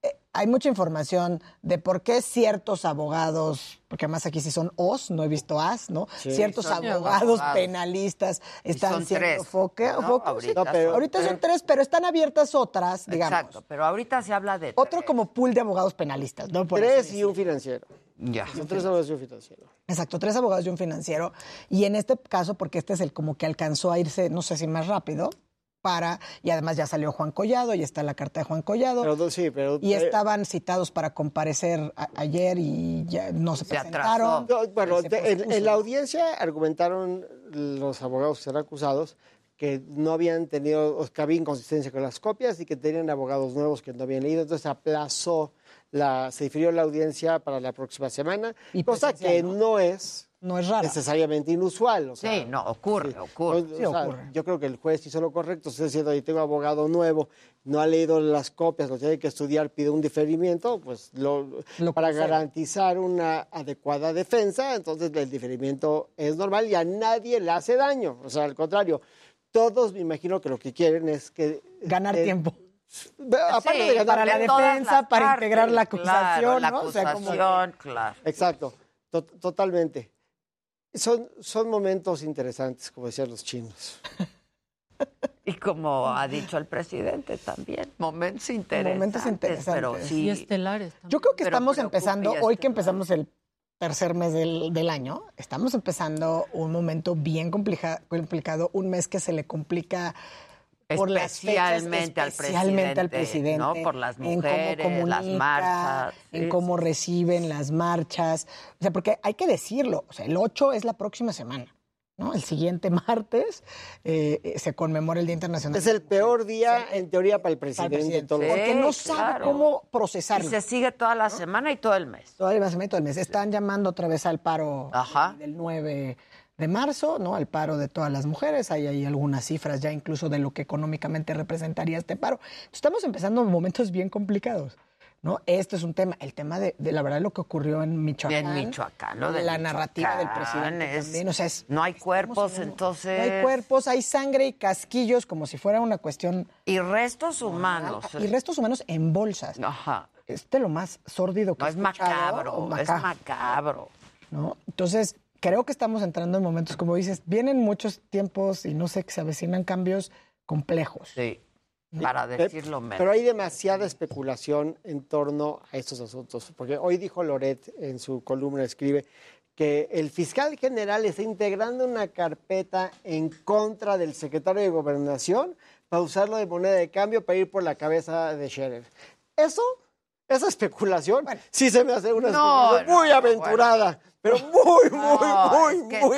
Speaker 50: eh, hay mucha información de por qué ciertos abogados, porque además aquí sí son os, no he visto as, ¿no?
Speaker 49: Sí.
Speaker 50: Ciertos abogados,
Speaker 29: abogados.
Speaker 50: penalistas están siendo foque-
Speaker 29: ¿no?
Speaker 50: foco-
Speaker 29: Ahorita
Speaker 50: sí.
Speaker 49: Pero-
Speaker 50: ahorita son
Speaker 49: pero-
Speaker 50: tres, pero están abiertas otras, digamos.
Speaker 29: Exacto, pero ahorita se habla de
Speaker 50: Otro
Speaker 29: tres.
Speaker 50: como pool de abogados penalistas, ¿no? Por así
Speaker 49: Tres y un financiero.
Speaker 29: Ya.
Speaker 49: Son tres abogados y un financiero.
Speaker 50: Exacto, tres abogados y un financiero. Y en este caso, porque este es el como que alcanzó a irse, no sé si más rápido, para, y además ya salió Juan Collado, y está la carta de Juan Collado.
Speaker 49: Pero sí, pero
Speaker 50: y
Speaker 49: eh,
Speaker 50: estaban citados para comparecer a- ayer y ya no se,
Speaker 29: Se
Speaker 50: presentaron.
Speaker 49: no, bueno,
Speaker 50: Se
Speaker 49: de- en, la audiencia argumentaron los abogados que serán acusados que no habían tenido, o que había inconsistencia con las copias y que tenían abogados nuevos que no habían leído, entonces aplazó la, se difirió la audiencia para la próxima semana,
Speaker 50: Y
Speaker 49: cosa
Speaker 50: presencial,
Speaker 49: que
Speaker 50: ¿no?
Speaker 49: no es
Speaker 50: No es rara.
Speaker 49: necesariamente inusual. O sea,
Speaker 29: Sí, no, ocurre, ocurre.
Speaker 49: O- o
Speaker 50: Sí,
Speaker 49: sea,
Speaker 50: ocurre.
Speaker 49: Yo creo que el juez hizo lo correcto. Estoy diciendo, yo tengo abogado nuevo, no ha leído las copias, lo tiene que estudiar, pide un diferimiento, pues lo,
Speaker 50: Lo
Speaker 49: para garantizar una adecuada defensa, entonces el diferimiento es normal y a nadie le hace daño. O sea, al contrario, todos me imagino que lo que quieren es que...
Speaker 50: Ganar
Speaker 49: eh,
Speaker 50: tiempo.
Speaker 49: Aparte
Speaker 29: Sí,
Speaker 49: de ganar
Speaker 50: para la defensa, para
Speaker 29: partes,
Speaker 50: integrar la
Speaker 29: claro,
Speaker 50: acusación,
Speaker 29: la
Speaker 50: ¿no? O sea, como-
Speaker 29: acusación, claro.
Speaker 49: Exacto, to- totalmente. Son, son momentos interesantes, como decían los chinos.
Speaker 29: Y como ha dicho el presidente también, momentos interesantes.
Speaker 50: Momentos interesantes.
Speaker 29: Pero sí,
Speaker 27: Y estelares también.
Speaker 50: Yo creo que
Speaker 29: Pero
Speaker 50: estamos empezando, hoy que empezamos el tercer mes del, del año, estamos empezando un momento bien complica- complicado, un mes que se le complica por las fechas,
Speaker 3: Especialmente al presidente,
Speaker 50: presidente,
Speaker 3: ¿no? Por las
Speaker 50: en cómo
Speaker 3: mujeres, las marchas,
Speaker 50: en
Speaker 3: sí.
Speaker 50: cómo reciben las marchas. O sea, porque hay que decirlo, o sea, el 8 es la próxima semana. ¿no? El siguiente martes eh, se conmemora el Día Internacional.
Speaker 49: Es el peor día, en teoría, para el presidente.
Speaker 50: presidente.
Speaker 49: todo lo-
Speaker 50: Porque no sabe
Speaker 3: claro.
Speaker 50: cómo
Speaker 3: Y
Speaker 50: procesarlo.
Speaker 3: se sigue toda la semana y todo el mes.
Speaker 50: Toda la semana y todo el mes. Están llamando otra vez al paro
Speaker 3: Ajá.
Speaker 50: del 9 de marzo, ¿no? Al paro de todas las mujeres. Hay ahí algunas cifras ya incluso de lo que económicamente representaría este paro. Estamos empezando momentos bien complicados. ¿No? Este es un tema, el tema de, de la verdad lo que ocurrió en Michoacán.
Speaker 3: En Michoacán, lo de
Speaker 50: la narrativa del presidente
Speaker 3: es-
Speaker 50: también, o sea, es-
Speaker 3: No hay cuerpos,
Speaker 50: en-
Speaker 3: entonces...
Speaker 50: no hay cuerpos, hay sangre y casquillos como si fuera una cuestión
Speaker 3: Y restos humanos.
Speaker 50: y restos humanos en bolsas.
Speaker 3: Ajá.
Speaker 50: Este es lo más sórdido que
Speaker 3: No,
Speaker 50: he
Speaker 3: es macabro, es
Speaker 50: macabro.
Speaker 3: macabro.
Speaker 50: ¿no? Entonces, creo que estamos entrando en momentos, como dices, vienen muchos tiempos y no sé, que se avecinan cambios complejos.
Speaker 3: Sí, para
Speaker 49: Pe-
Speaker 3: decirlo menos.
Speaker 49: Pero hay demasiada especulación en torno a estos asuntos, porque hoy dijo Loret en su columna, escribe que el fiscal general está integrando una carpeta en contra del secretario de Gobernación para usarlo de moneda de cambio para ir por la cabeza de Scherer. Eso, esa especulación, sí se me hace una
Speaker 3: No,
Speaker 49: especulación muy aventurada, pero muy, muy,
Speaker 3: No,
Speaker 49: muy,
Speaker 3: es que
Speaker 49: muy.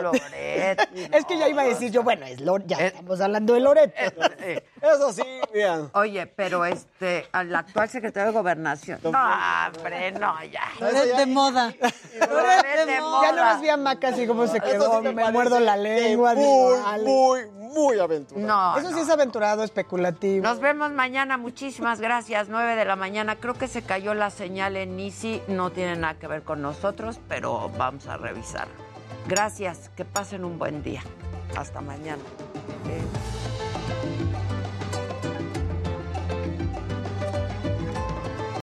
Speaker 3: Loret,
Speaker 50: Es que ya iba a decir yo, bueno, es Lor- ya estamos hablando de Loret.
Speaker 49: Eso sí, mira.
Speaker 3: Oye, pero este, al actual secretario de Gobernación. No, hombre, no, ya.
Speaker 27: Loret de moda.
Speaker 3: Loret de moda.
Speaker 50: Ya no nos vi a Maca así como se quedó,
Speaker 49: sí me
Speaker 50: muerdo la lengua.
Speaker 49: Muy, muy, muy aventurada.
Speaker 3: No,
Speaker 50: Eso sí es aventurado, especulativo.
Speaker 3: Nos vemos mañana, muchísimas gracias. 9 de la mañana. Creo que se cayó la señal en Easy. No tiene nada que ver con nosotros, pero vamos a revisar. Gracias, que pasen un buen día. Hasta mañana. Eh,